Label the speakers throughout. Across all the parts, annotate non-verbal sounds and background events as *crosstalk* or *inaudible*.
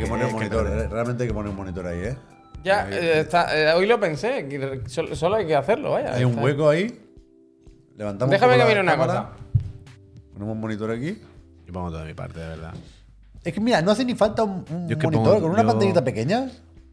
Speaker 1: Hay que poner un monitor, eh, realmente hay que poner un monitor ahí, ¿eh?
Speaker 2: Ya, eh, está- eh, hoy lo pensé. que Solo, solo hay que hacerlo, vaya.
Speaker 1: Hay un
Speaker 2: Está-
Speaker 1: hueco ahí. Levantamos
Speaker 2: Déjame
Speaker 1: un poco
Speaker 2: que mire una cosa.
Speaker 1: Ponemos un monitor aquí.
Speaker 3: Yo pongo toda mi parte, de verdad.
Speaker 1: Es que mira, no hace ni falta un, monitor
Speaker 3: pongo-
Speaker 1: con una
Speaker 3: yo-
Speaker 1: pantallita pequeña.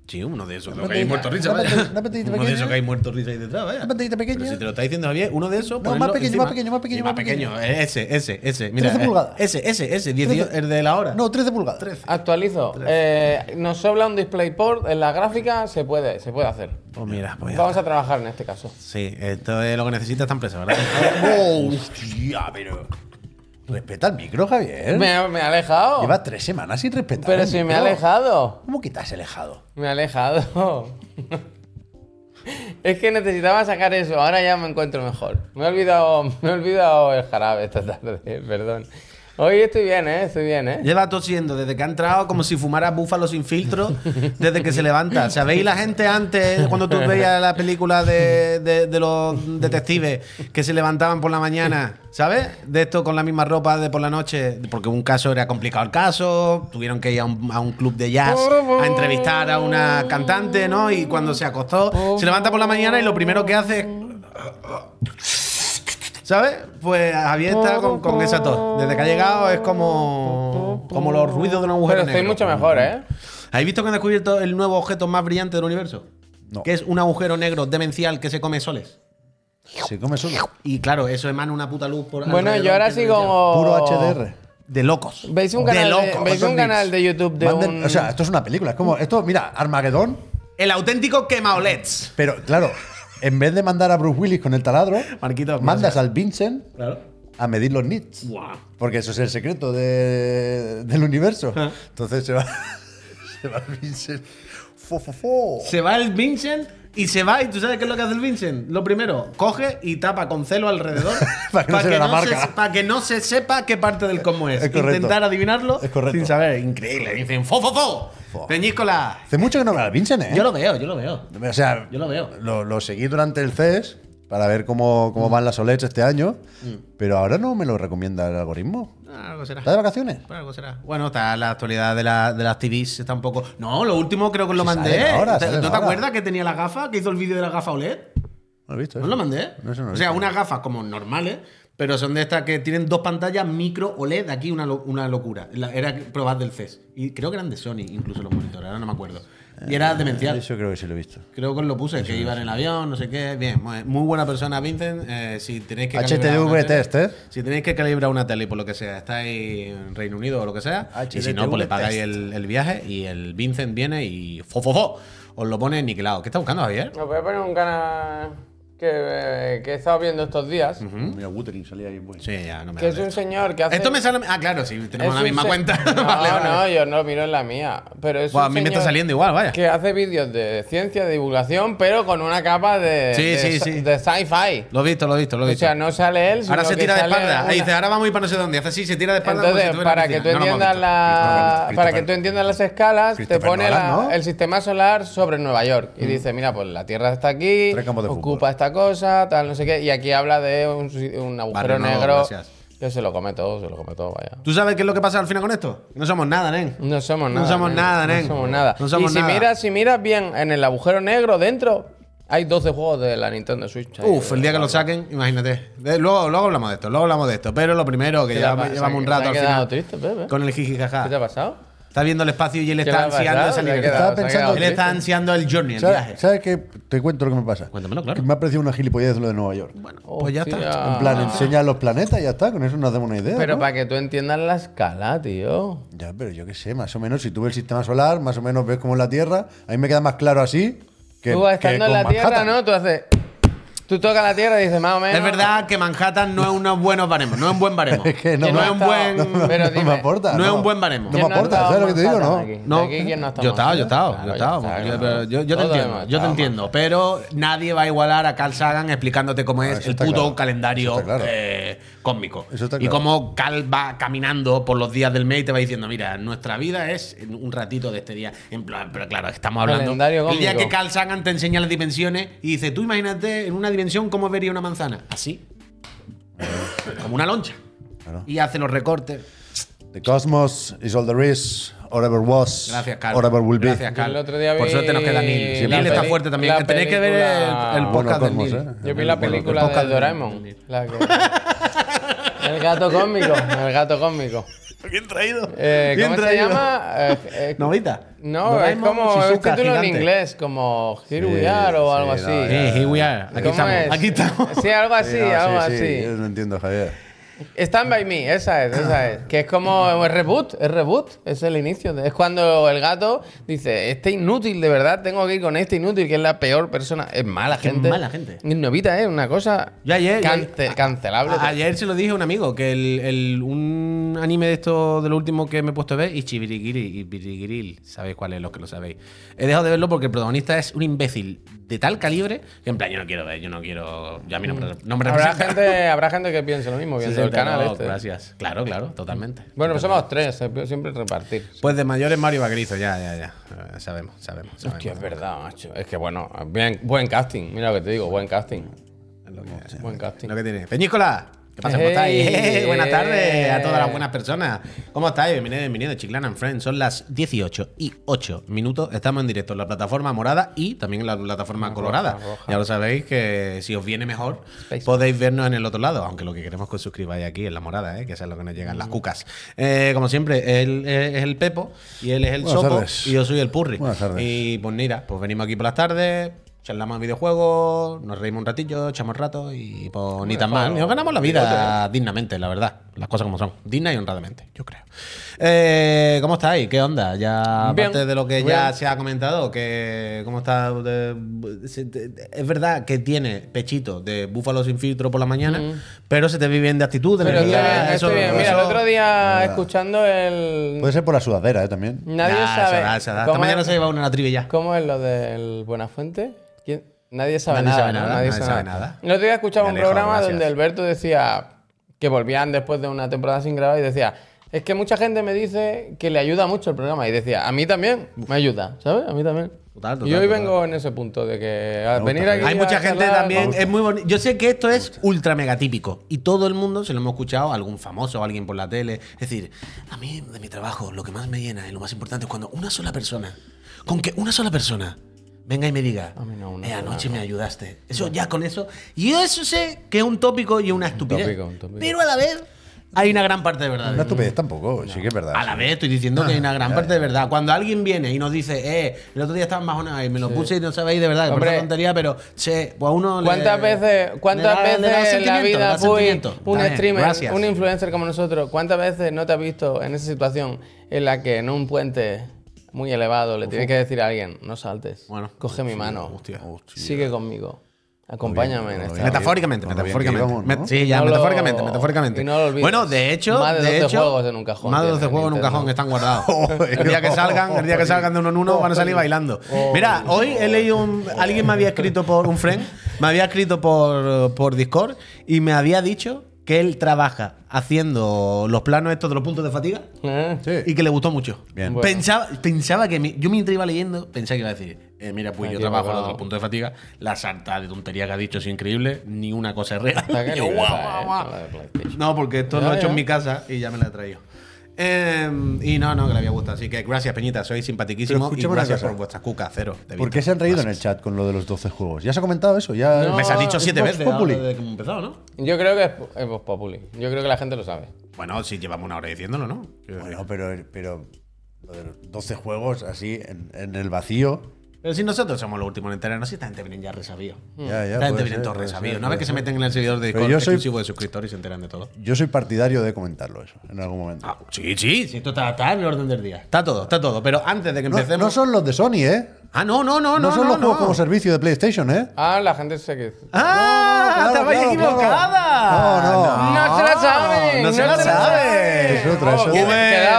Speaker 3: Sí, uno de esos. Lo que hay muerto risa,
Speaker 1: una
Speaker 3: vaya.
Speaker 1: pantalla- una pantallita
Speaker 3: Uno de esos que hay muerto risa ahí detrás, vaya.
Speaker 1: Una pantallita pequeña.
Speaker 3: Pero si te lo está diciendo Javier, uno de esos.
Speaker 1: No, más pequeño,
Speaker 3: encima.
Speaker 1: más pequeño, más pequeño,
Speaker 3: Sí,
Speaker 1: más
Speaker 3: más pequeño. Ese, ese, ese. Mira,
Speaker 1: 13
Speaker 3: eh,
Speaker 1: pulgadas.
Speaker 3: Ese, ese, ese. 18,
Speaker 1: 13.
Speaker 3: el de la hora.
Speaker 1: No, 13 pulgadas.
Speaker 2: Actualizo. Eh, nos sobra un DisplayPort. En la gráfica se puede, se puede hacer.
Speaker 3: Pues mira, pues ya
Speaker 2: Vamos a trabajar en este caso.
Speaker 3: Sí, esto es lo que necesita esta empresa, ¿verdad? *laughs*
Speaker 1: Oh, hostia, pero. Respeta el micro, Javier.
Speaker 2: Me, me he alejado.
Speaker 1: Lleva tres semanas sin respetar.
Speaker 2: Pero
Speaker 1: el
Speaker 2: si me he alejado.
Speaker 1: ¿Cómo que te has alejado?
Speaker 2: Me he alejado. *laughs* es que necesitaba sacar eso. Ahora ya me encuentro mejor. Me he olvidado, me he olvidado el jarabe esta tarde. *laughs* Perdón. Hoy estoy bien, ¿eh? Estoy bien, ¿eh?
Speaker 3: Lleva tosiendo desde que ha entrado como si fumara búfalo sin filtro desde que se levanta. ¿Sabéis la gente antes, cuando tú veías la película de, de- de los detectives que se levantaban por la mañana? ¿Sabes? De esto con la misma ropa de por la noche. Porque un caso era complicado el caso, tuvieron que ir a un, a un club de jazz a entrevistar a una cantante, ¿no? Y cuando se acostó, se levanta por la mañana y lo primero que hace es ¿Sabes? Pues Javier está con, con esa tos. Desde que ha llegado es como, como los ruidos de una agujero
Speaker 2: Pero estoy
Speaker 3: negro.
Speaker 2: mucho mejor, ¿eh?
Speaker 3: ¿Habéis visto que han descubierto el nuevo objeto más brillante del universo?
Speaker 1: No.
Speaker 3: Que es un agujero negro demencial que se come soles.
Speaker 1: Se come solo.
Speaker 3: Y claro, eso emana una puta luz por
Speaker 2: Bueno, yo ahora como.
Speaker 1: Puro HDR.
Speaker 3: De locos.
Speaker 2: ¿Veis un
Speaker 3: de
Speaker 2: canal de,
Speaker 3: locos.
Speaker 2: ¿veis un
Speaker 1: ¿Cuántos
Speaker 2: canal de YouTube de
Speaker 1: Manden-
Speaker 2: un.
Speaker 1: O sea, esto es una película. Es como. Esto, mira, Armagedón.
Speaker 3: El auténtico quemaolets.
Speaker 1: Pero claro, en vez de mandar a Bruce Willis con el taladro,
Speaker 3: Marquito,
Speaker 1: mandas
Speaker 3: gracias.
Speaker 1: al Vincent
Speaker 3: Claro.
Speaker 1: a medir los nits. Porque eso es el secreto de- del universo.
Speaker 3: Ah.
Speaker 1: Entonces se va, *laughs* se va el Vincent. Fo, fo, fo.
Speaker 3: Se va el Vincent y se va. ¿Y tú sabes qué es lo que hace el Vincent? Lo primero, coge y tapa con celo alrededor *laughs*
Speaker 1: Para que no se vea la marca.
Speaker 3: se- que no se sepa qué parte del cosmos es.
Speaker 1: Es.
Speaker 3: Intentar adivinarlo
Speaker 1: Es
Speaker 3: sin saber. Increíble. Dicen, fo, fo, fo.
Speaker 1: Fo.
Speaker 3: Peñíscola.
Speaker 1: Hace mucho que no veo al Vincent, ¿eh?
Speaker 3: Yo lo veo, yo lo veo.
Speaker 1: O sea,
Speaker 3: Yo lo veo.
Speaker 1: Lo, lo seguí durante el CES para ver cómo,
Speaker 3: Mm.
Speaker 1: cómo van las OLEDs este año, pero ahora no me lo recomienda el algoritmo.
Speaker 3: Ah, Algo será.
Speaker 1: ¿Está de vacaciones?
Speaker 3: Bueno, algo será. Bueno, está la actualidad de, la, de las TVs, está un poco. No, lo último creo que lo mandé.
Speaker 1: ahora,
Speaker 3: ¿Te-
Speaker 1: salen
Speaker 3: ¿No te
Speaker 1: ahora.
Speaker 3: acuerdas que tenía la gafa? Que hizo el vídeo de la gafa OLED.
Speaker 1: ¿No lo he visto?
Speaker 3: ¿No
Speaker 1: eso?
Speaker 3: lo mandé?
Speaker 1: No, eso no lo
Speaker 3: o sea,
Speaker 1: visto.
Speaker 3: unas gafas como normales, pero son de estas que tienen dos pantallas micro OLED. Aquí una, una locura. La- Era probar del CES. Y creo que eran de Sony, incluso los monitores, ahora no me acuerdo. Y era demencial.
Speaker 1: Eso creo que sí lo he visto.
Speaker 3: Creo que os lo puse, que iba en el avión, no sé qué. Bien, muy, buena persona, Vincent. Eh, si tenéis que calibrar
Speaker 1: HTV
Speaker 3: una tele-
Speaker 1: test, ¿eh?
Speaker 3: Si tenéis que calibrar una tele por lo que sea, estáis en Reino Unido o lo que sea, y si no, pues le pagáis
Speaker 1: test.
Speaker 3: el, el viaje y el Vincent viene y fo, fo, fo, os lo pone niquelado. ¿Qué está buscando, Javier?
Speaker 2: Os voy a poner un canal que, eh, que he estado viendo estos días.
Speaker 1: Mira, Wuthering salía ahí. Bueno.
Speaker 3: Sí, ya, no me
Speaker 2: Que es un
Speaker 3: esto.
Speaker 2: señor que hace.
Speaker 3: Esto me sale. Ah, claro, sí, tenemos la misma
Speaker 2: se-
Speaker 3: cuenta. *laughs*
Speaker 2: No,
Speaker 3: Vale, vale.
Speaker 2: no, yo no miro en la mía. Pero es
Speaker 3: Buah,
Speaker 2: un
Speaker 3: a mí me está
Speaker 2: señor
Speaker 3: saliendo igual, vaya.
Speaker 2: Que hace vídeos de ciencia, de divulgación, pero con una capa de,
Speaker 3: Sí,
Speaker 2: de,
Speaker 3: sí, sí.
Speaker 2: de sci-fi.
Speaker 3: Lo he visto, lo he visto, lo he
Speaker 2: O
Speaker 3: visto.
Speaker 2: sea, no sale él, sino
Speaker 3: ahora se
Speaker 2: que
Speaker 3: tira de
Speaker 2: sale
Speaker 3: espalda. Ahí dice, ahora vamos a ir para no sé dónde. Hace así, se tira de espalda. como si
Speaker 2: Entonces,
Speaker 3: estuviera en
Speaker 2: para
Speaker 3: la
Speaker 2: que tú
Speaker 3: piscina. No lo hemos
Speaker 2: entiendas
Speaker 3: visto.
Speaker 2: la,
Speaker 1: Christopher-
Speaker 2: para que tú entiendas las escalas, te
Speaker 1: Christopher
Speaker 2: pone
Speaker 1: Nolan,
Speaker 2: la-
Speaker 1: ¿no?
Speaker 2: el sistema solar sobre Nueva York y dice, mira, pues la Tierra está aquí,
Speaker 1: Tres campos de
Speaker 2: ocupa esta cosa, tal, no sé qué, y aquí habla de un, agujero negro
Speaker 3: gracias.
Speaker 2: que se lo come todo, se lo come todo, vaya.
Speaker 3: ¿Tú sabes qué es lo que pasa al final con esto? No somos nada, nen.
Speaker 2: No somos
Speaker 3: No
Speaker 2: nada.
Speaker 3: somos nada, nen.
Speaker 2: No somos nada.
Speaker 3: No somos
Speaker 2: y si
Speaker 3: nada.
Speaker 2: miras, si miras bien en el agujero negro dentro, hay 12 juegos de la Nintendo Switch. ahí.
Speaker 3: Uf, el día que lo saquen, imagínate. De- luego, luego hablamos de esto, luego hablamos de esto. Pero lo primero, que
Speaker 2: ¿Qué te ha
Speaker 3: llevamos, un
Speaker 2: ¿Te ha
Speaker 3: rato al
Speaker 2: quedado
Speaker 3: final.
Speaker 2: triste, Pepe?
Speaker 3: Con el jiji jaja.
Speaker 2: ¿Qué te ha pasado?
Speaker 3: Está viendo el espacio y él
Speaker 2: ¿Qué
Speaker 3: está ansiando esa
Speaker 2: ¿Se ha
Speaker 3: libertad.
Speaker 1: pensando-
Speaker 3: Él está ansiando el journey, el viaje.
Speaker 1: ¿Sabes, ¿Sabes qué? Te cuento lo que me pasa.
Speaker 3: Cuéntamelo, claro.
Speaker 1: Que me ha parecido una gilipollez lo de Nueva York.
Speaker 3: Bueno, pues ya está.
Speaker 1: En plan, enseña los planetas y ya está. Con eso nos damos una idea.
Speaker 2: Pero
Speaker 1: ¿no?
Speaker 2: para que tú entiendas la escala, tío.
Speaker 1: Ya, pero yo qué sé, más o menos, si tú ves el sistema solar, más o menos ves cómo es la Tierra. A mí me queda más claro así que.
Speaker 2: tú
Speaker 1: que
Speaker 2: estando en la Tierra. ¿no? Tú haces. Tú tocas la Tierra y dices más o menos.
Speaker 3: Es verdad que Manhattan no es unos buenos baremos, no es un buen baremo. *laughs*
Speaker 1: Es que no,
Speaker 2: ¿Quién
Speaker 3: no
Speaker 2: ha
Speaker 3: es un buen.
Speaker 2: Pero
Speaker 1: no
Speaker 2: dime,
Speaker 1: me aporta.
Speaker 3: no es un buen baremo.
Speaker 1: No
Speaker 2: ¿quién
Speaker 1: me aporta, ¿sabes lo que te digo? No.
Speaker 3: No,
Speaker 2: aquí quién no ha estado
Speaker 3: yo estaba, yo estaba, yo estaba. Yo, yo- te entiendo, yo te entiendo. Pero nadie va a igualar a Carl Sagan explicándote cómo es el puto
Speaker 1: claro.
Speaker 3: Calendario
Speaker 1: Eso está claro.
Speaker 3: cósmico. Y
Speaker 1: claro.
Speaker 3: cómo Carl va caminando por los días del mes y te va diciendo, mira, nuestra vida es un ratito de este día. En plan, pero claro, estamos hablando.
Speaker 2: Calendario
Speaker 3: El día
Speaker 2: cósmico.
Speaker 3: que Carl Sagan te enseña las dimensiones y dice, tú imagínate en una dimensión cómo vería una manzana. Así. Como una loncha.
Speaker 1: Claro.
Speaker 3: Y hace los recortes.
Speaker 1: The cosmos is all there is, or ever was,
Speaker 3: Gracias, Carlos.
Speaker 1: or ever will be.
Speaker 3: Gracias, Carlos.
Speaker 2: el otro día
Speaker 3: Por suerte nos queda Neil. está fuerte también. Tenéis que ver el, podcast
Speaker 1: Bueno,
Speaker 3: Neil.
Speaker 1: ¿eh?
Speaker 2: Yo vi la película de
Speaker 3: de-
Speaker 2: Doraemon. la que- el gato cósmico. El gato cósmico.
Speaker 3: Bien traído.
Speaker 2: Eh,
Speaker 3: Bien
Speaker 2: ¿Cómo se
Speaker 3: traído.
Speaker 2: llama? Eh, eh,
Speaker 3: ¿Novita?
Speaker 2: no,
Speaker 3: Doraemon,
Speaker 2: es como
Speaker 3: Shizuka,
Speaker 2: título en inglés, como Here
Speaker 1: Sí,
Speaker 2: We Are o
Speaker 1: sí,
Speaker 2: algo
Speaker 1: no,
Speaker 2: así.
Speaker 3: here we are. Aquí
Speaker 2: ¿Cómo
Speaker 3: estamos.
Speaker 2: es?
Speaker 3: Aquí estamos.
Speaker 2: Sí, algo así,
Speaker 1: Sí, no,
Speaker 2: algo
Speaker 1: sí, sí,
Speaker 2: así.
Speaker 1: yo no entiendo, Javier.
Speaker 2: Stand by me, esa es, esa es. Que es como el reboot, es reboot, es el inicio. Es cuando el gato dice, este inútil, de verdad, tengo que ir con este inútil, que es la peor persona. Es mala gente.
Speaker 3: mala gente.
Speaker 2: Y Novita es una cosa
Speaker 3: Yo ayer, yo
Speaker 2: cance-
Speaker 3: ayer-
Speaker 2: cancelable.
Speaker 3: a- ayer se lo dije a un amigo que el, el- un anime de esto, de lo último que me he puesto a ver, Ichibirigiri, Ibirigiril, sabéis cuál es, los que lo sabéis. He dejado de verlo porque el protagonista es un imbécil de tal calibre que en plan yo no quiero ver, yo no quiero, yo a mí no me, no me
Speaker 2: habrá, gente, habrá gente que piense lo mismo viendo el canal
Speaker 3: No,
Speaker 2: este.
Speaker 3: Gracias. Claro, claro, totalmente.
Speaker 2: Bueno, pues somos tres, siempre repartir.
Speaker 3: Pues de mayores Mario Bagrizo, ya, ya, ya. Eh, sabemos, sabemos. sabemos.
Speaker 2: Hostia, es verdad, macho. Es que bueno, bien, buen casting. Mira lo que te digo, buen casting.
Speaker 3: Lo que,
Speaker 2: Buen casting.
Speaker 3: lo que tiene. Peñícola, ¿qué pasa? ¿Cómo estáis?
Speaker 2: Hey.
Speaker 3: buenas tardes a todas las buenas personas. ¿Cómo estáis? Bienvenidos, bienvenidos, Chiclana and Friends. Son las 18 y 8 minutos. Estamos en directo en la plataforma morada y también en la plataforma colorada.
Speaker 2: roja.
Speaker 3: Ya lo sabéis que si os viene mejor,
Speaker 2: Space.
Speaker 3: podéis vernos en el otro lado. Aunque lo que queremos es que os suscribáis aquí en la morada, ¿eh? que es lo que nos llegan las cucas. Eh, como siempre, él es el Pepo y él es el
Speaker 1: Buenas
Speaker 3: Sopo
Speaker 1: tardes.
Speaker 3: y yo soy el Purri.
Speaker 1: Buenas tardes.
Speaker 3: Y pues mira, pues venimos aquí por las tardes, charlamos de videojuegos, nos reímos un ratillo, echamos rato y pues ni tan mal. Nos ganamos la vida dignamente, la verdad. Las cosas como son. Digna y honradamente, yo creo. Eh, ¿Cómo estáis? ¿Qué onda? Ya
Speaker 2: Bien.
Speaker 3: aparte de lo que ya
Speaker 2: Bien.
Speaker 3: se ha comentado, que ¿cómo está? de- se- de- es verdad que tiene pechito de búfalo sin filtro por la mañana, pero se te ve bien de actitud, de
Speaker 2: Pero
Speaker 3: energía,
Speaker 2: bien,
Speaker 3: eso-
Speaker 2: estoy bien. Mira, el otro día escuchando el.
Speaker 1: Puede ser por la sudadera, ¿eh? También.
Speaker 2: Nadie
Speaker 3: Ya,
Speaker 2: sabe.
Speaker 3: se da, se da. Esta
Speaker 2: cómo
Speaker 3: mañana
Speaker 2: es-
Speaker 3: se lleva una trivia ya.
Speaker 2: ¿Cómo es lo del Buenafuente? ¿Quién? Nadie sabe
Speaker 3: Nadie
Speaker 2: nada.
Speaker 3: sabe
Speaker 2: ¿no?
Speaker 3: nada, nadie sabe nada.
Speaker 2: El otro día escuchaba un programa
Speaker 3: gracias.
Speaker 2: donde Alberto decía que volvían después de una temporada sin grabar y decía. Es que mucha gente me dice que le ayuda mucho el programa. Y decía, a mí también me ayuda, ¿sabes? A mí también.
Speaker 3: Total, total,
Speaker 2: y hoy
Speaker 3: total.
Speaker 2: vengo en ese punto de que a
Speaker 1: Me
Speaker 2: venir aquí.
Speaker 3: Hay
Speaker 2: a
Speaker 3: mucha gente también, es muy bonito. Yo sé que esto es ultra mega típico y todo el mundo se lo hemos escuchado, algún famoso, alguien por la tele. Es decir, a mí de mi trabajo lo que más me llena y lo más importante es cuando una sola persona, con que una sola persona venga y me diga,
Speaker 2: A mí no,
Speaker 3: eh, anoche
Speaker 2: no.
Speaker 3: me ayudaste. Eso ya con eso. Y yo eso sé que es un tópico y una estupidez.
Speaker 2: tópico, un tópico.
Speaker 3: Pero a la vez hay una gran parte de verdad.
Speaker 1: Una estupidez tampoco, sí que es verdad.
Speaker 3: A la vez estoy diciendo que hay una gran parte de verdad. Cuando alguien viene y nos dice, eh, el otro día estaba bajona y me lo puse y no sabéis de verdad, que
Speaker 2: Hombre.
Speaker 3: parece tontería, pero che, pues a uno le-
Speaker 2: ¿Cuántas veces, cuántas
Speaker 3: le da- le da
Speaker 2: veces en la
Speaker 3: le
Speaker 2: vida
Speaker 3: da
Speaker 2: fui un streamer,
Speaker 3: gracias.
Speaker 2: un influencer como nosotros? ¿Cuántas veces no te has visto en esa situación en la que en un puente muy elevado le tienes que decir a alguien, no saltes,
Speaker 3: Bueno,
Speaker 2: coge mi mano,
Speaker 3: hostia.
Speaker 2: sigue conmigo, acompáñame en
Speaker 1: Muy
Speaker 2: esta.
Speaker 1: bien.
Speaker 3: Metafóricamente,
Speaker 1: bien
Speaker 3: metafóricamente. Sí, ya,
Speaker 2: No lo-
Speaker 3: metafóricamente, metafóricamente.
Speaker 2: y no lo olvides.
Speaker 3: Bueno, de hecho,
Speaker 2: Más de 12
Speaker 3: hecho,
Speaker 2: juegos en un cajón
Speaker 3: Más de 12
Speaker 2: tiene
Speaker 3: juegos en un cajón están guardados. *laughs* el día que salgan, el día que salgan de uno en uno van a salir bailando. Mira, hoy he leído un, alguien me había escrito por un friend, me había escrito por, por Discord y me había dicho que él trabaja haciendo los planos estos de los puntos de fatiga
Speaker 2: ¿Eh?
Speaker 1: Sí.
Speaker 3: y que le gustó mucho.
Speaker 1: Bien.
Speaker 2: Bueno.
Speaker 3: Pensaba, pensaba que mi- yo mientras iba leyendo, pensaba que iba a decir, eh, mira, pues yo
Speaker 2: Aquí
Speaker 3: trabajo
Speaker 2: hemos
Speaker 3: lo de los puntos de fatiga, la sarta de tontería que ha dicho es increíble, ni una cosa es real. *laughs* Yo, guau. No, porque esto
Speaker 2: Ya,
Speaker 3: lo he hecho
Speaker 2: ya.
Speaker 3: en mi casa y ya me la he traído. Eh, y no, no, que le había gustado. Así que gracias, Peñita, sois
Speaker 1: Pero
Speaker 3: simpaticísimo y gracias por vuestra cuca, cero. de
Speaker 1: ¿Por qué se han reído en el chat con lo de los 12 juegos? ¿Ya se ha comentado eso? Ya
Speaker 2: No.
Speaker 3: Me se ha dicho siete veces
Speaker 1: Populi.
Speaker 3: desde que hemos empezado, ¿no?
Speaker 2: Yo creo que es, es Vox Populi. Yo creo que la gente lo sabe.
Speaker 3: Bueno, si llevamos una hora diciéndolo, ¿no?
Speaker 1: Bueno, pero, pero lo de los 12 juegos así en, en el vacío.
Speaker 3: Pero si nosotros somos los últimos en enterarnos, si esta gente viene ya resabido.
Speaker 1: Ya, ya,
Speaker 3: Esta gente viene
Speaker 1: ser,
Speaker 3: ¿No ves
Speaker 1: puede
Speaker 3: que se meten en el servidor de Discord
Speaker 1: yo soy-
Speaker 3: exclusivo de suscriptores y se enteran de todo?
Speaker 1: Yo soy partidario de comentarlo eso en algún momento.
Speaker 3: Ah, sí, sí, sí, esto está, está en el orden del día. Está todo, está todo. Pero antes de que
Speaker 1: no,
Speaker 3: empecemos.
Speaker 1: no son los de Sony, ¿eh?
Speaker 3: Ah, no, no, no,
Speaker 1: No,
Speaker 3: no.
Speaker 1: son
Speaker 3: no,
Speaker 1: los juegos
Speaker 3: no.
Speaker 1: como servicio de PlayStation, ¿eh?
Speaker 2: Ah, la gente se que.
Speaker 3: ¡Ah!
Speaker 1: No, no,
Speaker 3: ¡Estabais
Speaker 1: claro, claro,
Speaker 3: equivocada!
Speaker 1: No, no.
Speaker 2: ¡No se la saben!
Speaker 3: No se la sabe.
Speaker 1: Es otra, es
Speaker 2: Vamos,
Speaker 1: otra.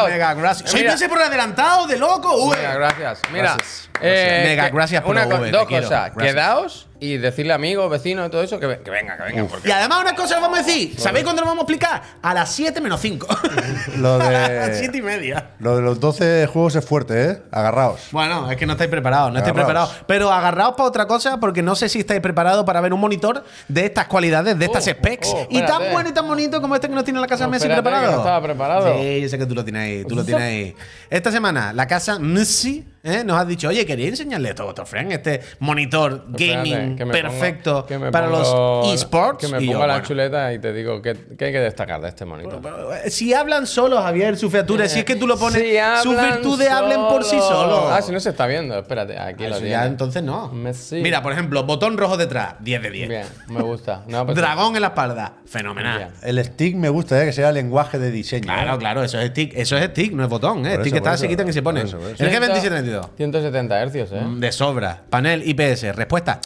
Speaker 3: Mega gracias. Soy pensé por adelantado, de loco, Uve.
Speaker 2: Venga, gracias. Mira,
Speaker 3: Gracias.
Speaker 2: eh,
Speaker 3: Mega gracias por
Speaker 2: Dos
Speaker 3: te
Speaker 2: cosas.
Speaker 3: Gracias.
Speaker 2: Quedaos y decirle a amigos, vecinos y todo eso que, ve- que venga, que venga. porque-
Speaker 3: Y además, una cosa os vamos a decir. ¿Sabéis cuándo lo vamos a explicar? A las 7 menos 5. *laughs*
Speaker 1: Lo
Speaker 3: a las 7 y media.
Speaker 1: lo de los 12 juegos es fuerte, ¿eh? Agarraos.
Speaker 3: Bueno, es que no estáis preparados, no estáis
Speaker 1: Agarraos.
Speaker 3: preparados. Pero agarraos para otra cosa, porque no sé si estáis preparados para ver un monitor de estas cualidades, de estas
Speaker 2: Oh,
Speaker 3: specs.
Speaker 2: oh,
Speaker 3: y tan
Speaker 2: espérate.
Speaker 3: bueno y tan bonito como este que nos tiene la casa
Speaker 2: Oh,
Speaker 3: Messi
Speaker 2: espérate,
Speaker 3: preparado.
Speaker 2: que no estaba preparado.
Speaker 3: Sí, yo sé que tú lo tienes ahí, tú lo tienes ahí. Esta semana, la casa Messi ¿eh? nos ha dicho, oye, ¿queréis enseñarle esto a vuestro friend? Este monitor
Speaker 2: Espérate,
Speaker 3: gaming perfecto
Speaker 2: pongo- que me
Speaker 3: para
Speaker 2: pongo-
Speaker 3: los esports.
Speaker 2: Que me
Speaker 3: Y yo,
Speaker 2: ponga la
Speaker 3: bueno,
Speaker 2: chuleta y te digo que, que hay que destacar de este monitor.
Speaker 3: pero, eh, Si hablan solos, Javier, sus featuras, si es que tú lo pones,
Speaker 2: Si
Speaker 3: sus
Speaker 2: hablan
Speaker 3: virtudes hablen por sí solos.
Speaker 2: Ah, si no se está viendo, espérate, aquí lo
Speaker 3: Eso
Speaker 2: tienes.
Speaker 3: ya entonces no.
Speaker 2: Messi.
Speaker 3: Mira, por ejemplo, botón rojo detrás, 10 de 10.
Speaker 2: Bien, me gusta. *laughs* No, pues-
Speaker 3: Dragón en la espalda, fenomenal.
Speaker 2: Bien.
Speaker 1: El stick me gusta, ¿eh? Que sea lenguaje de diseño.
Speaker 3: Claro,
Speaker 1: ¿eh?
Speaker 3: claro, eso es stick, eso es stick, no es botón, ¿eh?
Speaker 1: Por
Speaker 3: stick
Speaker 1: eso,
Speaker 3: está,
Speaker 1: por
Speaker 3: se
Speaker 1: eso,
Speaker 3: quitan y se
Speaker 1: por
Speaker 3: ponen.
Speaker 1: eso, por eso.
Speaker 3: El G2732.
Speaker 2: 170 hercios, ¿eh?
Speaker 3: De sobra. Panel IPS, respuesta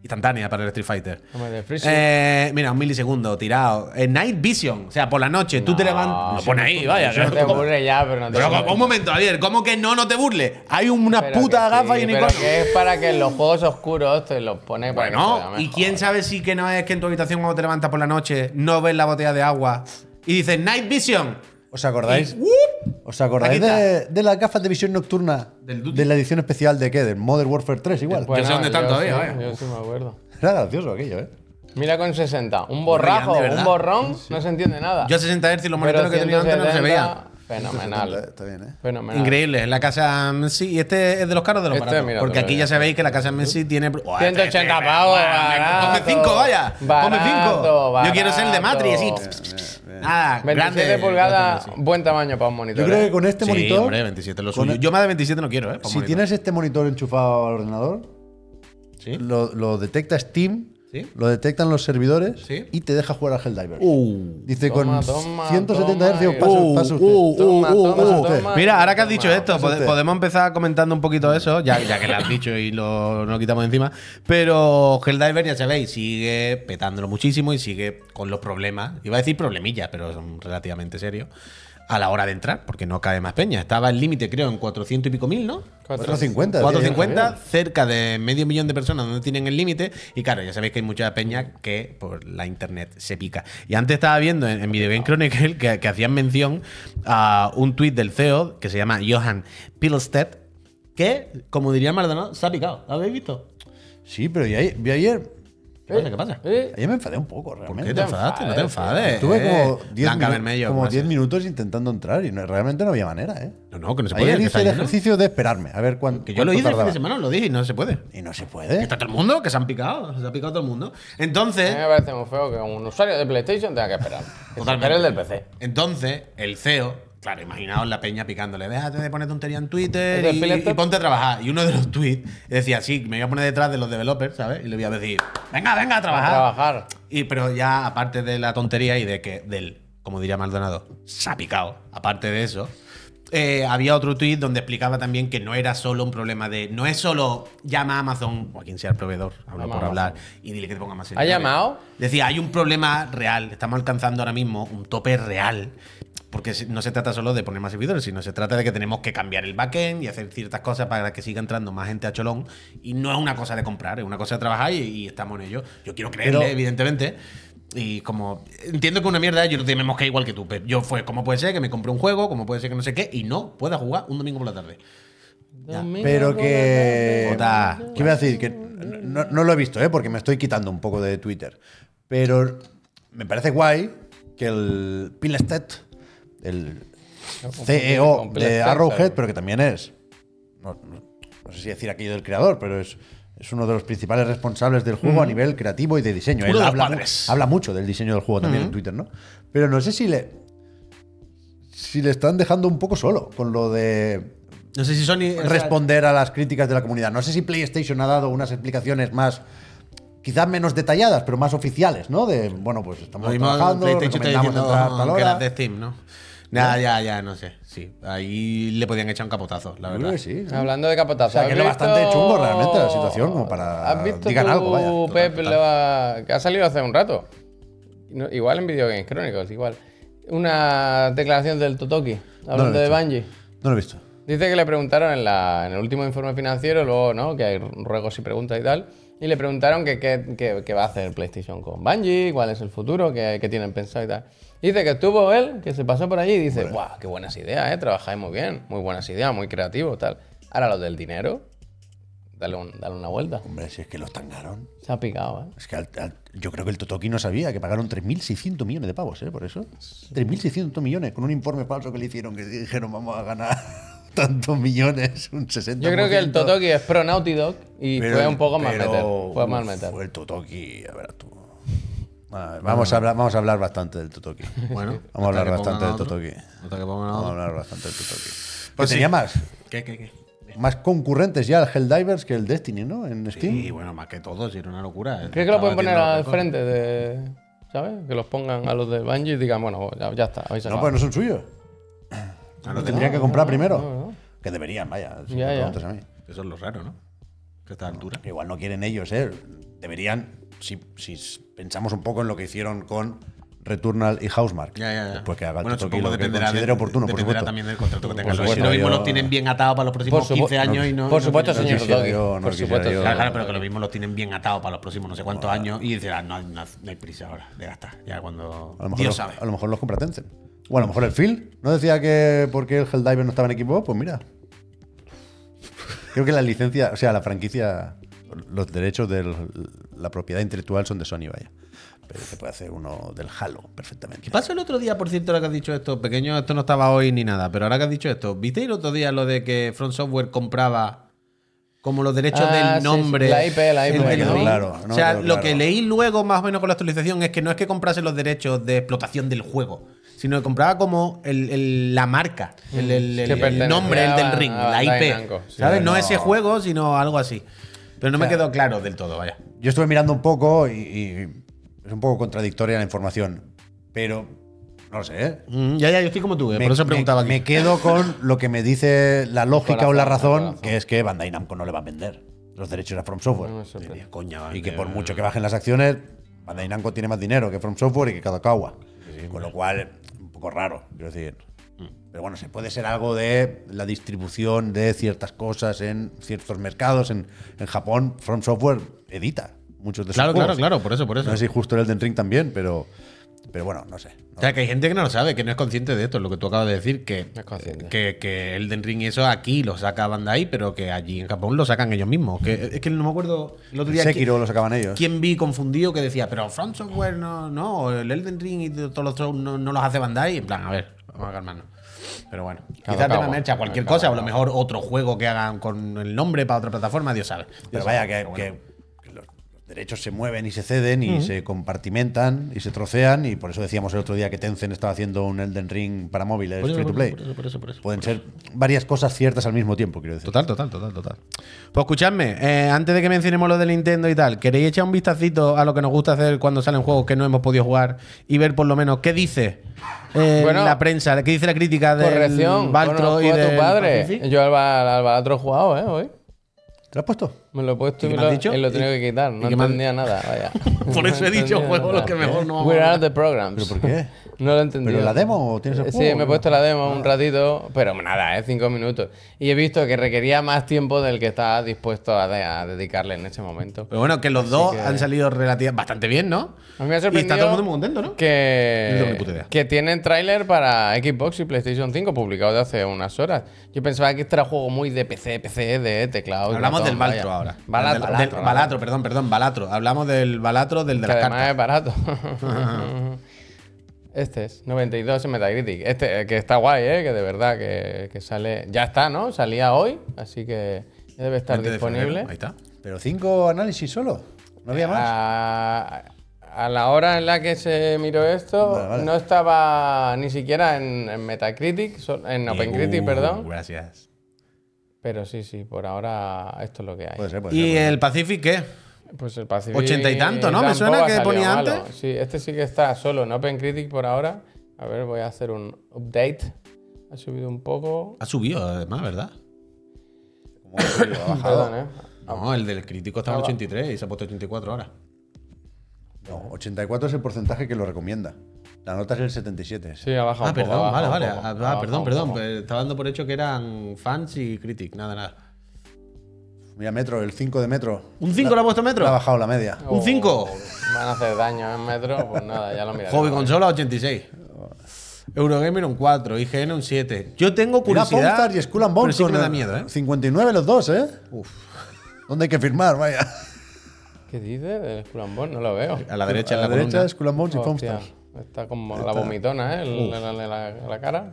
Speaker 3: instantánea para el Street Fighter. Eh, mira, un milisegundo, tirado. Eh, Night Vision, o sea, por la noche, tú te levantas. Lo pone ahí, vaya.
Speaker 2: No te
Speaker 3: ¿cómo-
Speaker 2: aburre ya, pero no te
Speaker 3: Pero un momento, Javier, ¿cómo que no, no te burles? Hay una
Speaker 2: Pero
Speaker 3: puta gafa
Speaker 2: sí,
Speaker 3: y un
Speaker 2: pero que es para que en los juegos oscuros te los pone para
Speaker 3: Bueno. ¿y quién sabe si que no es que en tu habitación cuando te levantas por la noche no ves la botella de agua y dices Night Vision?
Speaker 1: ¿Os acordáis? ¿Os acordáis de, de las gafas de visión nocturna
Speaker 3: Del Duty.
Speaker 1: de la edición especial de qué? ¿Del Modern Warfare 3 igual?
Speaker 2: Pues
Speaker 3: Yo sé
Speaker 2: no,
Speaker 3: dónde están todavía,
Speaker 2: sí,
Speaker 3: vaya.
Speaker 2: Yo sí me acuerdo.
Speaker 1: Era gracioso aquello, ¿eh?
Speaker 2: Mira con 60. Un borrajo, un borrón, no se entiende nada.
Speaker 3: Yo a 60 Hz los
Speaker 2: Pero
Speaker 3: monitores que tenía antes no se
Speaker 2: 170,
Speaker 3: veían.
Speaker 2: Fenomenal.
Speaker 1: Está bien, ¿eh?
Speaker 2: Fenomenal.
Speaker 3: Increíble, la casa Messi. Y este es de los caros de los
Speaker 2: Este,
Speaker 3: baratos.
Speaker 2: mira,
Speaker 3: Porque aquí ya sabéis que la casa Messi tiene. Buah,
Speaker 2: 180
Speaker 3: este,
Speaker 2: pavos,
Speaker 3: buah,
Speaker 2: barato.
Speaker 3: Ponme 5, vaya. Ponme 5.
Speaker 2: Barato,
Speaker 3: Yo quiero ser el de Matrix. Así. Nada,
Speaker 2: 27
Speaker 3: grande.
Speaker 2: pulgadas, buen tamaño para un monitor.
Speaker 1: Yo creo
Speaker 2: ¿eh?
Speaker 1: que con este
Speaker 3: Sí,
Speaker 1: monitor,
Speaker 3: hombre, 27 es lo suyo.
Speaker 1: el-
Speaker 3: Yo más de 27 no quiero, ¿eh?
Speaker 1: si
Speaker 3: monitor.
Speaker 1: tienes este monitor enchufado al ordenador,
Speaker 3: Sí.
Speaker 1: lo, lo detecta Steam,
Speaker 3: Sí.
Speaker 1: lo detectan los servidores
Speaker 3: Sí.
Speaker 1: y te deja jugar al Helldivers.
Speaker 3: Uh.
Speaker 1: Dice
Speaker 2: Toma,
Speaker 1: con
Speaker 2: toma,
Speaker 1: 170
Speaker 2: toma,
Speaker 1: Hz pasa, usted.
Speaker 2: Toma, toma, toma.
Speaker 3: Mira, ahora que has
Speaker 2: Toma,
Speaker 3: dicho esto, pode- podemos empezar comentando un poquito eso, ya, ya que lo has dicho y lo, lo quitamos encima. Pero Helldiver, ya sabéis, sigue petándolo muchísimo y sigue con los problemas. Iba a decir problemillas, pero son relativamente serios. A la hora de entrar, porque no cae más peña. Estaba el límite, creo, en 400 y pico mil, ¿no?
Speaker 1: 450.
Speaker 3: 450, cerca de medio millón de personas donde tienen el límite. Y claro, ya sabéis que hay mucha peña que por la internet se pica. Y antes estaba viendo en, en Video Game Chronicle que, que hacían mención a un tuit del CEO que se llama Johan Pilstedt, que, como diría Maldonado, se ha picado. ¿Lo habéis visto?
Speaker 1: Sí, pero yo, vi ayer.
Speaker 3: ¿Qué pasa? ¿Qué pasa?
Speaker 2: ¿Eh?
Speaker 1: Ayer me enfadé un poco,
Speaker 3: ¿Por
Speaker 1: realmente.
Speaker 3: qué te enfadaste? No te
Speaker 2: enfades.
Speaker 1: Estuve como
Speaker 3: eh.
Speaker 1: 10
Speaker 3: Blanca
Speaker 1: minu-
Speaker 3: Bermello,
Speaker 1: como
Speaker 3: ¿cómo
Speaker 1: 10
Speaker 3: es?
Speaker 1: minutos intentando entrar y no- realmente no había manera, ¿eh?
Speaker 3: No, no, que no se puede.
Speaker 1: Ayer hice el
Speaker 3: lleno.
Speaker 1: ejercicio de esperarme, a ver cuánto.
Speaker 3: Que yo lo hice el fin de semana, lo dije y no se puede.
Speaker 1: Y no se
Speaker 3: Que
Speaker 1: puede.
Speaker 3: Está todo el mundo, que se han picado, se ha picado todo el mundo.
Speaker 2: A
Speaker 3: Entonces,
Speaker 2: mí me parece muy feo que un usuario de PlayStation tenga que esperar. Que el del PC.
Speaker 3: Entonces, el CEO, claro, imaginaos la peña picándole, déjate de poner tontería en Twitter
Speaker 2: ¿Es del
Speaker 3: y, y ponte a trabajar. Y uno de los tweets decía, sí, me voy a poner detrás de los developers, ¿sabes? Y le voy a decir, venga, venga a
Speaker 2: A
Speaker 3: trabajar.
Speaker 2: trabajar.
Speaker 3: Y, pero ya, aparte de la tontería y de que del, como diría Maldonado, se ha picado, aparte de eso, eh, había otro tweet donde explicaba también que no era solo un problema de. No es solo llama a Amazon o a quien sea el proveedor, hablo por hablar, y dile que te ponga más
Speaker 2: ¿Ha llamado?
Speaker 3: Decía, hay un problema real. Estamos alcanzando ahora mismo un tope real. Porque no se trata solo de poner más servidores, sino se trata de que tenemos que cambiar el backend y hacer ciertas cosas para que siga entrando más gente a Cholón. Y no es una cosa de comprar, es una cosa de trabajar y, y estamos en ello. Yo quiero creerle,
Speaker 1: Pero-
Speaker 3: evidentemente. Y como entiendo que es una mierda, yo no tenemos que igual que tú, Pep. Yo fue, ¿cómo puede ser que me compré un juego? ¿Cómo puede ser que no sé qué? Y no pueda jugar un domingo por la tarde.
Speaker 1: Pero que.
Speaker 3: Jota.
Speaker 1: ¿Qué voy a decir? Que no, no lo he visto, ¿eh? Porque me estoy quitando un poco de Twitter. Pero me parece guay que el Pilestedt, el CEO
Speaker 2: con
Speaker 1: de Arrowhead, pero que también es. No, no- no sé si decir aquello del creador, pero es. Es uno de los principales responsables del juego a nivel creativo y de diseño.
Speaker 3: Uno de los
Speaker 1: habla, mu- habla mucho del diseño del juego también en Twitter, ¿no? Pero no sé si le. Si le están dejando un poco solo con lo de
Speaker 3: No sé si Sony.
Speaker 1: responder a las críticas de la comunidad. No sé si PlayStation ha dado unas explicaciones más, quizás menos detalladas, pero más oficiales, ¿no? De, bueno, pues estamos
Speaker 3: Lo mismo
Speaker 1: trabajando,
Speaker 3: PlayStation
Speaker 1: recomendamos
Speaker 3: diciendo
Speaker 1: entrar a tal hora.
Speaker 3: las de Steam, ¿no? Ya, ya, ya, no sé. Sí, ahí le podían echar un capotazo, la verdad.
Speaker 1: sí. sí.
Speaker 2: Hablando de capotazo.
Speaker 1: O sea, que
Speaker 2: ¿has
Speaker 1: es bastante
Speaker 2: visto-
Speaker 1: chungo realmente la situación, como para
Speaker 2: ¿Has visto
Speaker 1: digan
Speaker 2: tú,
Speaker 1: algo, vaya. Total,
Speaker 2: Pep,
Speaker 1: total.
Speaker 2: la- que ha salido hace un rato? No, igual en Video Games Chronicles, igual. Una declaración del Totoki, hablando de. Bungie.
Speaker 1: No lo he visto.
Speaker 2: Dice que le preguntaron en, la, en el último informe financiero, luego, ¿no? Que hay ruegos y preguntas y tal. Y le preguntaron que qué que, que va a hacer PlayStation con Bungie, cuál es el futuro, qué tienen pensado y tal. Dice que estuvo él, que se pasó por allí y dice, guau, qué buenas ideas, ¿eh? Trabajáis muy bien, muy buenas ideas, muy creativo, tal. Ahora lo del dinero, dale, un- dale una vuelta.
Speaker 1: Hombre, si es que los tangaron.
Speaker 2: Se ha picado, ¿eh?
Speaker 1: Es que al- al- yo creo que el Totoki no sabía que pagaron 3.600 millones de pavos, ¿eh? Por eso. 3.600 millones, con un informe falso que le hicieron, que dijeron vamos a ganar *laughs* tantos millones, un 60%.
Speaker 2: Yo creo que el Totoki es pro Naughty Dog y
Speaker 1: Pero-
Speaker 2: fue un poco más meter. Fue
Speaker 1: uf,
Speaker 2: meter.
Speaker 1: Fue el Totoki, a ver tú. Ah, vamos, a hablar, vamos a hablar bastante del Totoki.
Speaker 3: Bueno,
Speaker 1: Vamos a hablar bastante del. Totoki. Vamos a hablar bastante del Totoki.
Speaker 3: Pues
Speaker 1: Pues
Speaker 3: sí.
Speaker 1: tenía más,
Speaker 3: ¿Qué, qué, qué?
Speaker 1: más concurrentes ya el Helldivers que el Destiny, ¿no? En Steam.
Speaker 3: Sí, bueno, más que todo, si era una locura.
Speaker 2: ¿Crees que lo pueden poner al frente de. ¿Sabes? Que los pongan a los de Bungie y digan, bueno, ya, ya está, habéis
Speaker 1: No, pues no son suyos.
Speaker 3: Ah,
Speaker 1: Lo
Speaker 3: no,
Speaker 1: tendrían que comprar primero.
Speaker 2: no, no.
Speaker 1: Que deberían, vaya. si
Speaker 2: Ya,
Speaker 1: me
Speaker 2: ya.
Speaker 1: preguntas a mí.
Speaker 3: Eso es lo raro, ¿no? Que a esta altura.
Speaker 1: Igual no quieren ellos, ¿eh? Deberían, si, si pensamos un poco en lo que hicieron con Returnal y Housemark.
Speaker 3: Ya, ya, ya.
Speaker 1: Después que haga el
Speaker 3: bueno, supongo
Speaker 1: que considere
Speaker 3: de-
Speaker 1: oportuno, por supuesto.
Speaker 3: también del contrato que tengan.
Speaker 1: supuesto,
Speaker 3: si lo mismo
Speaker 1: yo-
Speaker 3: los tienen bien atados para los próximos
Speaker 2: Por supu-
Speaker 3: 15 años y no.
Speaker 2: Por
Speaker 3: no
Speaker 2: supuesto, señor
Speaker 1: no
Speaker 2: por supuesto.
Speaker 1: yo.
Speaker 3: Claro, claro, pero que lo mismo los tienen bien atados para los próximos no sé cuántos años y dirán, no, hay prisa ahora de gastar. Ya cuando.
Speaker 1: A lo, mejor
Speaker 3: Dios
Speaker 1: los,
Speaker 3: sabe.
Speaker 1: a lo mejor los compra Tencent. O a lo mejor el Phil. ¿No decía que porque el Helldiver no estaba en equipo? Pues mira. Creo que la licencia, o sea, la franquicia, los derechos de la propiedad intelectual son de Sony, vaya. Pero se puede hacer uno del Halo perfectamente.
Speaker 3: ¿Qué pasó el otro día, por cierto, ahora que has dicho esto? Pequeño, esto no estaba hoy ni nada, pero ahora que has dicho esto, ¿visteis el otro día lo de que Front Software compraba como los derechos
Speaker 2: Ah, sí,
Speaker 3: del
Speaker 2: sí,
Speaker 3: nombre?
Speaker 2: la IP, la IP,
Speaker 1: No quedó claro, no
Speaker 3: o
Speaker 1: me
Speaker 3: sea,
Speaker 1: quedó
Speaker 3: lo
Speaker 1: claro.
Speaker 3: que leí luego, más o menos con la actualización, es que no es que comprase los derechos de explotación del juego, sino que compraba como el- el- la marca, el, el-
Speaker 2: Que
Speaker 3: el- nombre, el del ring,
Speaker 2: a
Speaker 3: la IP.
Speaker 2: Sí.
Speaker 3: ¿Sabes? No
Speaker 1: no.
Speaker 3: ese juego, sino algo así. Pero no me
Speaker 1: O sea,
Speaker 3: quedó claro del todo, vaya.
Speaker 1: Yo estuve mirando un poco y, y es un poco contradictoria la información. Pero, no lo sé, ¿eh?
Speaker 3: Mm, ya, ya, yo estoy como tú, eh,
Speaker 1: Me-
Speaker 3: por eso
Speaker 1: me-
Speaker 3: preguntaba aquí.
Speaker 1: Me quedo con lo que me dice la lógica o la razón, que es que Bandai Namco no le va a vender los derechos a From Software.
Speaker 2: No me.
Speaker 3: Coña,
Speaker 1: y que por mucho que bajen las acciones, Bandai Namco tiene más dinero que From Software y que Kadokawa. Con lo cual, un poco raro, quiero decir. Pero bueno, se puede ser algo de la distribución de ciertas cosas en ciertos mercados. En, en Japón, From Software edita muchos de sus
Speaker 3: Claro, claro,
Speaker 1: juegos.
Speaker 3: claro, por eso, por eso.
Speaker 1: No sé si justo el Elden Ring también, pero, pero bueno, no sé.
Speaker 3: O sea, que hay gente que no lo sabe, que no es consciente de esto, lo que tú acabas de decir, que,
Speaker 2: No
Speaker 3: que, que Elden Ring y eso aquí lo saca Bandai, pero que allí en Japón lo sacan ellos mismos. Que, es que no me acuerdo el otro día
Speaker 1: Sekiro
Speaker 3: quién,
Speaker 1: lo sacaban ellos.
Speaker 3: quién vi confundido que decía, pero Front Software no, no, el Elden Ring y todos los otros no, no los hace Bandai. En plan, a ver, vamos a calmarnos. Pero bueno, quizás tema mercha, cualquier cosa, o a lo mejor otro juego que hagan con el nombre para otra plataforma, Dios sabe.
Speaker 1: Pero vaya, que, derechos se mueven y se ceden y se compartimentan y se trocean. Y por eso decíamos el otro día que Tencent estaba haciendo un Elden Ring para móviles
Speaker 3: Por eso,
Speaker 1: free to play.
Speaker 3: eso, por eso, por eso, por eso.
Speaker 1: Pueden ser varias cosas ciertas al mismo tiempo, quiero decir.
Speaker 3: Total, total, total, total. Pues escuchadme, eh, antes de que mencionemos lo de Nintendo y tal, ¿queréis echar un vistacito a lo que nos gusta hacer cuando salen juegos que no hemos podido jugar y ver por lo menos qué dice eh,
Speaker 2: Bueno,
Speaker 3: la prensa, qué dice la crítica del
Speaker 2: Corrección.
Speaker 3: Baltro
Speaker 2: conozco
Speaker 3: y
Speaker 2: a
Speaker 3: del
Speaker 2: tu padre. Yo al, he jugado, ¿eh? Hoy.
Speaker 1: ¿Te lo has puesto?
Speaker 2: Me lo he puesto
Speaker 3: ¿Y
Speaker 2: y, me lo,
Speaker 3: dicho?
Speaker 2: y lo he tenido
Speaker 3: ¿Y-
Speaker 2: que quitar.
Speaker 3: y
Speaker 2: No
Speaker 3: me
Speaker 2: entendía nada, vaya. *laughs*
Speaker 3: Por eso he dicho,
Speaker 2: entendía
Speaker 3: juego, lo
Speaker 2: nada.
Speaker 3: que mejor no *laughs* vamos
Speaker 2: We're
Speaker 3: a
Speaker 2: out of the programs.
Speaker 1: ¿Pero por qué? *laughs*
Speaker 2: No lo he entendido.
Speaker 1: ¿Pero la demo o tienes el
Speaker 2: Sí,
Speaker 1: juego?
Speaker 2: me he puesto la demo un ratito, pero nada, es cinco minutos. Y he visto que requería más tiempo del que estaba dispuesto a, de- a dedicarle en ese momento.
Speaker 3: Pero bueno, que los dos
Speaker 2: que-
Speaker 3: han salido relativamente bastante bien, ¿no?
Speaker 2: A mí me ha
Speaker 3: Y
Speaker 2: sorprendido
Speaker 3: está todo el mundo muy contento, ¿no?
Speaker 2: Que, que tienen tráiler para Xbox y PlayStation 5 publicado de hace unas horas. Yo pensaba que este era juego muy de PC, PC, de teclado. y
Speaker 3: Hablamos
Speaker 2: ratón,
Speaker 3: del Balatro
Speaker 2: vaya.
Speaker 3: Ahora.
Speaker 2: Balat-
Speaker 3: Del- del-
Speaker 2: Balatro,
Speaker 3: Balatro, perdón, perdón, Balatro. Hablamos del Balatro del de
Speaker 2: Que
Speaker 3: las
Speaker 2: además
Speaker 3: cartas.
Speaker 2: es barato. *laughs* este es 92 en Metacritic. Este, eh, que está guay, ¿eh? Que de verdad que, que sale. Ya está, ¿no? Salía hoy, así que debe estar
Speaker 3: 20 de febrero,
Speaker 2: disponible.
Speaker 3: Ahí está.
Speaker 1: ¿Pero cinco análisis solo? ¿No había más?
Speaker 2: A, a la hora en la que se miró esto,
Speaker 1: Vale, vale.
Speaker 2: no estaba ni siquiera en, en Metacritic, en OpenCritic,
Speaker 3: Uh,
Speaker 2: perdón.
Speaker 3: Gracias.
Speaker 2: Pero sí, sí, por ahora esto es lo que hay.
Speaker 1: Puede ser, puede ser.
Speaker 3: ¿Y
Speaker 1: puede ser.
Speaker 3: el Pacific qué?
Speaker 2: Pues el Pacific.
Speaker 3: Ochenta y tanto, ¿no? Me suena que ponía
Speaker 2: malo.
Speaker 3: antes.
Speaker 2: Sí, este sí que está solo en OpenCritic por ahora. A ver, voy a hacer un update. Ha subido un poco.
Speaker 3: Ha subido, además, ¿verdad?
Speaker 1: Ha subido, ha bajado.
Speaker 2: Perdón, ¿eh?
Speaker 3: No, el del crítico estaba en 83 y se ha puesto 84 ahora.
Speaker 1: No, 84 es el porcentaje que lo recomienda. La nota es el 77.
Speaker 2: Sí, ha bajado
Speaker 3: Ah,
Speaker 2: un poco,
Speaker 3: perdón, vale, vale.
Speaker 2: un poco,
Speaker 3: Ah, ah, perdón,
Speaker 2: un
Speaker 3: perdón. Estaba dando por hecho que eran fans y critic, nada, nada.
Speaker 1: Mira, metro, el 5 de metro.
Speaker 3: ¿Un 5 le ha puesto
Speaker 1: Le ha
Speaker 3: metro?
Speaker 1: bajado la media.
Speaker 3: ¿Un cinco?
Speaker 2: Oh, Van a hacer daño en metro, pues nada, ya lo miraré.
Speaker 3: Hobby consola 86. Eurogamer un 4, IGN un 7. Yo tengo
Speaker 1: Mira,
Speaker 3: curiosidad.
Speaker 1: Popstar y Skull and Bones
Speaker 3: sí me da miedo, ¿eh?
Speaker 1: 59 los dos, ¿eh?
Speaker 3: Uf.
Speaker 1: ¿Dónde hay que firmar? Vaya.
Speaker 2: ¿Qué dice del Skull and Bones? No lo veo.
Speaker 3: A la derecha
Speaker 1: a
Speaker 3: en
Speaker 1: la,
Speaker 3: la,
Speaker 1: derecha,
Speaker 3: columna.
Speaker 1: Skull and Bones y Foamstars.
Speaker 2: Está como la vomitona, ¿eh? El- la, la- la- la cara.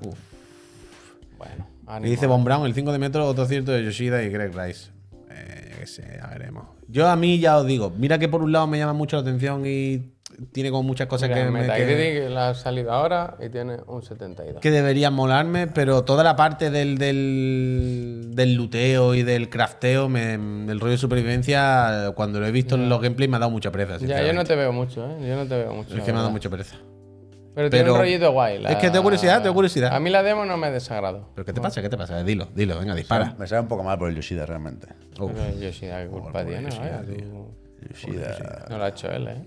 Speaker 2: Bueno,
Speaker 3: Y
Speaker 2: ánimo.
Speaker 3: dice Von Brown, el 5 de metro, otro cierto de Yoshida y Greg Rice. Eh, yo qué sé, ya veremos. Yo a mí ya os digo, mira que por un lado me llama mucho la atención y tiene como muchas cosas
Speaker 2: Mira,
Speaker 3: que, me- que,
Speaker 2: la ha salido ahora y tiene un 72.
Speaker 3: que deberían molarme, pero toda la parte del, del, del luteo y del crafteo, me- del rollo de supervivencia, cuando lo he visto en los gameplays me ha dado mucha pereza.
Speaker 2: Ya, yo no te veo mucho, ¿eh? Yo no te veo mucho.
Speaker 3: Es que me ha dado mucha pereza.
Speaker 2: Pero, tiene un rollito guay. la-
Speaker 3: Es que tengo curiosidad, tengo curiosidad.
Speaker 2: A mí la demo no me desagrado.
Speaker 3: ¿Pero qué te pasa? ¿Qué te pasa? Dilo, dilo, venga, dispara.
Speaker 1: Me sabe un poco mal por el Yoshida, realmente.
Speaker 3: Uf,
Speaker 2: Pero Yoshida, ¿qué culpa tiene?
Speaker 3: Yoshida,
Speaker 2: Vaya,
Speaker 3: tío.
Speaker 2: tú-
Speaker 1: Yoshida.
Speaker 2: No lo ha hecho él, ¿eh?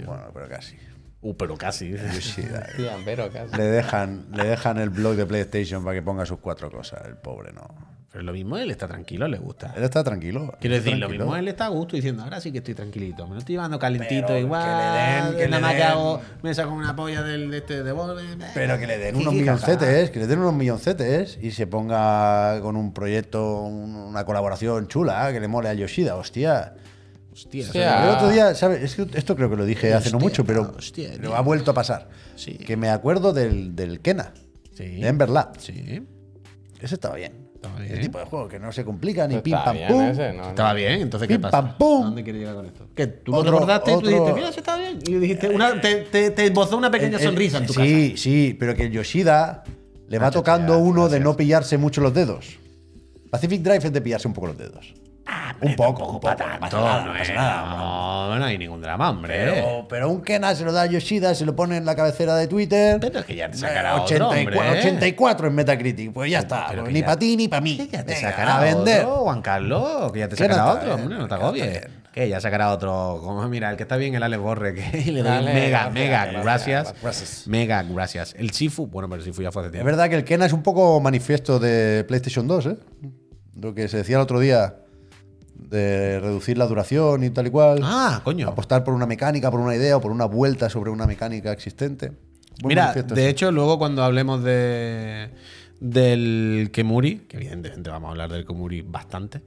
Speaker 3: yo.
Speaker 1: Bueno, pero casi.
Speaker 3: Uh, pero casi. *laughs*
Speaker 1: Yoshida.
Speaker 2: Tía, pero casi.
Speaker 1: le, dejan, le dejan el blog de PlayStation para que ponga sus cuatro cosas. El pobre no.
Speaker 3: Pero lo mismo él está tranquilo, le gusta.
Speaker 1: Él está tranquilo.
Speaker 3: Quiero
Speaker 1: está
Speaker 3: decir, lo mismo él está a gusto diciendo, ahora sí que estoy tranquilito. Me lo estoy llevando calentito,
Speaker 1: Pero
Speaker 3: igual.
Speaker 1: que le den, que
Speaker 3: nada
Speaker 1: le
Speaker 3: más que hago, me saco una polla del de este de Volve.
Speaker 1: Pero que le den unos milloncetes, que le den unos milloncetes y se ponga con un proyecto, un- una colaboración chula, que le mole a Yoshida, hostia.
Speaker 3: Hostia,
Speaker 2: Hostia.
Speaker 1: El otro día, ¿sabes? Es que esto creo que lo dije hace no mucho, pero,
Speaker 3: hostia, tío.
Speaker 1: ha vuelto a pasar.
Speaker 3: Sí.
Speaker 1: Que me acuerdo del, del Kena,
Speaker 3: Sí.
Speaker 1: de Ember Lab.
Speaker 3: Sí.
Speaker 1: Ese estaba bien.
Speaker 3: Estaba
Speaker 1: El
Speaker 3: bien.
Speaker 1: tipo de juego que no se complica ni
Speaker 2: Está
Speaker 1: pim pam pum.
Speaker 2: ese, ¿no?
Speaker 3: Estaba bien, entonces ¿qué pasa?
Speaker 1: pam, pum.
Speaker 3: ¿A dónde quiere llegar con esto? Que tú lo
Speaker 1: Otro-
Speaker 3: recordaste y tú dijiste, mira, se está bien. Y dijiste, una, te, te, te esbozó una pequeña
Speaker 1: El- el-
Speaker 3: sonrisa en tu
Speaker 1: sí, sí, pero que el Yoshida le va tocando
Speaker 3: ya,
Speaker 1: uno de no pillarse mucho los dedos. Pacific Drive es de pillarse un poco los dedos. Un poco, un poco. no pasa nada,
Speaker 3: no,
Speaker 1: no pasa
Speaker 3: es-
Speaker 1: nada.
Speaker 3: no, no hay ningún drama, hombre.
Speaker 1: Pero, pero un Kena se lo da a Yoshida, se lo pone en la cabecera de Twitter.
Speaker 3: Pero es que ya te
Speaker 1: Eh,
Speaker 3: sacará otro,
Speaker 1: 84,
Speaker 3: hombre.
Speaker 1: 84 en Metacritic. Pues ya está. pues ni para ti ni para mí.
Speaker 3: Que ya te
Speaker 1: Venga,
Speaker 3: sacará
Speaker 1: a vender.
Speaker 3: otro, Juan Carlos, que ya te
Speaker 1: no
Speaker 3: sacará otro, hombre, no te agobies. Que ya sacará otro. Como mira, el que está bien, el Alex Borre, que *laughs* le
Speaker 2: Dale,
Speaker 3: mega, mega
Speaker 2: gracias,
Speaker 3: gracias. Mega gracias. El Sifu, bueno, pero el Sifu ya fue hace
Speaker 1: Es
Speaker 3: tiempo.
Speaker 1: verdad que el Kena es un poco manifiesto de PlayStation 2, ¿eh? Lo que se decía el otro día de reducir la duración y tal y cual.
Speaker 3: Ah, coño.
Speaker 1: Apostar por una mecánica, por una idea o por una vuelta sobre una mecánica existente. Buen
Speaker 3: Mira, de hecho, luego cuando hablemos de del Kemuri, que evidentemente vamos a hablar del Kemuri bastante,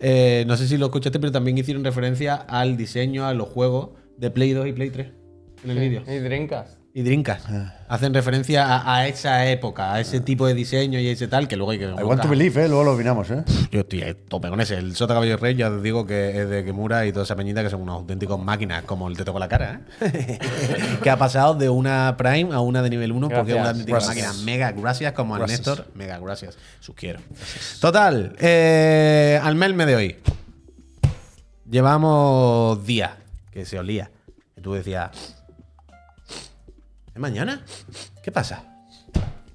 Speaker 3: eh, no sé si lo escuchaste, pero también hicieron referencia al diseño, a los juegos de Play 2 y Play 3 en el vídeo.
Speaker 2: Y drinkas.
Speaker 3: Y Dreamcast.
Speaker 1: Ah.
Speaker 3: Hacen referencia a, a esa época, a ese tipo de diseño y ese tal, que luego hay que...
Speaker 1: I want to believe, ¿eh? Luego lo opinamos, ¿eh?
Speaker 3: Yo estoy tope con ese. El Sota Caballo Rey, ya os digo que es de Kemura y toda esa peñita que son unos auténticos máquinas, como el te toco la cara, ¿eh? *laughs* que ha pasado de una Prime a una de nivel 1 porque es una auténtica máquina. Mega gracias, como al. Néstor. Mega gracias. Sus quiero. Total, eh, al melme de hoy. Llevamos días que se olía. Y tú decías, ¿es mañana? ¿Qué pasa?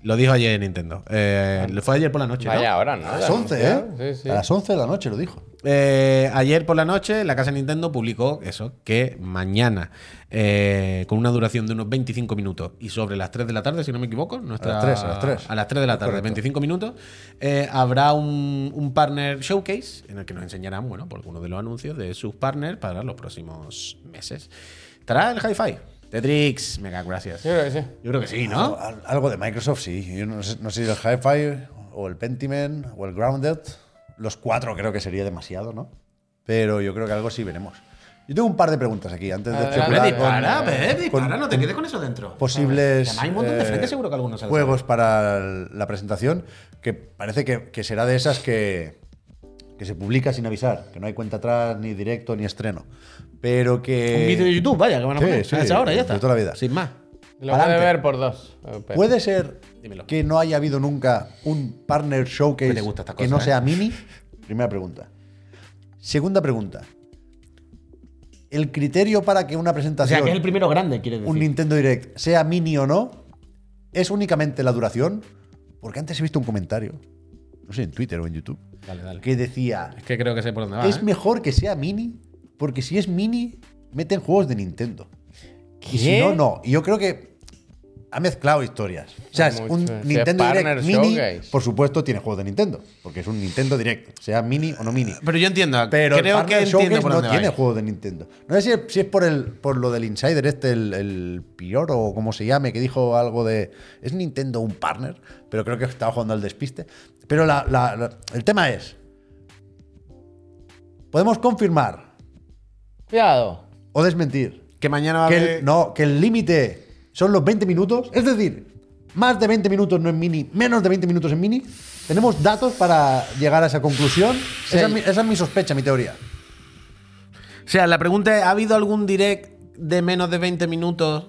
Speaker 3: Lo dijo ayer Nintendo. Eh, fue ayer por la noche, ¿no?
Speaker 2: Vaya hora, ¿no?
Speaker 1: A las 11, ¿eh?
Speaker 2: Sí, sí.
Speaker 1: A las 11 de la noche lo dijo.
Speaker 3: Eh, ayer por la noche, la casa de Nintendo publicó eso, que mañana, eh, con una duración de unos 25 minutos y sobre las 3 de la tarde, si no me equivoco, nuestra-
Speaker 1: A las 3, a las 3.
Speaker 3: a las 3 de la tarde,
Speaker 1: Correcto.
Speaker 3: 25 minutos, eh, habrá un, un partner showcase en el que nos enseñarán, bueno, por algunos de los anuncios de sus partners para los próximos meses. ¿Estará el Hi-Fi? Tetrix, mega gracias.
Speaker 2: Yo creo que sí.
Speaker 3: Yo creo que sí, ¿no?
Speaker 1: Al- Algo de Microsoft, sí. Yo no sé, no sé si el Hi-Fi o el Pentiment o el Grounded. Los cuatro creo que sería demasiado, ¿no? Pero yo creo que algo sí veremos. Yo tengo un par de preguntas aquí antes de especular
Speaker 3: dispara, dispara, no te quedes con eso dentro.
Speaker 1: posibles
Speaker 3: hay un montón de
Speaker 1: eh,
Speaker 3: frente, seguro que algunos
Speaker 1: juegos para la presentación que parece que, que será de esas que, que se publica sin avisar, que no hay cuenta atrás, ni directo, ni estreno. Pero que...
Speaker 3: Un vídeo de YouTube, vaya, que van a
Speaker 1: Sí,
Speaker 3: poner.
Speaker 1: sí,
Speaker 3: a esa hora, ya
Speaker 1: de
Speaker 3: está.
Speaker 1: toda la vida.
Speaker 3: Sin más.
Speaker 2: Lo
Speaker 1: Pa'lante.
Speaker 2: puede ver por dos. Pep.
Speaker 1: ¿Puede ser
Speaker 3: Dímelo.
Speaker 1: que no haya habido nunca un partner showcase
Speaker 3: Que te gusta esta
Speaker 1: que
Speaker 3: cosa,
Speaker 1: no
Speaker 3: ¿eh?
Speaker 1: sea mini? Primera pregunta. Segunda pregunta. ¿El criterio para que una
Speaker 3: O
Speaker 1: presentación,
Speaker 3: sea, que es el primero grande, quiere decir.
Speaker 1: un Nintendo Direct, sea mini o no, es únicamente la duración? Porque antes he visto un comentario, no sé, en Twitter o en YouTube,
Speaker 3: Dale, dale.
Speaker 1: que decía,
Speaker 3: Es que creo que sé por dónde va.
Speaker 1: es
Speaker 3: ¿eh?
Speaker 1: mejor que sea mini, porque si es mini, meten juegos de Nintendo. Y si
Speaker 2: ¿Qué?
Speaker 1: no, no. Y yo creo que ha mezclado historias. O sea, es
Speaker 2: mucho.
Speaker 1: un
Speaker 2: Si es
Speaker 1: Nintendo Direct Mini,
Speaker 2: Showcase.
Speaker 1: por supuesto, tiene juegos de Nintendo, porque es un Nintendo Direct, sea mini o no mini.
Speaker 3: Pero yo entiendo,
Speaker 1: Pero el
Speaker 3: creo que entiendo por
Speaker 1: no tiene
Speaker 3: vais.
Speaker 1: juegos de Nintendo. No sé si es, si es por el por lo del insider este, el, el Pioro o como se llame, que dijo algo de es Nintendo un partner, pero creo que estaba jugando al despiste. Pero la- la- la- el tema es, podemos confirmar
Speaker 2: Cuidado.
Speaker 1: o desmentir
Speaker 3: Que mañana va a
Speaker 1: que
Speaker 3: haber...
Speaker 1: el, no, que el límite son los 20 minutos, es decir, más de 20 minutos no en mini, menos de 20 minutos en mini. Tenemos datos para llegar a esa conclusión.
Speaker 2: Sí.
Speaker 1: Esa, es mi, esa es mi sospecha, mi teoría.
Speaker 3: O sea, la pregunta es, ¿ha habido algún direct de menos de 20 minutos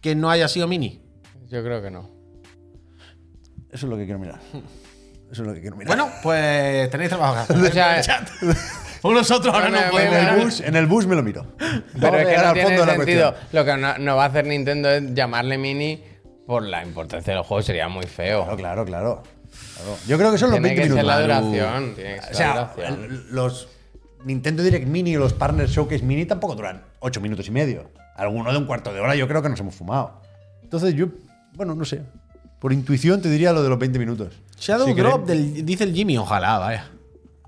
Speaker 3: que no haya sido mini?
Speaker 2: Yo creo que no.
Speaker 1: Eso es lo que quiero mirar. Eso es lo que quiero mirar.
Speaker 3: Bueno, pues tenéis trabajo.
Speaker 2: O sea, *laughs*
Speaker 3: Por nosotros ahora no
Speaker 1: en
Speaker 3: podemos.
Speaker 2: bueno,
Speaker 1: el, bus, en el bus me lo miro.
Speaker 2: Pero es que no
Speaker 1: al
Speaker 2: tiene
Speaker 1: fondo de la
Speaker 2: sentido.
Speaker 1: cuestión.
Speaker 2: Lo que no, no va a hacer Nintendo es llamarle mini por la importancia del juego. Sería muy feo.
Speaker 1: Claro, claro, claro. Claro. Yo creo que son los
Speaker 2: Tiene
Speaker 1: 20
Speaker 2: que ser
Speaker 1: minutos.
Speaker 2: la duración. Tiene que ser
Speaker 1: O sea,
Speaker 2: la duración.
Speaker 1: los Nintendo Direct Mini y los Partner Showcase Mini tampoco duran 8 minutos y medio. Alguno de un cuarto de hora yo creo que nos hemos fumado. Entonces yo, bueno, no sé. Por intuición te diría lo de los 20 minutos.
Speaker 3: Shadow
Speaker 1: Si
Speaker 3: Drop, del, dice el Jimmy, ojalá, vaya.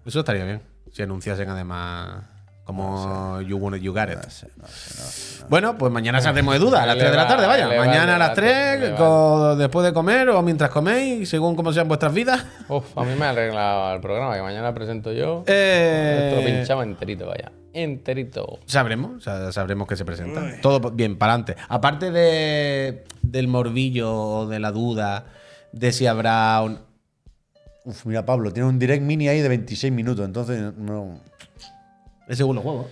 Speaker 3: Eso estaría bien. Si anunciasen además como You Want You Got It. Bueno, pues mañana saldremos de duda, a las 3 de la tarde, vaya. Mañana a las
Speaker 2: va,
Speaker 3: 3,
Speaker 2: le va.
Speaker 3: co- después de comer o mientras coméis, según cómo sean vuestras vidas.
Speaker 2: Uf, a mí me ha arreglado el programa que mañana presento yo.
Speaker 3: Eh,
Speaker 2: Esto lo pinchaba enterito, vaya. Enterito.
Speaker 3: Sabremos, o sea, sabremos que se presenta. Todo bien, para adelante. Aparte de, del morbillo o de la duda de si habrá un.
Speaker 1: Uf, mira, Pablo, tiene un Direct Mini ahí de 26 minutos. Entonces, no.
Speaker 3: Es según los juegos.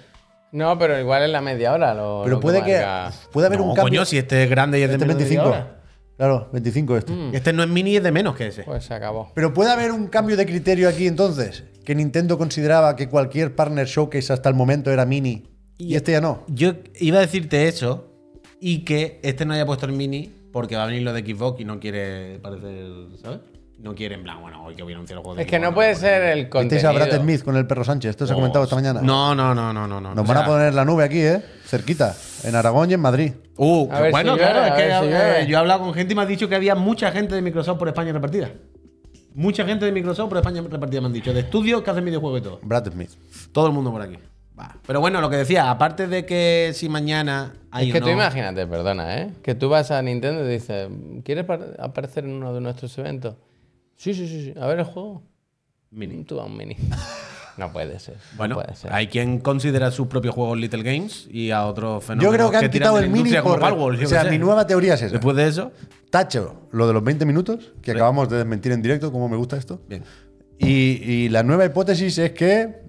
Speaker 2: No, pero igual es la media hora. Lo,
Speaker 1: Pero
Speaker 2: lo
Speaker 1: puede que.
Speaker 2: marca.
Speaker 1: Puede haber
Speaker 3: no,
Speaker 1: un cambio.
Speaker 3: coño, si este es grande y es de
Speaker 1: este
Speaker 3: menos de
Speaker 1: 25.
Speaker 3: media hora.
Speaker 1: Claro, 25 este.
Speaker 3: Este no es mini y es de menos que ese.
Speaker 2: Pues se acabó.
Speaker 1: Pero puede haber un cambio de criterio aquí entonces. Que Nintendo consideraba que cualquier partner showcase hasta el momento era mini. Y, este ya no.
Speaker 3: Yo iba a decirte eso y que este no haya puesto el mini porque va a venir lo de Xbox y no quiere parecer, ¿sabes? No quiere en plan, bueno, hoy que voy a anunciar el juego de
Speaker 2: Es que no puede ser el
Speaker 1: ¿Visteis a Brad
Speaker 2: contenido.
Speaker 1: Smith con el perro Sánchez? Esto se ha comentado esta mañana.
Speaker 3: No, no, no, no, no. no.
Speaker 1: Nos
Speaker 3: O
Speaker 1: van a
Speaker 3: sea,
Speaker 1: poner la nube aquí, ¿eh? Cerquita. En Aragón y en Madrid.
Speaker 3: Uh,
Speaker 2: A ver
Speaker 3: bueno,
Speaker 2: si
Speaker 3: claro,
Speaker 2: llueve,
Speaker 3: es
Speaker 2: a
Speaker 3: que
Speaker 2: ver si
Speaker 3: eh,
Speaker 2: llueve.
Speaker 3: yo he hablado con gente y me ha dicho que había mucha gente de Microsoft por España repartida. Mucha gente de Microsoft por España repartida me han dicho. De estudios que hacen videojuegos y todo.
Speaker 1: Brad Smith.
Speaker 3: Todo el mundo por aquí. Va. Pero bueno, lo que decía, aparte de que si mañana hay
Speaker 2: Es que
Speaker 3: o
Speaker 2: tú
Speaker 3: no-
Speaker 2: imagínate, perdona, ¿eh? Que tú vas a Nintendo y dices, ¿quieres par- aparecer en uno de nuestros eventos? Sí, sí, sí, sí. A ver el juego.
Speaker 3: Mini.
Speaker 2: Tú a un mini. *laughs* no puede ser.
Speaker 3: Bueno,
Speaker 2: no puede ser.
Speaker 3: hay quien considera sus propios juegos Little Games y a otros
Speaker 1: Yo
Speaker 3: fenómenos
Speaker 1: creo que han quitado el mini por.
Speaker 3: Palworld, yo
Speaker 1: o sea, mi nueva teoría es esa.
Speaker 3: Después de eso,
Speaker 1: Tacho lo de los 20 minutos, que acabamos de desmentir en directo, como me gusta esto.
Speaker 3: bien.
Speaker 1: Y, y la nueva hipótesis es que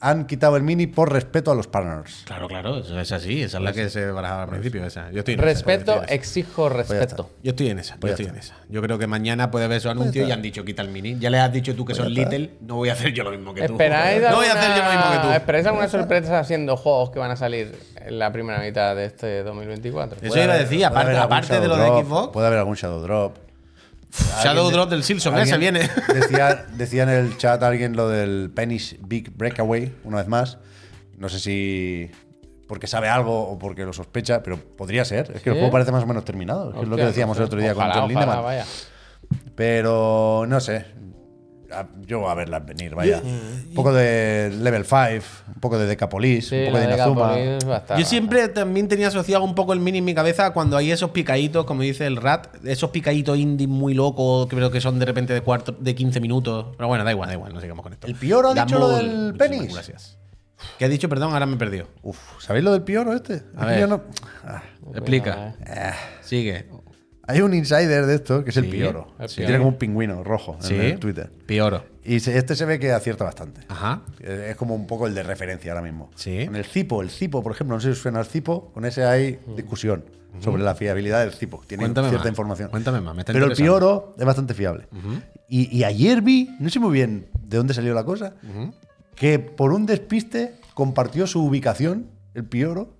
Speaker 1: han quitado el mini por respeto a los partners.
Speaker 3: Claro, claro, eso es así. Esa es la que se barajaba al principio. Esa. Yo estoy en esa,
Speaker 2: Respeto,
Speaker 3: yo esa.
Speaker 2: exijo respeto.
Speaker 3: Yo estoy en esa, yo
Speaker 1: Pues ya
Speaker 3: estoy en
Speaker 1: está.
Speaker 3: esa. Yo creo que mañana puede ver su anuncio y han dicho quita el mini. Ya les has dicho tú que son. Little, no voy a hacer yo lo mismo que tú.
Speaker 2: ¿Esperáis
Speaker 3: no voy a hacer yo lo mismo que
Speaker 2: alguna-
Speaker 3: tú.
Speaker 2: ¿Esperáis alguna sorpresa haciendo juegos que van a salir en la primera mitad de este 2024?
Speaker 3: Eso iba a decir, aparte,
Speaker 1: haber
Speaker 3: aparte de lo de Xbox,
Speaker 1: Puede haber algún Shadow Drop.
Speaker 3: Shadow Drop del Silson, ese
Speaker 1: Alguien
Speaker 3: viene. *laughs*
Speaker 1: Decía, decía en el chat alguien lo del Penny's Big Breakaway, una vez más. No sé si porque sabe algo o porque lo sospecha, pero podría ser. Es que el
Speaker 2: Sí.
Speaker 1: juego parece más o menos terminado. es lo que decíamos el otro día
Speaker 2: ojalá,
Speaker 1: con John
Speaker 2: ojalá,
Speaker 1: Lindemann.
Speaker 2: vaya.
Speaker 1: Pero no sé. A- Yo voy a verlas venir, vaya. Un poco de Level 5, un poco de Decapolis,
Speaker 2: Sí,
Speaker 1: un poco de Inazuma.
Speaker 2: A
Speaker 3: Yo siempre también tenía asociado un poco el mini en mi cabeza cuando hay esos picaditos, como dice el Rat, esos picaditos indie muy locos, que creo que son de repente de cuarto, de 15 minutos. Pero bueno, da igual, da igual, no sigamos con esto.
Speaker 1: ¿El Pioro ha dicho lo del Penis?
Speaker 3: Gracias. ¿Qué ha dicho? Perdón, ahora me he perdido.
Speaker 1: Uf, ¿sabéis lo del Pioro este? Es que
Speaker 3: ver.
Speaker 1: no- Ah,
Speaker 3: Explica.
Speaker 1: eh.
Speaker 3: Sigue.
Speaker 1: Hay un insider de esto que es el
Speaker 3: Sí,
Speaker 1: Pioro.
Speaker 2: el
Speaker 1: Que
Speaker 2: Pioro.
Speaker 1: Tiene como un pingüino rojo en el Twitter.
Speaker 3: Pioro.
Speaker 1: Y se- este se ve que acierta bastante.
Speaker 3: Ajá.
Speaker 1: Eh, Es como un poco el de referencia ahora mismo.
Speaker 3: Sí.
Speaker 1: Con el Cipo, el Cipo, por ejemplo, no sé si os suena el Cipo, con ese hay discusión sobre la fiabilidad del Cipo. Tiene
Speaker 3: Cuéntame
Speaker 1: cierta
Speaker 3: más.
Speaker 1: información.
Speaker 3: Cuéntame más, me está
Speaker 1: Pero el
Speaker 3: interesando.
Speaker 1: Pioro es bastante fiable. y, y ayer vi, no sé muy bien de dónde salió la cosa, que por un despiste compartió su ubicación el Pioro,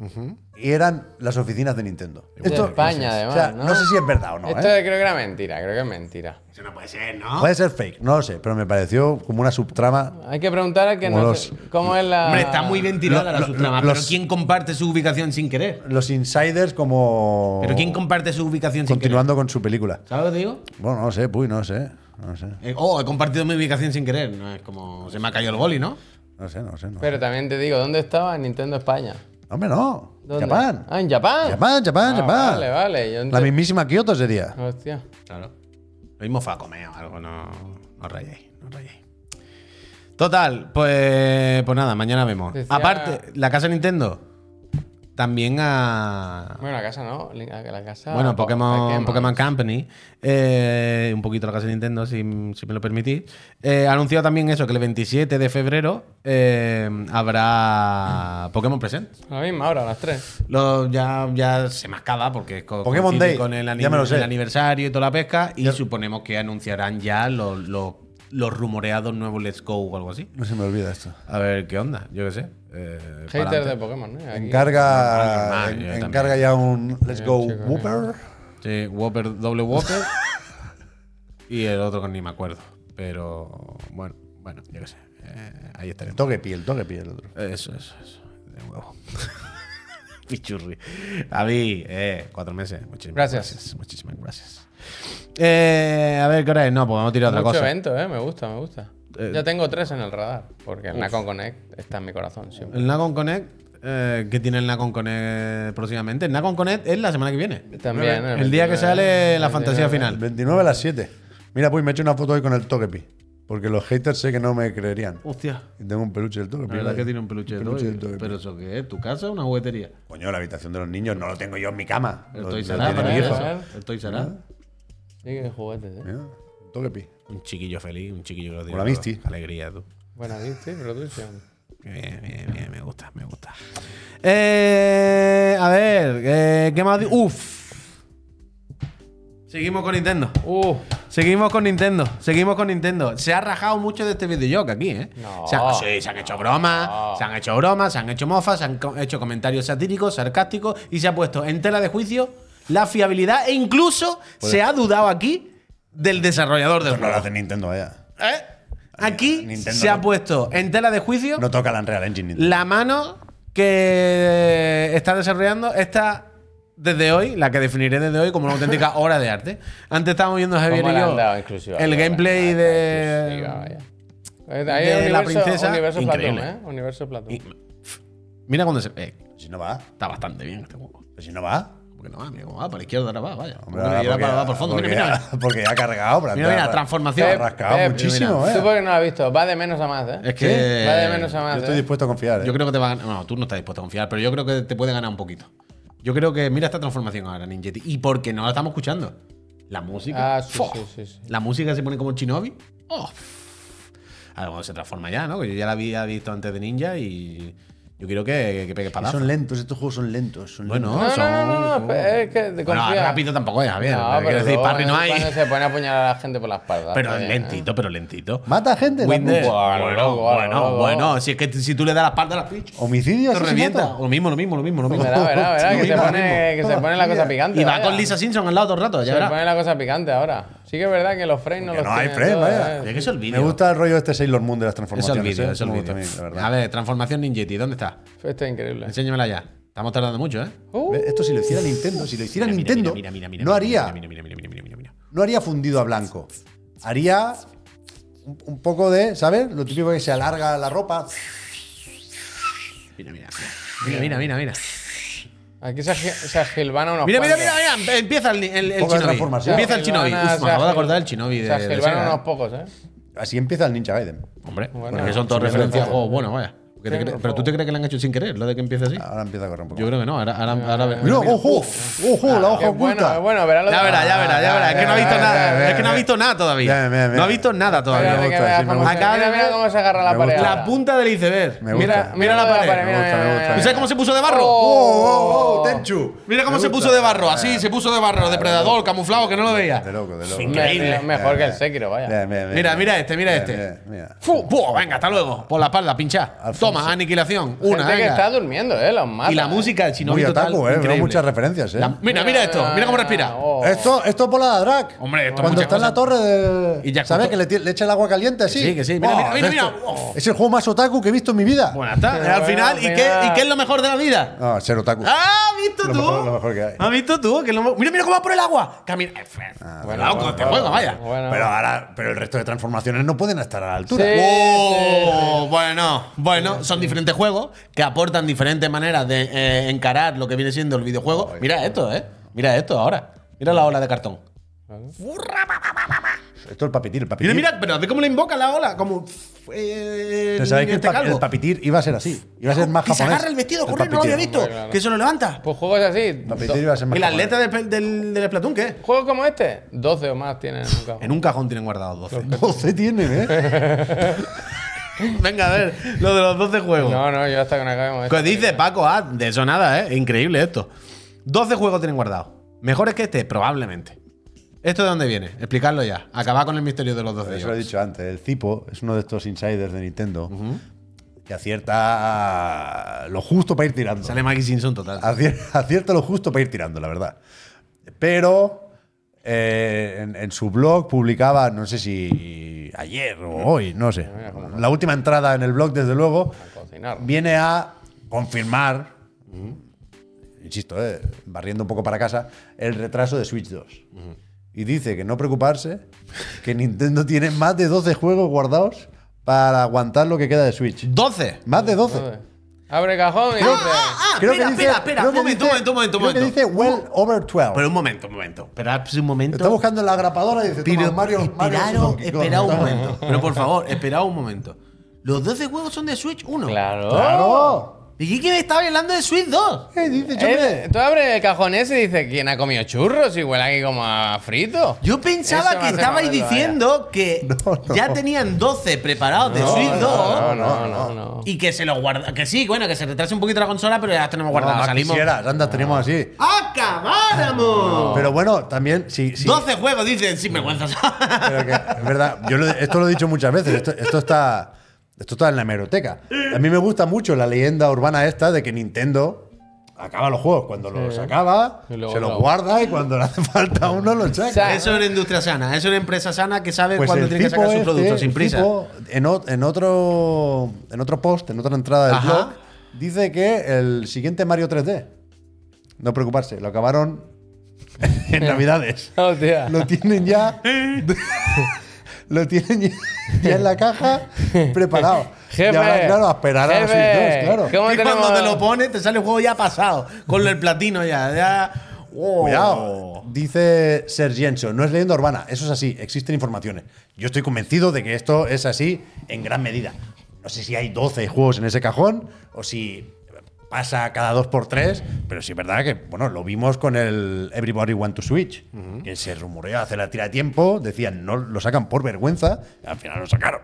Speaker 1: y eran las oficinas de Nintendo.
Speaker 2: De España,
Speaker 1: o
Speaker 2: además.
Speaker 1: sea,
Speaker 2: ¿no?
Speaker 1: no sé si es verdad o no.
Speaker 2: Esto
Speaker 1: ¿eh?
Speaker 2: creo que era mentira, creo que es mentira.
Speaker 3: Eso no puede ser, ¿no?
Speaker 1: Puede ser fake, no lo sé, pero me pareció como una subtrama.
Speaker 2: Hay que preguntar a que
Speaker 1: Como
Speaker 2: no
Speaker 1: los-
Speaker 2: sé cómo es la.
Speaker 3: Hombre, está muy bien tirada
Speaker 1: Lo-
Speaker 3: la
Speaker 1: lo-
Speaker 3: subtrama,
Speaker 1: los-
Speaker 3: pero ¿quién comparte su ubicación sin querer?
Speaker 1: Los insiders como.
Speaker 3: ¿Pero quién comparte su ubicación sin
Speaker 1: Continuando con su película.
Speaker 3: querer? ¿Sabes lo que te digo?
Speaker 1: Bueno, no sé, puy, no sé. No sé.
Speaker 3: Eh, oh, he compartido mi ubicación sin querer. No es como se me ha caído el boli, ¿no?
Speaker 1: No sé, no sé. No
Speaker 2: Pero también te digo, ¿dónde estaba en Nintendo España?
Speaker 1: Hombre, no.
Speaker 2: ¿Dónde?
Speaker 1: Japón.
Speaker 2: Ah, en Japón.
Speaker 1: Japón, Japón,
Speaker 2: Ah,
Speaker 1: Japón.
Speaker 2: Vale, vale. Yo
Speaker 1: La
Speaker 2: ente-
Speaker 1: mismísima Kioto sería.
Speaker 2: Hostia.
Speaker 3: Claro. Lo mismo fue a comer o algo, no, no rayéis, no rayéis. Total, pues, pues nada, mañana vemos.
Speaker 2: Decía-
Speaker 3: Aparte, la casa Nintendo también a.
Speaker 2: Bueno, la casa no. La, la casa.
Speaker 3: Bueno,
Speaker 2: po-
Speaker 3: Pokémon, Pokémon Company, eh, un poquito la casa de Nintendo, si, si me lo permitís, eh, ha anunciado también eso, que el 27 de febrero eh, habrá Pokémon Present.
Speaker 2: A la misma hora, a las 3.
Speaker 3: Lo, ya, ya se mascaba porque es co-
Speaker 1: Pokémon Day,
Speaker 3: con el, ani-
Speaker 1: ya me lo sé.
Speaker 3: el aniversario y toda la pesca y suponemos que anunciarán ya los, los, los rumoreados nuevos Let's Go o algo así.
Speaker 1: No se me olvida esto.
Speaker 3: A ver qué onda, yo qué sé. eh,
Speaker 2: Hater de Pokémon, ¿no? Aquí.
Speaker 1: Encarga, en-
Speaker 3: también.
Speaker 1: encarga ya un Let's Go
Speaker 2: chico,
Speaker 1: Whooper.
Speaker 3: Sí, Whopper, doble Whopper. *laughs* y el otro que ni me acuerdo. Pero bueno, bueno, yo qué sé. eh, ahí estaremos.
Speaker 1: Togepi, el Togepi, el otro.
Speaker 3: Eso, eso, eso. De huevo. *laughs* Pichurri. David, eh, cuatro meses. Muchísimas
Speaker 2: Gracias.
Speaker 3: gracias. Muchísimas gracias. Eh, a ver, ¿qué hora es? No, pues vamos a tirar otra
Speaker 2: Mucho
Speaker 3: cosa.
Speaker 2: evento, ¿eh? Me gusta, me gusta.
Speaker 3: Eh,
Speaker 2: ya tengo tres en el radar. Porque el Nacon Connect está en mi corazón siempre.
Speaker 3: El Nacon Connect, eh, ¿qué tiene el Nacon Connect próximamente? El Nacon Connect es la semana que viene.
Speaker 2: También.
Speaker 3: El día que
Speaker 2: 29,
Speaker 3: sale la
Speaker 2: 29.
Speaker 3: fantasía
Speaker 1: El
Speaker 3: final.
Speaker 1: 29 a las 7. Mira, pues me he hecho una foto hoy con el Togepi. Porque los haters sé que no me creerían.
Speaker 3: Hostia.
Speaker 1: Y tengo un peluche del Togepi.
Speaker 3: La verdad que tiene un peluche de
Speaker 1: peluche del Togepi.
Speaker 3: ¿Pero eso qué es? ¿Tu casa o una juguetería?
Speaker 1: Coño, la habitación de los niños no lo tengo yo en mi cama.
Speaker 3: El
Speaker 1: Lo-
Speaker 3: Toy
Speaker 1: lo
Speaker 2: que juguetes, ¿eh?
Speaker 1: Mira, un Togepi.
Speaker 3: Un chiquillo feliz, un chiquillo que lo tiene
Speaker 1: Con la
Speaker 3: todo.
Speaker 1: Misty.
Speaker 3: Alegría, tú.
Speaker 2: Buena sí, sí, pero tú sí.
Speaker 3: Bien, bien, bien, me gusta, me gusta. Eh, a ver, eh, ¿qué más? di- Uf. Seguimos con Nintendo.
Speaker 2: Uh,
Speaker 3: Seguimos con Nintendo. Seguimos con Nintendo. Se ha rajado mucho de este videojuego aquí, ¿eh?
Speaker 2: No.
Speaker 3: Se sí, se han hecho bromas,
Speaker 2: No.
Speaker 3: se han hecho bromas, se han hecho mofas, se han co- hecho comentarios satíricos, sarcásticos y se ha puesto en tela de juicio la fiabilidad e incluso se ha dudado aquí del desarrollador del
Speaker 1: Esto no lo
Speaker 3: juego.
Speaker 1: hace Nintendo, vaya.
Speaker 3: ¿Eh? Aquí
Speaker 1: Nintendo
Speaker 3: se ha puesto en tela de juicio
Speaker 1: No toca la Unreal Engine Nintendo.
Speaker 3: la mano que está desarrollando esta desde hoy, la que definiré desde hoy como una auténtica *laughs* obra de arte. Antes estábamos viendo Javier el gameplay
Speaker 2: vaya,
Speaker 3: de de
Speaker 2: hay
Speaker 3: la
Speaker 2: universo,
Speaker 3: princesa,
Speaker 2: Universo Platón,
Speaker 3: increíble.
Speaker 2: ¿eh? Universo Platón.
Speaker 3: y- Mira cuando se eh,
Speaker 1: Si no va.
Speaker 3: está bastante bien este juego.
Speaker 1: Pues si no va.
Speaker 3: Porque no va, mira cómo va, para la izquierda ahora va, vaya.
Speaker 1: Hombre,
Speaker 3: Mira,
Speaker 1: ahora
Speaker 3: y ahora
Speaker 1: porque-
Speaker 3: para, va por fondo, mira,
Speaker 1: porque
Speaker 3: mira.
Speaker 1: ya- Porque ya ha cargado. pero
Speaker 3: Mira, mira,
Speaker 1: ha-
Speaker 3: transformación.
Speaker 1: Ha rascado
Speaker 2: Pep,
Speaker 1: muchísimo,
Speaker 2: Tú
Speaker 1: eh.
Speaker 2: porque no lo has visto, va de menos a más, ¿eh?
Speaker 3: Es que
Speaker 2: Va de menos a
Speaker 1: Yo
Speaker 2: más.
Speaker 1: estoy
Speaker 2: ¿eh?
Speaker 1: dispuesto a confiar, eh.
Speaker 3: Yo creo que te va a ganar. No, tú no estás dispuesto a confiar, pero yo creo que te puede ganar un poquito. Yo creo que. Mira esta transformación ahora, Ninjetti. Y porque no la estamos escuchando. La música.
Speaker 2: Ah, sí, sí, sí, sí.
Speaker 3: La música se pone como Shinobi. ¡Oh! A ver cuando se transforma ya, ¿no? Que yo ya la había visto antes de Ninja y. Yo quiero que, que pegue para
Speaker 1: Son lentos, estos juegos son lentos. Son
Speaker 3: Bueno,
Speaker 1: lentos.
Speaker 2: No,
Speaker 3: son.
Speaker 2: no, no, no, es que de
Speaker 3: Bueno, rápido tampoco es, Javier.
Speaker 2: No,
Speaker 3: Quiero
Speaker 2: pero
Speaker 3: decir,
Speaker 2: luego
Speaker 3: parry no hay.
Speaker 2: Cuando se pone a apuñalar a la gente por la espalda.
Speaker 3: Pero
Speaker 2: bien, ¿eh?
Speaker 3: lentito, pero lentito.
Speaker 1: Mata gente.
Speaker 3: Winder.
Speaker 1: la-
Speaker 2: Bueno,
Speaker 3: Bueno,
Speaker 2: loco,
Speaker 3: bueno,
Speaker 2: loco.
Speaker 3: bueno. Si es que si tú le das la espalda a la Twitch,
Speaker 1: Homicidio,
Speaker 3: te revienta. Lo mismo, lo mismo, lo mismo, lo mismo.
Speaker 2: Verá, verá, verá, que se
Speaker 3: Lo
Speaker 2: pone, que se pone la cosa picante.
Speaker 3: Y va
Speaker 2: vaya.
Speaker 3: con Lisa Simpson al lado todo el rato, ya
Speaker 2: Se pone la cosa picante ahora. Sí que es verdad que los frames no los
Speaker 1: no hay frames, vaya.
Speaker 2: ¿eh?
Speaker 3: Es que es el vídeo.
Speaker 1: Me gusta el rollo este Sailor Moon de las
Speaker 3: Eso es
Speaker 1: transformaciones.
Speaker 3: el vídeo,
Speaker 1: eh.
Speaker 3: es el
Speaker 1: a
Speaker 3: vídeo. ver, transformación Ninjetti, ¿dónde está?
Speaker 2: Esto es increíble.
Speaker 3: Enséñamela ya. Estamos tardando mucho, ¿eh?
Speaker 1: Ve, Esto si lo hiciera Nintendo, si lo hiciera
Speaker 3: Mira,
Speaker 1: Nintendo,
Speaker 3: mira, mira, mira,
Speaker 1: no haría,
Speaker 3: Mira, mira, mira, mira, mira, mira, mira.
Speaker 1: no haría fundido a blanco. Haría un, un poco de, ¿sabes? Lo típico que se alarga la ropa.
Speaker 3: Mira, mira, mira. Mira, mira, mira.
Speaker 2: Aquí se, se agilvana unos
Speaker 3: Mira, mira,
Speaker 2: cuantos.
Speaker 3: mira, mira. Empieza el, el, el Shinobi. Empieza el Shinobi. Uf,
Speaker 2: se
Speaker 3: me acabo de acordar del Shinobi de,
Speaker 2: Se agilvanan unos pocos, ¿eh?
Speaker 1: Así empieza el Ninja Gaiden.
Speaker 3: Hombre,
Speaker 2: Bueno,
Speaker 3: porque son todas referencias a juegos buenos, vaya. ¿Qué te
Speaker 2: Sí,
Speaker 3: cre-
Speaker 2: por
Speaker 3: Pero tú te crees que lo han hecho sin querer, lo de que empiece así?
Speaker 1: Ahora empieza a correr un poco.
Speaker 3: Yo creo que no. Ahora, ahora, ahora,
Speaker 1: mira. ojo, ojo, la hoja
Speaker 2: bueno,
Speaker 1: oculta.
Speaker 2: es bueno, verá lo
Speaker 3: Ya
Speaker 2: de-
Speaker 3: verá, ya verá, ya verá. Es que no ha visto nada. Es que no ha visto nada todavía. No ha visto nada todavía.
Speaker 2: Mira, mira
Speaker 3: ver-
Speaker 2: cómo se agarra la pared.
Speaker 3: La punta del iceberg.
Speaker 1: Me
Speaker 3: Mira,
Speaker 1: gusta.
Speaker 3: mira la pared.
Speaker 2: mira,
Speaker 1: Me gusta, me
Speaker 2: mira,
Speaker 1: gusta.
Speaker 3: ¿Tú sabes cómo se puso de barro?
Speaker 1: ¡Oh, oh, oh! ¡Tenchu!
Speaker 3: Mira cómo se puso de barro, así, se puso de barro, depredador, camuflado, que no lo veía.
Speaker 1: De loco, de loco.
Speaker 3: Increíble.
Speaker 2: Me- Mejor que el Sekiro, vaya.
Speaker 3: Mira, mira este, mira este. venga, hasta luego. Por la espalda, pincha. Toma, aniquilación. Una,
Speaker 2: Gente que está durmiendo, ¿eh? Los mata.
Speaker 3: Y la
Speaker 2: ¿eh?
Speaker 3: música, el
Speaker 1: Muy
Speaker 3: shinobi total,
Speaker 1: otaku, eh.
Speaker 3: Increíble.
Speaker 1: muchas referencias, eh.
Speaker 3: La- mira, mira esto, mira cómo respira.
Speaker 2: Oh.
Speaker 1: Esto, esto es bola de drag.
Speaker 3: Hombre, esto es
Speaker 1: Cuando está en la torre de.
Speaker 3: Y ya
Speaker 1: ¿Sabes? Que le, echa el agua caliente así.
Speaker 3: Sí, que sí. Mira, mira, mira,
Speaker 1: es
Speaker 3: mira. Oh.
Speaker 1: Es el juego más otaku que he visto en mi vida.
Speaker 3: Bueno, está.
Speaker 2: Pero
Speaker 3: al final,
Speaker 2: al
Speaker 3: ¿y qué, ¿y qué es lo mejor de la vida?
Speaker 1: No, ser otaku.
Speaker 3: ¡Ah, has visto
Speaker 1: Lo
Speaker 3: tú!
Speaker 1: mejor- lo mejor que hay.
Speaker 3: ¿Has visto tú? Que lo- Mira, mira cómo va por el agua. Camina.
Speaker 2: Bueno,
Speaker 3: Loco,
Speaker 2: bueno,
Speaker 3: este juego, vaya.
Speaker 2: bueno.
Speaker 1: Pero ahora, pero el resto de transformaciones no pueden estar a la altura.
Speaker 2: Sí.
Speaker 3: Oh, bueno, bueno, son diferentes juegos que aportan diferentes maneras de eh, encarar lo que viene siendo el videojuego. Mira esto, ¿eh? Mira esto ahora. Mira la ola de cartón.
Speaker 1: Esto es el papitir, el
Speaker 3: Mira,
Speaker 1: papitir.
Speaker 3: mira, pero ve cómo le invoca la ola. Como. Eh,
Speaker 1: Pero sabéis que el,
Speaker 3: este
Speaker 1: pa- el papitir iba a ser así. Iba a ser más
Speaker 3: que se
Speaker 1: japonés.
Speaker 3: agarra el vestido, corre, no lo había visto.
Speaker 2: Claro.
Speaker 3: Que se lo levanta.
Speaker 2: Pues juegos así.
Speaker 1: Papitir iba a ser más
Speaker 3: ¿El
Speaker 1: japonés.
Speaker 3: atleta del, del, del Splatoon qué?
Speaker 2: Juegos como este, 12 o más tienen en un cajón.
Speaker 3: En un cajón tienen guardados 12.
Speaker 1: 12 *laughs* tienen, ¿eh? *laughs* *laughs*
Speaker 3: Venga, a ver, lo de los 12 juegos.
Speaker 2: No, no, yo hasta que no acabemos esto.
Speaker 3: ¿Qué dice Paco? Ah, de eso nada, ¿eh? Increíble esto. 12 juegos tienen guardados. ¿Mejores que este? Probablemente. ¿Esto de dónde viene? Explicarlo ya. Acabar con el misterio de los 12
Speaker 1: Eso lo he dicho antes. El Cipo es uno de estos insiders de Nintendo que acierta lo justo para ir tirando.
Speaker 3: Sale Maggie Simpson total.
Speaker 1: Acier- *laughs* Acierta lo justo para ir tirando, la verdad. Pero eh, en, en su blog publicaba, no sé si ayer o hoy, no sé. La última entrada en el blog, desde luego, viene a confirmar, insisto, eh, barriendo un poco para casa, el retraso de Switch 2. Y dice que no preocuparse, que Nintendo tiene más de 12 juegos guardados para aguantar lo que queda de Switch.
Speaker 3: ¡12!
Speaker 1: Más de 12.
Speaker 2: Abre cajón y dice.
Speaker 3: Ah,
Speaker 1: Creo
Speaker 3: espera,
Speaker 1: que dice-
Speaker 3: espera, espera.
Speaker 1: creo
Speaker 3: Un
Speaker 1: que
Speaker 3: momento, un
Speaker 1: dice-
Speaker 3: momento, un momento,
Speaker 1: que
Speaker 3: momento.
Speaker 1: dice well over 12.
Speaker 3: Pero un momento, un momento. Esperad un momento.
Speaker 1: Está buscando en la grapadora y dice,
Speaker 3: Pero
Speaker 1: Mario, Kong.
Speaker 3: esperaos un momento. Pero por favor, esperaos un momento. Los 12 juegos son de Switch 1.
Speaker 2: Claro.
Speaker 1: ¡Claro!
Speaker 3: ¿Y qué me estaba hablando de Switch 2?
Speaker 1: ¿Qué dice,
Speaker 2: Eh,
Speaker 1: hombre?
Speaker 2: tú abres el cajón ese y dices, ¿quién ha comido churros? Y huele aquí como a frito.
Speaker 3: Yo pensaba
Speaker 2: Eso
Speaker 3: que
Speaker 2: hace
Speaker 3: estabais diciendo que *laughs*
Speaker 1: No, no.
Speaker 3: ya tenían 12 preparados de Switch 2
Speaker 2: No, no, no, no.
Speaker 3: y que se los guarda. Que sí, bueno, que se retrase un poquito la consola, pero ya las tenemos
Speaker 1: No,
Speaker 3: guardadas.
Speaker 1: más
Speaker 3: Salimos.
Speaker 1: quisieras, anda, tenemos así.
Speaker 3: ¡Acabáramos!
Speaker 1: Pero bueno, también, sí, sí.
Speaker 3: 12 juegos, dicen, sin vergüenza.
Speaker 1: Pero que, es verdad, yo lo- esto lo he dicho muchas veces, esto, esto está, esto está en la hemeroteca. A mí me gusta mucho la leyenda urbana esta de que Nintendo acaba los juegos cuando los acaba, se los
Speaker 2: lo-
Speaker 1: guarda y cuando le hace falta uno los saca.
Speaker 2: sea,
Speaker 3: Eso es una industria sana, eso es una empresa sana que sabe
Speaker 1: Pues
Speaker 3: cuándo tiene que sacar sus
Speaker 1: este,
Speaker 3: productos sin
Speaker 1: el
Speaker 3: prisa.
Speaker 1: tipo, en, o- en otro, en otro post, en otra entrada del
Speaker 3: Ajá.
Speaker 1: blog, dice que el siguiente Mario 3D, no preocuparse, lo acabaron en *laughs* Navidades.
Speaker 2: Hostia.
Speaker 1: Lo tienen ya. *laughs* lo tienen ya, ya en la caja preparado. *laughs*
Speaker 2: Jefe,
Speaker 1: y ahora, claro, a esperar a los
Speaker 2: jefe,
Speaker 1: 2, claro.
Speaker 2: ¿cómo
Speaker 3: Y
Speaker 2: tenemos-
Speaker 3: cuando te lo pones, te sale el juego ya pasado, con el platino ya. ya oh.
Speaker 1: Cuidado. Dice Sergienso, no es leyenda urbana, eso es así, existen informaciones. Yo estoy convencido de que esto es así en gran medida. No sé si hay 12 juegos en ese cajón o si pasa cada 2 por 3 pero sí es verdad que, bueno, lo vimos con el Everybody Want to Switch, que se rumoreó hace la tira de tiempo, decían no lo sacan por vergüenza, y al final lo sacaron.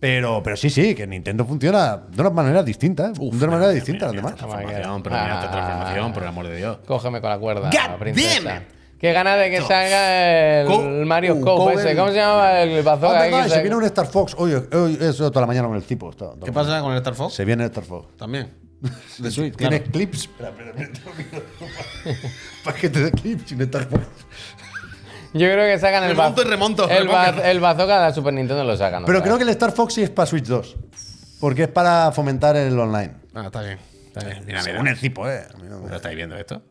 Speaker 1: Pero, pero sí, sí, que Nintendo funciona de una manera distinta, de una manera distinta a las demás.
Speaker 3: Transformación, pero mira transformación, por el amor de Dios.
Speaker 2: Cógeme con la cuerda,
Speaker 3: God
Speaker 2: princesa.
Speaker 3: damn it.
Speaker 2: Qué ganas de que salga el
Speaker 3: Co-
Speaker 2: Mario
Speaker 3: uh,
Speaker 2: ese. ¿Cómo se llama el
Speaker 1: Ah,
Speaker 2: bazooka? que
Speaker 1: se viene un Star Fox. Hoy, hoy eso toda la mañana con el tipo. está-
Speaker 3: ¿Qué pasa con el Star Fox?
Speaker 1: Se viene el Star Fox.
Speaker 3: También. *laughs* De Switch,
Speaker 1: Tiene
Speaker 3: claro.
Speaker 1: clips. Espera, espera, espera. *laughs* Paquete de clips sin Star Fox.
Speaker 2: Yo creo que sacan el
Speaker 3: Remonto
Speaker 2: baz-
Speaker 3: remonto,
Speaker 2: El, baz- el bazooka de la Super Nintendo lo sacan.
Speaker 1: Pero creo que el Star Fox sí es para Switch 2. Porque es para fomentar el online.
Speaker 3: Ah, está bien. Está bien. Mira,
Speaker 1: Según
Speaker 3: mira.
Speaker 1: el tipo, ¿eh? A mí no me-
Speaker 3: ¿Pero estáis viendo esto?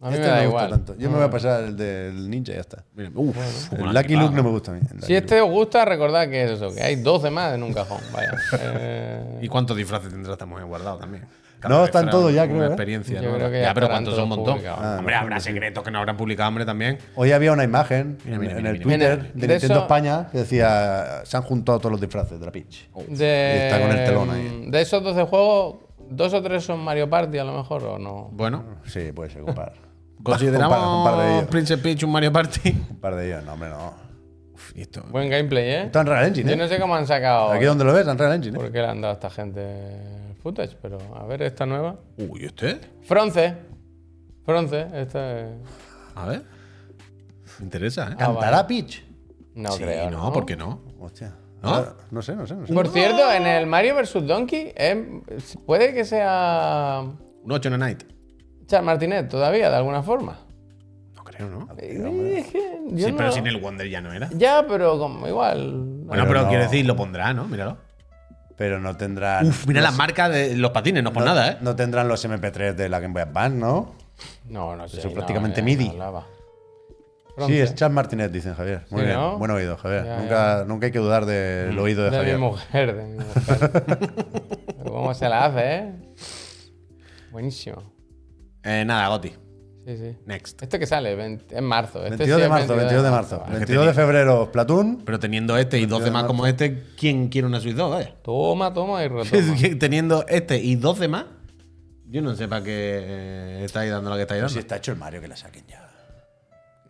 Speaker 2: A mí
Speaker 1: Este
Speaker 2: me da
Speaker 1: no me gusta
Speaker 2: igual.
Speaker 1: tanto. Yo me voy a pasar el del ninja y ya está.
Speaker 3: Mira, uf,
Speaker 1: El Lucky. Luke no me gusta a mí. el Lucky
Speaker 2: Si este os gusta, recordad que es eso, que hay 12 más en un cajón. Vaya. Eh, *laughs*
Speaker 3: ¿Y cuántos disfraces tendrá esta mujer guardado también?
Speaker 1: No,
Speaker 3: vez
Speaker 1: están
Speaker 3: será
Speaker 1: todos ya,
Speaker 3: una
Speaker 1: creo, ¿eh?
Speaker 3: experiencia,
Speaker 2: Yo
Speaker 3: ¿no?
Speaker 2: creo que
Speaker 3: ya,
Speaker 2: ya
Speaker 3: pero
Speaker 2: estarán
Speaker 3: ¿cuántos son un
Speaker 2: todos
Speaker 3: montón?
Speaker 2: publicados.
Speaker 1: Ah,
Speaker 3: hombre,
Speaker 1: no,
Speaker 3: habrá secretos que no habrán publicado, hombre, también.
Speaker 1: Hoy había una imagen
Speaker 3: Mira, mira,
Speaker 1: en
Speaker 3: mira,
Speaker 1: el
Speaker 3: mira.
Speaker 1: Twitter
Speaker 2: Mira,
Speaker 1: de
Speaker 2: de
Speaker 1: Nintendo
Speaker 2: eso-
Speaker 1: España que decía se han juntado todos los disfraces de la Peach.
Speaker 2: de,
Speaker 1: Y está con el telón ahí.
Speaker 2: De esos 12 juegos, dos o tres son Mario Party a lo mejor, o no.
Speaker 3: Bueno,
Speaker 1: Sí, puede ser, par. *laughs* *laughs*
Speaker 3: consideramos
Speaker 1: un par, un par de ellos.
Speaker 3: Princess Peach un Mario Party.
Speaker 1: Un par de ellos, no, hombre, no.
Speaker 3: Uf, y esto.
Speaker 2: Buen gameplay, ¿eh?
Speaker 1: Está en Real Engine,
Speaker 2: Yo
Speaker 1: ¿eh?
Speaker 2: no sé cómo han sacado.
Speaker 1: Aquí donde lo ves, en Real Engine. ¿eh?
Speaker 2: ¿Por qué le han dado a esta gente footage? Pero a ver, esta nueva.
Speaker 3: Uy, ¿este?
Speaker 2: Fronce. Fronce, esta es-
Speaker 3: A ver. Me interesa, ¿eh?
Speaker 2: Ah,
Speaker 1: ¿Cantará
Speaker 2: vale.
Speaker 1: Peach?
Speaker 2: No
Speaker 3: sí,
Speaker 2: creo.
Speaker 3: no,
Speaker 2: No,
Speaker 3: ¿por qué no?
Speaker 1: Hostia.
Speaker 3: ¿No?
Speaker 1: No sé, no sé, no sé.
Speaker 2: Por cierto, en el Mario vs. Donkey, eh, puede que sea
Speaker 3: Un 8 en a night.
Speaker 2: Charles Martinet todavía, de alguna forma.
Speaker 3: No creo, ¿no?
Speaker 2: Eh, es que yo
Speaker 3: Sí, pero sin el Wonder ya no era.
Speaker 2: Ya, pero como igual.
Speaker 3: Bueno,
Speaker 1: Pero
Speaker 3: pero
Speaker 1: no.
Speaker 3: quiero decir, lo pondrá, ¿no? Míralo.
Speaker 1: Pero no tendrán.
Speaker 3: Uf, mira
Speaker 1: los-
Speaker 3: las marcas de los patines, no por
Speaker 1: no-
Speaker 3: nada, ¿eh?
Speaker 1: No tendrán los MP3 de la Game Boy Advance, ¿no?
Speaker 2: No, no sé.
Speaker 1: Eso
Speaker 2: no,
Speaker 1: prácticamente
Speaker 2: ya
Speaker 1: MIDI. Sí, es Charles Martinet, dicen Javier. Muy
Speaker 2: Sí,
Speaker 1: bien.
Speaker 2: ¿no?
Speaker 1: Buen oído, Javier.
Speaker 2: Ya,
Speaker 1: nunca, nunca hay que dudar del oído de,
Speaker 2: De
Speaker 1: Javier.
Speaker 2: mi mujer, de mi mujer. *laughs* ¿Cómo se la hace, eh? Buenísimo.
Speaker 3: Eh, nada, Goti.
Speaker 2: Sí, sí.
Speaker 3: Next.
Speaker 2: ¿Esto que sale? 20 en marzo. Este
Speaker 1: 22
Speaker 2: sí
Speaker 1: de marzo, 22 de marzo.
Speaker 2: Vale.
Speaker 1: 22 de febrero, Platoon.
Speaker 3: Pero teniendo este y dos demás como este, ¿quién quiere una Switch 2? Vaya.
Speaker 2: Toma, toma y *laughs* retoma.
Speaker 3: teniendo este y dos demás, yo no sé para qué eh, estáis dando lo que estáis
Speaker 1: Pero
Speaker 3: dando.
Speaker 1: si está hecho el Mario, que la saquen ya.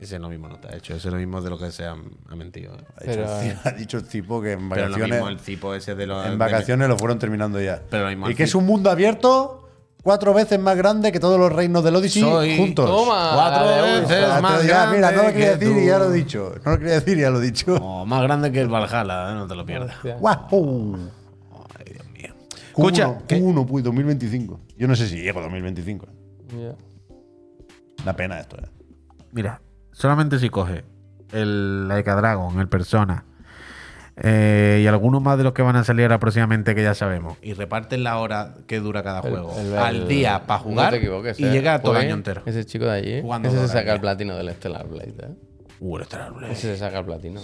Speaker 3: Ese es lo mismo no está hecho, ese es lo mismo de lo que se ha, ha mentido. ¿eh?
Speaker 1: Ha, dicho el ci- *laughs* ha dicho el tipo que en
Speaker 3: Pero lo
Speaker 1: vacaciones,
Speaker 3: mismo el tipo ese de los.
Speaker 1: en
Speaker 3: de-
Speaker 1: vacaciones lo fueron terminando ya.
Speaker 3: Pero lo mismo
Speaker 1: y que es un mundo abierto cuatro veces más grande que todos los reinos del Odyssey
Speaker 3: Soy-
Speaker 1: juntos.
Speaker 2: Toma,
Speaker 3: Cuatro veces más
Speaker 1: te- ya, mira, no lo
Speaker 3: grande
Speaker 1: quería
Speaker 3: que
Speaker 1: decir y ya
Speaker 3: tú.
Speaker 1: lo he dicho. No lo quería decir y ya lo he dicho.
Speaker 3: Oh, más grande que el Valhalla, ¿eh? no te lo pierdas.
Speaker 1: ¡Guau!
Speaker 3: Ay, Dios mío.
Speaker 1: Escucha,
Speaker 3: Escucha, ¿qué?
Speaker 1: Q1, pues 2025. Yo no sé si llego a 2025.
Speaker 2: Ya.
Speaker 1: Una pena esto, eh.
Speaker 3: Mira, solamente si coge el Laika Dragon, el Persona eh, y algunos más de los que van a salir ahora próximamente que ya sabemos y reparten la hora que dura cada
Speaker 2: El-
Speaker 3: juego
Speaker 2: el-
Speaker 3: al
Speaker 2: el-
Speaker 3: día para jugar
Speaker 2: No equivoques,
Speaker 3: y
Speaker 2: eh.
Speaker 3: llega todo el año entero.
Speaker 2: Ese chico de allí.
Speaker 3: Jugando
Speaker 2: ese se saca el platino del Stellar Blade. ¿eh?
Speaker 3: Uh, el Stellar Blade.
Speaker 2: Ese se saca el platino.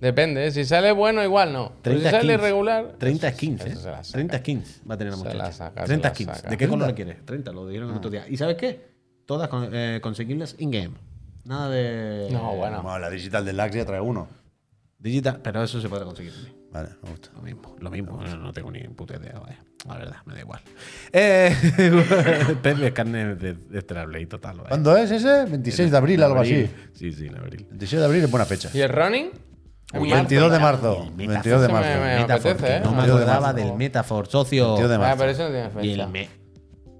Speaker 2: Depende, ¿eh? si sale bueno, igual no. Pero si
Speaker 3: 30
Speaker 2: sale
Speaker 3: skins.
Speaker 2: irregular.
Speaker 3: 30
Speaker 2: eso-
Speaker 3: skins, ¿eh?
Speaker 2: se la saca.
Speaker 3: 30 skins va a tener la
Speaker 2: Se
Speaker 3: muchacha.
Speaker 2: la saca, se
Speaker 3: 30
Speaker 2: la
Speaker 3: skins. ¿De qué color
Speaker 1: 30?
Speaker 3: quieres? 30, lo dijeron el otro día. ¿Y sabes qué? Todas con- eh, conseguibles in-game. Nada de.
Speaker 2: No, bueno.
Speaker 1: Bueno, la digital del Lax ya trae uno.
Speaker 3: Digital, pero eso se puede conseguir también.
Speaker 1: Vale, me gusta.
Speaker 3: Lo mismo, lo mismo. No, no tengo ni puta idea, vaya. La verdad, me da igual. Eh, *laughs* es carne de, de Blade total, vaya.
Speaker 1: ¿Cuándo es ese? 26 de abril, algo así.
Speaker 3: Sí, sí, en abril.
Speaker 1: 26 de abril es buena fecha.
Speaker 2: ¿Y el running?
Speaker 3: Uy,
Speaker 2: marzo.
Speaker 1: 22 de marzo.
Speaker 3: El
Speaker 1: 22 de marzo.
Speaker 2: me- me-
Speaker 3: Metafor,
Speaker 2: apetece, ¿eh?
Speaker 3: no me
Speaker 1: 22 de
Speaker 3: acordaba del Metafor, socio.
Speaker 1: 22 de
Speaker 2: Ah,
Speaker 1: marzo.
Speaker 2: pero eso no tiene
Speaker 3: Y
Speaker 2: fecha.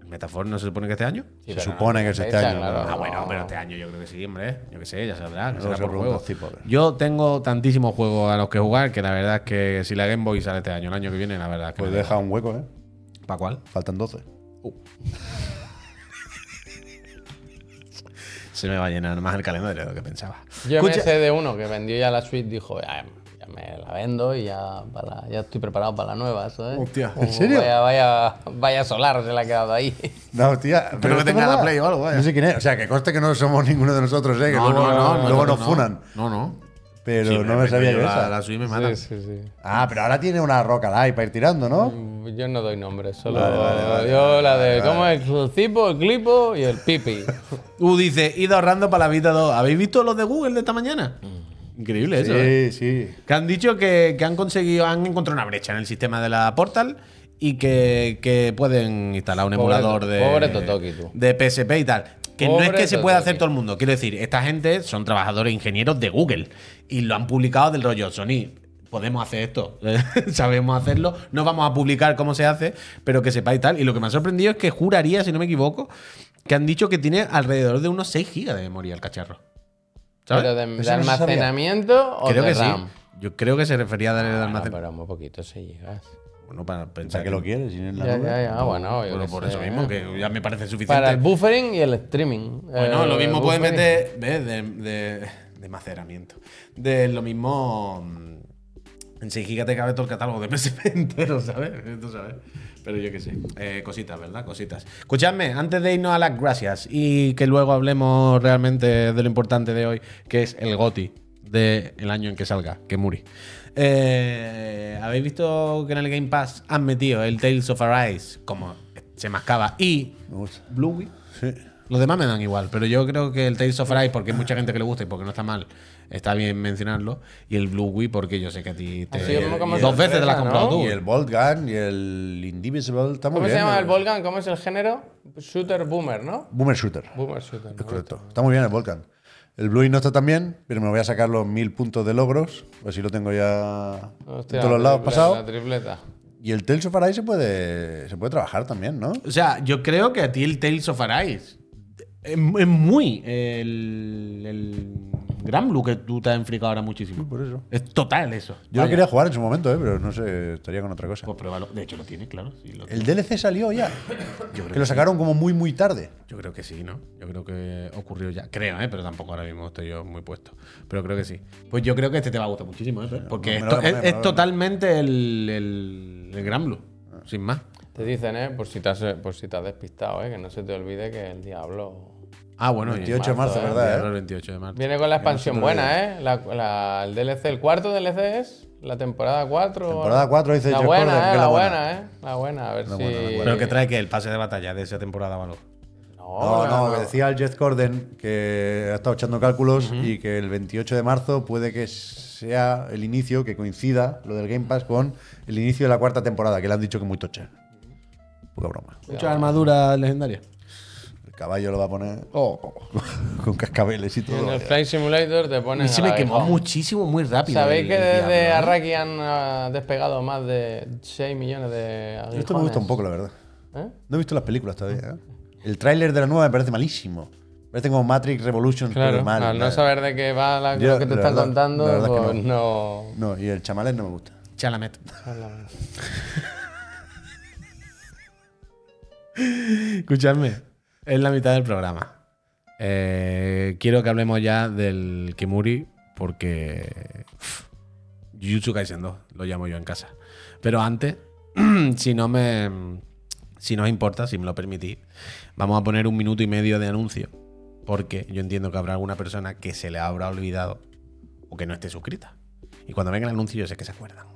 Speaker 3: El, me- ¿El Metafor no se supone que este año?
Speaker 2: Sí,
Speaker 1: Se supone que es este año,
Speaker 2: claro.
Speaker 3: Ah, bueno, pero este año yo creo que sí, hombre. Yo qué sé, ya será por juego.
Speaker 1: ver.
Speaker 3: Yo tengo tantísimos juegos a los que jugar que la verdad es que si la Game Boy sale este año, el año que viene, la verdad es que.
Speaker 1: Pues deja un hueco, ¿eh?
Speaker 3: ¿Para cuál?
Speaker 1: Faltan 12.
Speaker 3: Se me va a llenar más el calendario de lo que pensaba.
Speaker 2: Yo me sé de uno que vendió ya la suite, dijo, ya me la vendo y ya, para la- ya estoy preparado para la nueva, ¿sabes?
Speaker 3: Hostia,
Speaker 1: ¿en serio?
Speaker 2: Vaya, vaya, vaya solar se le ha quedado ahí.
Speaker 1: No, hostia.
Speaker 3: que
Speaker 1: esto es
Speaker 3: tenga la. Play o algo, vaya.
Speaker 1: No sé quién es. O sea, que conste que no somos ninguno de nosotros, ¿eh? Que luego, luego nos funan.
Speaker 3: No, no.
Speaker 1: Pero
Speaker 3: Sí,
Speaker 1: no me
Speaker 3: vengo
Speaker 1: sabía
Speaker 3: yo
Speaker 1: yo
Speaker 3: la,
Speaker 1: esa.
Speaker 3: la Switch me mata.
Speaker 2: Sí, sí, sí.
Speaker 1: Ah, pero ahora tiene una roca live para ir tirando, ¿no?
Speaker 2: Yo no doy nombres, solo
Speaker 1: Vale, vale, vale,
Speaker 2: yo
Speaker 1: vale,
Speaker 2: la de
Speaker 1: vale,
Speaker 2: cómo es el cipo, el clipo y el pipi.
Speaker 3: U *laughs* dice, id ahorrando para la Vita 2. ¿Habéis visto los de Google de esta mañana? Increíble eso, ¿eh?
Speaker 1: Sí, sí.
Speaker 3: Que han dicho que, que han conseguido, han encontrado una brecha en el sistema de la Portal y que, que pueden instalar un
Speaker 2: Pobre
Speaker 3: emulador
Speaker 2: to-
Speaker 3: de,
Speaker 2: pobre Totoki, tú.
Speaker 3: de PSP y tal. Que no es que se pueda hacer todo el mundo. Quiero decir, esta gente son trabajadores ingenieros de Google y lo han publicado del rollo Sony. Podemos hacer esto, *laughs* sabemos hacerlo, no vamos a publicar cómo se hace, pero que sepáis tal. Y lo que me ha sorprendido es que juraría, si no me equivoco, que han dicho que tiene alrededor de unos 6 gigas de memoria el cacharro. ¿Sabes?
Speaker 2: ¿Pero de, de almacenamiento o
Speaker 3: Creo
Speaker 2: de
Speaker 3: que
Speaker 2: RAM?
Speaker 3: sí. Yo creo que se refería a darle de
Speaker 2: Ah, no,
Speaker 3: almacenamiento.
Speaker 2: pero muy poquito se llegas.
Speaker 3: Bueno, para
Speaker 1: ¿Para
Speaker 3: pensar
Speaker 1: qué lo quieres? Si no es la
Speaker 2: Ya,
Speaker 1: nube.
Speaker 2: ya, ya, bueno. yo
Speaker 3: Bueno, por
Speaker 2: sé,
Speaker 3: eso
Speaker 2: ¿eh?
Speaker 3: mismo, que ya me parece suficiente.
Speaker 2: Para el buffering y el streaming.
Speaker 3: bueno,
Speaker 2: Eh,
Speaker 3: lo mismo puedes meter. ¿Ves? De, de, de maceramiento. De lo mismo. mm, En 6 gigas te cabe todo el catálogo de *laughs* PSP entero, ¿sabes? Tú sabes. Pero yo qué sé. Eh, cositas, ¿verdad? Cositas. Escuchadme, antes de irnos a las gracias y que luego hablemos realmente de lo importante de hoy, que es el GOTI del año en que salga, que muri. Eh, ¿Habéis visto que en el Game Pass han metido el Tales of Arise como se mascaba y
Speaker 1: Me gusta.
Speaker 3: Bluey?
Speaker 1: Sí.
Speaker 3: Los demás me dan igual, pero yo creo que el Tales of Arise, porque hay mucha gente que le gusta y porque no está mal, está bien mencionarlo. Y el Blue Wii, porque yo sé que a ti te.
Speaker 2: Sido como- como
Speaker 3: dos veces te la has comprado
Speaker 2: ¿no?
Speaker 3: tú.
Speaker 1: Y el Bolt Gun y el Indivisible. Está muy
Speaker 2: ¿Cómo se llama
Speaker 1: ¿no?
Speaker 2: el Volgan? ¿Cómo es el género? Shooter Boomer, ¿no?
Speaker 1: Boomer Shooter.
Speaker 2: Boomer Shooter.
Speaker 1: Es correcto. Está muy bien el Volcan. El Blue no está tan bien, pero me voy a sacar los mil puntos de logros. Así lo tengo ya
Speaker 2: Hostia,
Speaker 1: en todos los
Speaker 2: la
Speaker 1: lados pasados.
Speaker 2: La tripleta.
Speaker 1: Y el Tales of Arise se puede, se puede trabajar también, ¿no?
Speaker 3: O sea, yo creo que a ti el Tales of Arise es, es muy el, el Gran Blue, que tú te has enfricado ahora muchísimo.
Speaker 1: Por eso.
Speaker 3: Es total eso.
Speaker 1: Yo lo quería jugar en su momento, ¿eh? pero no sé, estaría con otra cosa.
Speaker 3: Pues pruébalo. De hecho, lo tiene, claro. sí, lo
Speaker 1: El DLC salió ya.
Speaker 3: Yo creo
Speaker 1: Que lo sacaron como muy, muy tarde.
Speaker 3: Yo creo que sí, ¿no? Yo creo que ocurrió ya. Creo, ¿eh? Pero tampoco ahora mismo estoy yo muy puesto. Pero creo que sí. Pues yo creo que este te va a gustar muchísimo, ¿eh? Porque esto es, totalmente el, el, el Gran Blue. Sin más.
Speaker 2: Te dicen, ¿eh? Por si te has, por si te has despistado, ¿eh? Que no se te olvide que el diablo.
Speaker 3: Ah, bueno.
Speaker 1: 28 de
Speaker 2: marzo,
Speaker 1: marzo,
Speaker 2: ¿eh?
Speaker 1: ¿verdad?
Speaker 3: El
Speaker 1: eh?
Speaker 3: 28 de marzo.
Speaker 2: Viene con la expansión buena, ¿eh? La, la- el DLC, el cuarto DLC es la temporada 4.
Speaker 1: Temporada 4 dice
Speaker 2: La
Speaker 1: Jeff
Speaker 2: buena, ¿eh?
Speaker 1: que
Speaker 2: La
Speaker 1: la
Speaker 2: buena,
Speaker 1: buena.
Speaker 2: ¿eh? La buena, a ver
Speaker 1: La
Speaker 2: si.
Speaker 1: buena, la buena.
Speaker 3: Pero que trae que el pase de batalla de esa temporada, valor.
Speaker 1: No, no, que decía el Jeff Gordon que ha estado echando cálculos y que el 28 de marzo puede que sea el inicio, que coincida lo del Game Pass con el inicio de la cuarta temporada, que le han dicho que es muy tocha. Poca broma.
Speaker 3: Muchas armaduras legendarias.
Speaker 1: Caballo lo va a poner
Speaker 3: Oh. *laughs*
Speaker 1: con cascabeles y
Speaker 2: En
Speaker 1: todo.
Speaker 2: el Flight Simulator te
Speaker 3: A
Speaker 2: ponen.
Speaker 3: mí se me quemó muchísimo, muy rápido.
Speaker 2: ¿Sabéis
Speaker 3: el-
Speaker 2: que desde. Arraki han ah, despegado más de 6 millones de aguijones?
Speaker 1: Esto me gusta un poco, la verdad.
Speaker 2: ¿Eh?
Speaker 1: No he visto las películas todavía. ¿eh? El tráiler de la nueva me parece malísimo. Parece como Matrix Revolution,
Speaker 2: Claro,
Speaker 1: pero mal.
Speaker 2: al no saber de qué va la-
Speaker 1: Yo,
Speaker 2: lo que te
Speaker 1: la
Speaker 2: están
Speaker 1: verdad-
Speaker 2: contando,
Speaker 1: la verdad es que
Speaker 2: pues no.
Speaker 1: No, y el chamalés no me gusta.
Speaker 3: Chalamet. *laughs* Escuchadme, es la mitad del programa. Eh, quiero que hablemos ya del Kimuri porque uf, Jujutsu Kaisen 2 lo llamo yo en casa. Pero antes, *clears throat* si no me si no os importa, si me lo permitís, vamos a poner un minuto y medio de anuncio porque yo entiendo que habrá alguna persona que se le habrá olvidado o que no esté suscrita. Y cuando venga el anuncio yo sé que se acuerdan.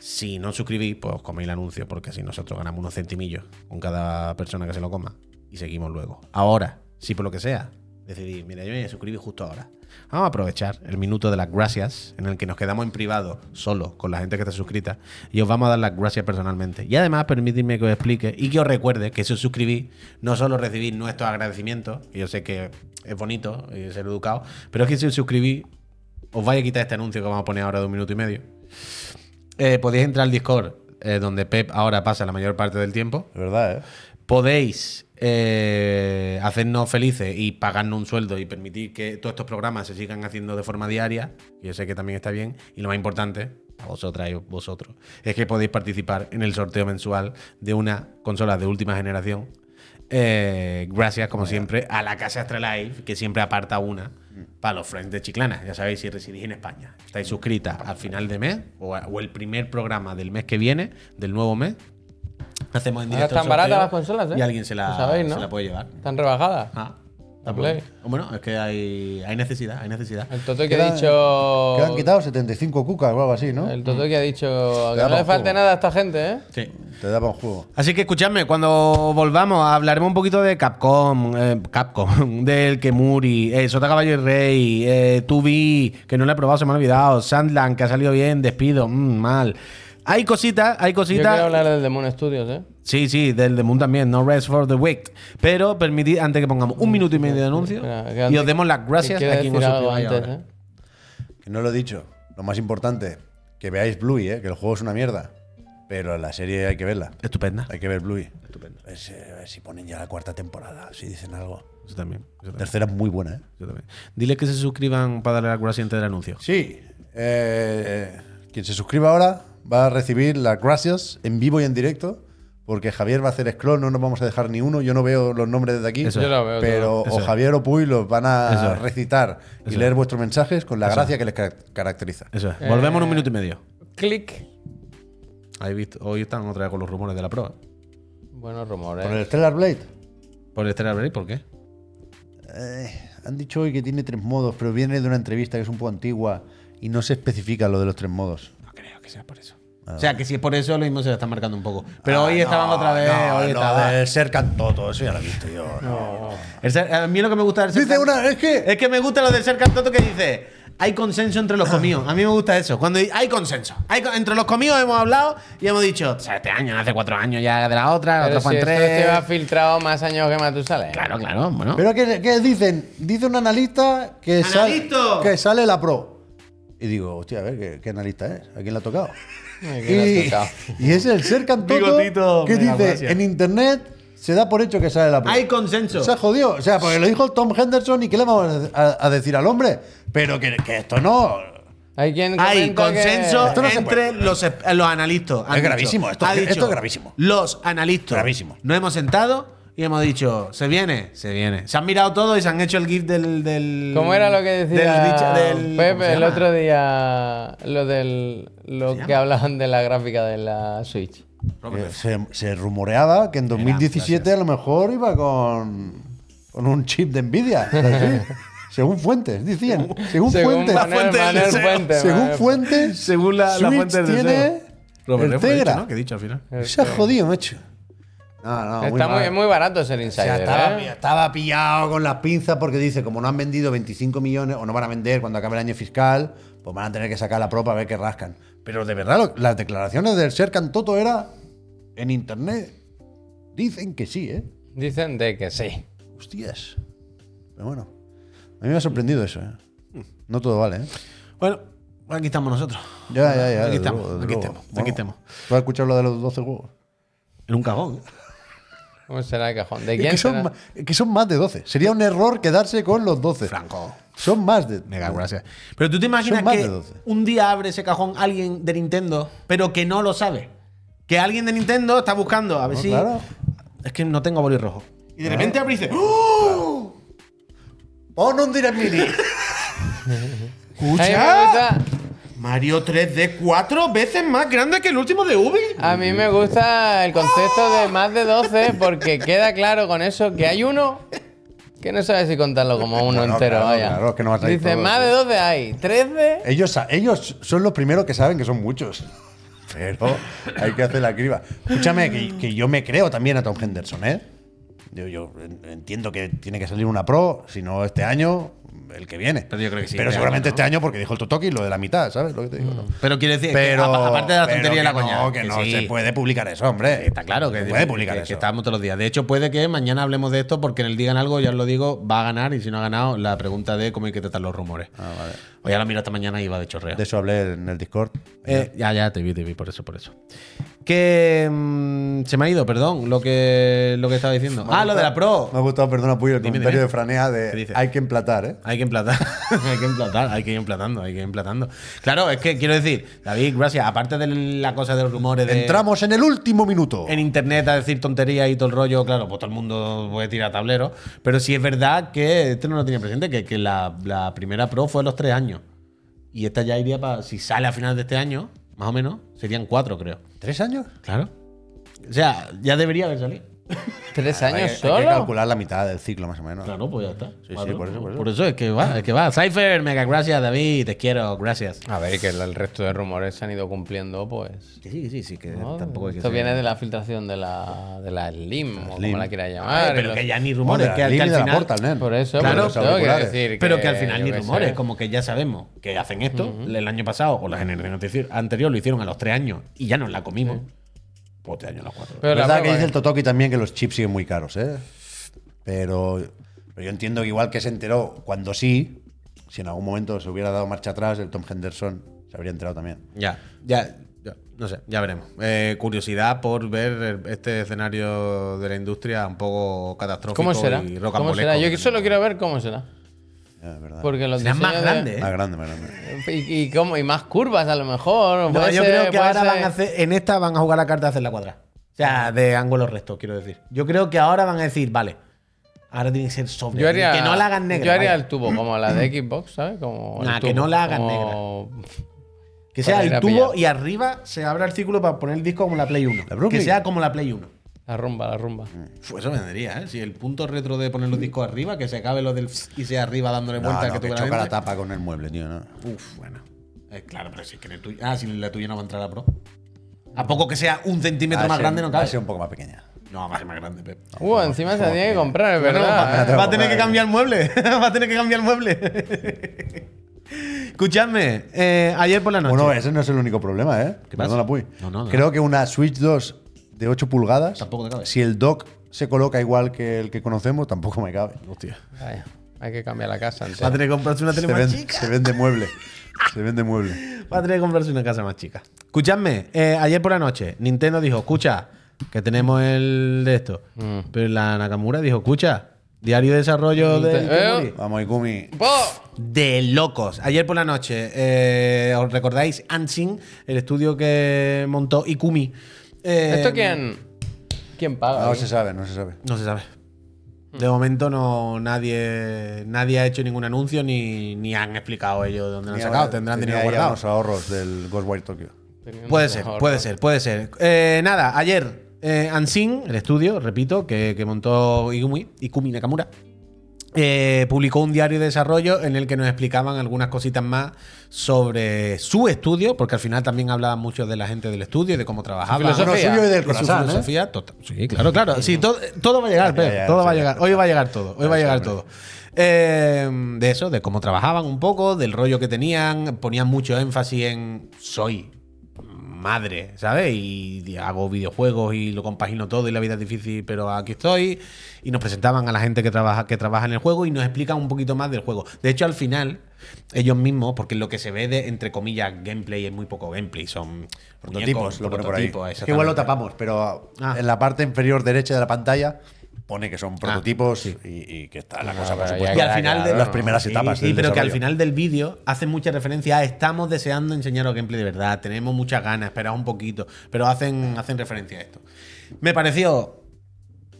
Speaker 3: Si no os suscribís, pues coméis el anuncio, porque así nosotros ganamos unos centimillos con cada persona que se lo coma y seguimos luego. Ahora, si por lo que sea decidís, mira, yo me suscribí justo ahora. Vamos a aprovechar el minuto de las gracias en el que nos quedamos en privado, solo, con la gente que está suscrita, y os vamos a dar las gracias personalmente. Y además, permitidme que os explique y que os recuerde que si os suscribís, no solo recibís nuestros agradecimientos, que yo sé que es bonito y ser educado, pero es que si os suscribís, os vais a quitar este anuncio que vamos a poner ahora de un minuto y medio. Eh, podéis entrar al Discord, eh, donde Pep ahora pasa la mayor parte del tiempo.
Speaker 1: De verdad, ¿eh?
Speaker 3: Podéis eh, hacernos felices y pagarnos un sueldo y permitir que todos estos programas se sigan haciendo de forma diaria. Yo sé que también está bien. Y lo más importante, a vosotras y vosotros, es que podéis participar en el sorteo mensual de una consola de última generación. Eh, gracias, como siempre, a la Casa Astralife, que siempre aparta una para los friends de Chiclana. Ya sabéis, si residís en España, estáis suscritas al final de mes o, a- o el primer programa del mes que viene, del nuevo mes. Hacemos en directo.
Speaker 2: están baratas las consolas, ¿eh?
Speaker 3: Y alguien se la,
Speaker 2: Lo sabéis, ¿no?
Speaker 3: se la puede llevar.
Speaker 2: Están rebajadas.
Speaker 3: Ah,
Speaker 2: La
Speaker 3: está
Speaker 2: Play.
Speaker 3: bueno. Es que hay, hay necesidad, hay necesidad.
Speaker 2: El Toto que ha dicho.
Speaker 1: Que han quitado 75 cucas o algo así, ¿no?
Speaker 2: El Toto que ha dicho que
Speaker 1: da
Speaker 2: no le falte nada a esta gente, ¿eh?
Speaker 3: Sí.
Speaker 1: Te daba un juego.
Speaker 3: Así que escuchadme, cuando volvamos hablaremos un poquito de Capcom, eh, Capcom, *laughs* del Kemuri, eh, Sota Caballo y Rey, eh, 2B, que no lo he probado, se me ha olvidado, Sandland, que ha salido bien, Despido, mm, mal. Hay cositas, hay
Speaker 2: Yo quiero
Speaker 3: cositas.
Speaker 2: hablar del Demon Studios, ¿eh?
Speaker 3: Sí, sí, del The Moon también, No Rest for the Wicked. Pero permitid, antes que pongamos un minuto y medio de anuncio, y os demos las gracias a quien os
Speaker 2: antes. ¿eh?
Speaker 1: Que no lo he dicho. Lo más importante, que veáis Bluey, ¿eh? que el juego es una mierda. Pero la serie hay que verla.
Speaker 3: Estupenda.
Speaker 1: Hay que ver Bluey.
Speaker 3: Estupenda.
Speaker 1: A ver si, a ver si ponen ya la cuarta temporada, si dicen algo.
Speaker 3: Yo también. Yo
Speaker 1: La
Speaker 3: también.
Speaker 1: tercera es muy buena, ¿eh?
Speaker 3: yo también. Dile que se suscriban para darle gracias antes del anuncio.
Speaker 1: Sí. eh, quien se suscriba ahora va a recibir las gracias en vivo y en directo. Porque Javier va a hacer scroll, no nos vamos a dejar ni uno. Yo no veo los nombres desde aquí.
Speaker 3: Eso
Speaker 2: Yo lo veo.
Speaker 1: Pero
Speaker 3: Eso
Speaker 1: o. Javier o Puy los van a
Speaker 3: Eso
Speaker 1: recitar y
Speaker 3: Eso
Speaker 1: leer
Speaker 3: es.
Speaker 1: vuestros mensajes con la gracia que les ca- caracteriza.
Speaker 3: Eso es. Volvemos en un minuto y medio. Ahí visto, hoy están otra vez con los rumores de la prueba.
Speaker 2: Buenos rumores.
Speaker 1: Por el Stellar Blade.
Speaker 3: Por el Stellar Blade, ¿por qué?
Speaker 1: Eh, han dicho hoy que tiene tres modos, pero viene de una entrevista que es un poco antigua y no se especifica lo de los tres modos.
Speaker 3: No creo que sea por eso. O sea, que si es por eso, lo mismo se la están marcando un poco. Pero hoy
Speaker 1: Ah,
Speaker 3: estaban
Speaker 1: no,
Speaker 3: otra vez.
Speaker 1: no,
Speaker 3: hoy estaba.
Speaker 1: del ser cantoto, eso ya lo he visto yo. no.
Speaker 3: El ser- a mí lo que me gusta del ser
Speaker 1: Dice
Speaker 3: can-
Speaker 1: una, es que
Speaker 3: Es que me gusta lo del ser cantoto que dice. Hay consenso entre los comidos. A mí me gusta eso. Cuando hay consenso. Hay entre los comidos hemos hablado y hemos dicho, o sea, este año, no hace cuatro años ya de la otra, la otra fue
Speaker 2: si
Speaker 3: en
Speaker 2: esto
Speaker 3: tres.
Speaker 2: lleva filtrado más años que Matusalén.
Speaker 3: Claro, claro, bueno.
Speaker 1: Pero ¿qué, qué dicen? Dice un analista que, sal- que sale la pro. Y digo, hostia, a ver, ¿qué, qué analista es? ¿A quién le ha tocado?
Speaker 2: Ay, ¿quién le ha
Speaker 1: Y, es el ser cantoto
Speaker 3: Bigotito,
Speaker 1: que dice, en internet se da por hecho que sale la pro.
Speaker 3: Hay consenso.
Speaker 1: Se ha jodido. O sea, porque lo dijo Tom Henderson y ¿qué le vamos a, a decir al hombre? Pero que, que esto no.
Speaker 2: Hay quien
Speaker 3: Hay
Speaker 2: que-
Speaker 3: consenso
Speaker 1: Esto no
Speaker 3: entre los, los analistas.
Speaker 1: Es gravísimo, esto- esto es gravísimo.
Speaker 3: Los analistas.
Speaker 1: Gravísimo.
Speaker 3: Nos hemos sentado y hemos dicho, ¿se viene? Se viene. Se han mirado todo y se han hecho el gif del. del
Speaker 2: ¿Cómo era lo que decía
Speaker 3: del del- ¿cómo
Speaker 2: Pepe el otro día? Lo del. Lo que hablaban de la gráfica de la Switch.
Speaker 1: Que se, se rumoreaba que en 2017 a lo mejor iba con, con un chip de Nvidia. *laughs* así. Según fuentes, decían. Según,
Speaker 2: Según
Speaker 1: fuentes.
Speaker 2: Manuel,
Speaker 3: fuente
Speaker 2: Manuel
Speaker 1: según fuentes.
Speaker 3: Según la, la fuente del
Speaker 1: tiene.
Speaker 3: Robert
Speaker 1: el
Speaker 3: he dicho,
Speaker 1: Tegra.
Speaker 3: ¿no? Que he dicho al final.
Speaker 1: Se ha jodido, macho. No, no,
Speaker 2: Está muy,
Speaker 1: mal.
Speaker 2: muy barato ser
Speaker 1: O
Speaker 2: insider.
Speaker 1: sea, estaba,
Speaker 2: ¿eh?
Speaker 1: estaba pillado con las pinzas porque dice, como no han vendido 25 millones o no van a vender cuando acabe el año fiscal, pues van a tener que sacar la propa a ver qué rascan. Pero de verdad, lo- las declaraciones del Serkan Toto era en internet. Dicen que sí, ¿eh?
Speaker 2: Dicen de que sí.
Speaker 1: Hostias. Pero bueno, a mí me ha sorprendido eso, ¿eh? No todo vale, ¿eh?
Speaker 3: Bueno, aquí estamos nosotros.
Speaker 1: Ya, ya, ya.
Speaker 3: Aquí estamos,
Speaker 1: luego,
Speaker 3: aquí estamos, aquí
Speaker 1: Bueno,
Speaker 3: estamos.
Speaker 1: ¿Tú has escuchado lo de los 12 huevos?
Speaker 3: En un cagón.
Speaker 2: ¿Cómo será el cajón? ¿De
Speaker 1: Es
Speaker 2: quién
Speaker 1: que, son, que son más de 12. Sería un error quedarse con los 12.
Speaker 3: Franco.
Speaker 1: Son más de.
Speaker 3: Mega gracias. Pero tú te imaginas que
Speaker 1: de 12.
Speaker 3: un día abre ese cajón alguien de Nintendo, pero que no lo sabe. Que alguien de Nintendo está buscando a ver
Speaker 1: No,
Speaker 3: si.
Speaker 1: claro.
Speaker 3: Es que no tengo boli rojo. Y de repente abre y dice. ¡Oh!
Speaker 1: ¡Pon un Direct Mini! *laughs*
Speaker 3: ¡Escucha! Mario 3D cuatro veces más grande que el último de Ubi.
Speaker 2: a mí me gusta el concepto de más de 12 porque queda claro con eso que hay uno que no sabe si contarlo como uno entero.
Speaker 1: claro,
Speaker 2: vaya.
Speaker 1: claro, es que no va a salir
Speaker 2: Dice,
Speaker 1: todo,
Speaker 2: más de 12 hay. 13.
Speaker 1: ellos, ellos son los primeros que saben que son muchos. *laughs* Pero hay que hacer la criba. Escúchame, que, que yo me creo también a Tom Henderson, ¿eh? Yo, yo en- entiendo que tiene que salir una pro, si no este año, el que viene.
Speaker 3: Pero yo creo que sí,
Speaker 1: Pero seguramente este año, porque dijo el Totoki lo de la mitad, ¿sabes? Lo que te digo, ¿no?
Speaker 3: Pero quiere decir,
Speaker 1: Pero,
Speaker 3: que, a- aparte de la tontería y la coña.
Speaker 1: No, que, no
Speaker 3: sí.
Speaker 1: se puede publicar eso, hombre.
Speaker 3: Está claro que
Speaker 1: se puede publicar
Speaker 3: que,
Speaker 1: eso.
Speaker 3: que estamos todos los días. De hecho, puede que mañana hablemos de esto porque en el Digan Algo, ya os lo digo, va a ganar y si no ha ganado, la pregunta de cómo hay que tratar los rumores.
Speaker 1: Ah, vale.
Speaker 3: O ya lo miro esta mañana y va de chorreo.
Speaker 1: De eso hablé en el Discord.
Speaker 3: Eh, ya, ya, te vi, te vi, por eso, por eso. Que mm, se me ha ido, perdón, lo que, lo que estaba diciendo.
Speaker 1: Me
Speaker 3: Ah, lo de la Pro.
Speaker 1: Me ha gustado, perdona, Puyo, el
Speaker 3: Dime,
Speaker 1: comentario
Speaker 3: dime.
Speaker 1: de Franea
Speaker 3: ¿Qué
Speaker 1: de hay que emplatar, ¿eh?
Speaker 3: Hay que emplatar, *laughs* hay que emplatar, hay que ir emplatando, hay que ir emplatando. Claro, es que quiero decir, David, gracias, aparte de la cosa de los rumores de
Speaker 1: Entramos en el último minuto.
Speaker 3: en internet a decir tonterías y todo el rollo, claro, pues todo el mundo puede tirar tablero, pero sí es verdad que este no lo tenía presente, que, que la, la primera Pro fue a los tres años. Y esta ya iría para, si sale a final de este año, más o menos, serían cuatro, creo.
Speaker 1: ¿Tres años?
Speaker 3: Claro. O sea, ya debería haber salido.
Speaker 2: ¿Tres
Speaker 1: Hay,
Speaker 2: años
Speaker 1: hay
Speaker 2: solo?
Speaker 1: que calcular la mitad del ciclo, más o menos.
Speaker 3: Claro, pues ya está.
Speaker 1: sí,
Speaker 3: Claro,
Speaker 1: por eso, por eso.
Speaker 3: Por eso es que va, es que va. Cypher, mega gracias, David, te quiero, gracias.
Speaker 2: A ver, que el resto de rumores se han ido cumpliendo, pues.
Speaker 3: Que sí, que sí, sí, que
Speaker 2: ¿no?
Speaker 3: tampoco hay que
Speaker 2: Esto viene de la filtración de la, de la Slim, o
Speaker 1: Slim.
Speaker 2: como la quiera llamar.
Speaker 3: pero
Speaker 2: los-
Speaker 3: que ya ni
Speaker 1: Bueno,
Speaker 3: rumores,
Speaker 1: de
Speaker 3: que,
Speaker 1: la
Speaker 3: al- que al
Speaker 1: y de la
Speaker 3: final.
Speaker 1: Portal.
Speaker 2: Por eso,
Speaker 3: Claro,
Speaker 2: por eso, decir
Speaker 3: Pero que al final ni rumores,
Speaker 2: sé.
Speaker 3: como que ya sabemos que hacen esto. El año pasado, o la generación anterior- lo hicieron a los tres años y ya nos la comimos. Este año a los cuatro.
Speaker 2: Pero
Speaker 1: Es
Speaker 2: la
Speaker 1: verdad que dice
Speaker 2: ¿eh?
Speaker 1: el Totoki también que los chips siguen muy caros, ¿eh? Pero, pero yo entiendo que igual que se enteró cuando sí, si en algún momento se hubiera dado marcha atrás, el Tom Henderson se habría enterado también.
Speaker 3: Ya, ya, ya, no sé, ya veremos. Eh, curiosidad por ver este escenario de la industria un poco catastrófico
Speaker 2: ¿Cómo será?
Speaker 3: y
Speaker 2: ¿Cómo será? Yo solo quiero ver cómo será.
Speaker 1: Es verdad.
Speaker 2: Porque los
Speaker 3: Será más
Speaker 2: diseños de-
Speaker 3: grande, ¿eh?
Speaker 1: Más grande, más grande.
Speaker 2: Y, y, cómo- y más curvas a lo mejor.
Speaker 3: No,
Speaker 2: puede
Speaker 3: yo
Speaker 2: ser-
Speaker 3: creo que
Speaker 2: puede
Speaker 3: ahora
Speaker 2: ser-
Speaker 3: van a hacer, en esta van a jugar la carta de hacer la cuadra. O sea, de ángulos rectos, quiero decir. Yo creo que ahora van a decir, vale, ahora tiene que ser sobre.
Speaker 2: Yo haría,
Speaker 3: que no la hagan negra.
Speaker 2: Yo haría
Speaker 3: vaya.
Speaker 2: el tubo como la de Xbox, ¿sabes? Como el
Speaker 3: Nah, que
Speaker 2: tubo,
Speaker 3: no la hagan
Speaker 2: como- *laughs*
Speaker 3: Que sea
Speaker 2: para ir
Speaker 3: el
Speaker 2: a
Speaker 3: tubo
Speaker 2: pillar.
Speaker 3: y arriba se abra el círculo para poner el disco como la Play 1.
Speaker 1: La Brooklyn.
Speaker 3: que sea como la Play 1.
Speaker 2: La rumba, la rumba.
Speaker 3: Uf, eso vendría, ¿eh? Si el punto retro de poner los discos arriba, que se acabe lo del y sea arriba dándole
Speaker 1: No,
Speaker 3: vuelta
Speaker 1: no,
Speaker 3: que
Speaker 1: que
Speaker 3: tú
Speaker 1: choca la tapa con el mueble, tío. ¿no?
Speaker 3: Uf, bueno. Eh, claro, pero si es que en el tuyo. Ah, si en la tuya no va a entrar la Pro. A poco que sea un centímetro
Speaker 1: a
Speaker 3: más
Speaker 1: ser-
Speaker 3: grande no
Speaker 1: Va a
Speaker 3: cabe.
Speaker 1: ser un poco más pequeña.
Speaker 3: No, va a ser más grande, Pep.
Speaker 2: Uh, encima se tenía que comprar, es verdad. ¿eh?
Speaker 3: va a tener que cambiar el mueble. *laughs* va a tener que cambiar el mueble. Escuchadme, eh, ayer por la noche.
Speaker 1: Bueno, ese no es el único problema, ¿eh?
Speaker 3: ¿Qué pasa?
Speaker 1: Perdona, Puy.
Speaker 3: No, no, no.
Speaker 1: Creo que una Switch 2 de 8 pulgadas,
Speaker 3: Tampoco te cabe.
Speaker 1: si el dock se coloca igual que el que conocemos, tampoco me cabe.
Speaker 3: Hostia.
Speaker 2: Vaya, hay que cambiar la casa antes.
Speaker 3: Va a tener que comprarse una
Speaker 1: Se,
Speaker 3: tele más
Speaker 1: ven-
Speaker 3: chica.
Speaker 1: se vende mueble. Se vende mueble.
Speaker 3: Va a tener que comprarse una casa más chica. Escuchadme, eh, ayer por la noche, Nintendo dijo, escucha, que tenemos el de esto.
Speaker 2: Mm.
Speaker 3: Pero la Nakamura dijo, escucha, Diario de desarrollo de.
Speaker 2: Veo.
Speaker 3: Ikumi.
Speaker 1: Vamos, Ikumi.
Speaker 2: ¡Oh!
Speaker 3: De locos. Ayer por la noche, eh, ¿os recordáis Anshin, el estudio que montó Ikumi? Eh,
Speaker 2: ¿Esto quién, quién paga?
Speaker 1: No
Speaker 2: ahí?
Speaker 1: se sabe, no se sabe.
Speaker 3: No se sabe. De momento no nadie nadie ha hecho ningún anuncio ni, ni han explicado ellos de dónde lo han sacado. Tendrán dinero guardado.
Speaker 1: unos ahorros del Ghostwire Tokyo.
Speaker 3: Puede ser, puede ser, puede ser. Eh, nada, ayer eh, Anshin, el estudio, repito, que, que montó Ikumi, Ikumi Nakamura, eh, publicó un diario de desarrollo en el que nos explicaban algunas cositas más sobre su estudio, porque al final también hablaban mucho de la gente del estudio y de cómo trabajaba.
Speaker 2: filosofía.
Speaker 1: Bueno, suyo y del
Speaker 3: de su
Speaker 1: ¿eh?
Speaker 3: filosofía. tota- Sí, claro, claro. Sí, todo, todo va a llegar,
Speaker 1: ya,
Speaker 3: todo va a llegar. Hoy va a llegar todo. Hoy va a llegar todo. Eh, de eso, de cómo trabajaban un poco, del rollo que tenían, ponían mucho énfasis en soy madre, ¿sabes? Y hago videojuegos y lo compagino todo y la vida es difícil, pero aquí estoy. Y nos presentaban a la gente que trabaja, que trabaja en el juego y nos explican un poquito más del juego. De hecho, al final, ellos mismos, porque lo que se ve de, entre comillas, gameplay es muy poco gameplay, son
Speaker 1: Prototipos,
Speaker 3: muñecos,
Speaker 1: lo pone por ahí.
Speaker 3: prototipos,
Speaker 1: Es que igual lo tapamos, pero
Speaker 3: Ah.
Speaker 1: en la parte inferior derecha de la pantalla pone que son prototipos y, y que está la cosa, por supuesto.
Speaker 3: Y al final de
Speaker 1: las primeras
Speaker 3: Sí,
Speaker 1: etapas.
Speaker 3: sí,
Speaker 1: del
Speaker 3: pero que al final del vídeo hace mucha referencia a estamos deseando enseñaros gameplay de verdad, tenemos muchas ganas, esperad un poquito, pero hacen, hacen referencia a esto. Me pareció.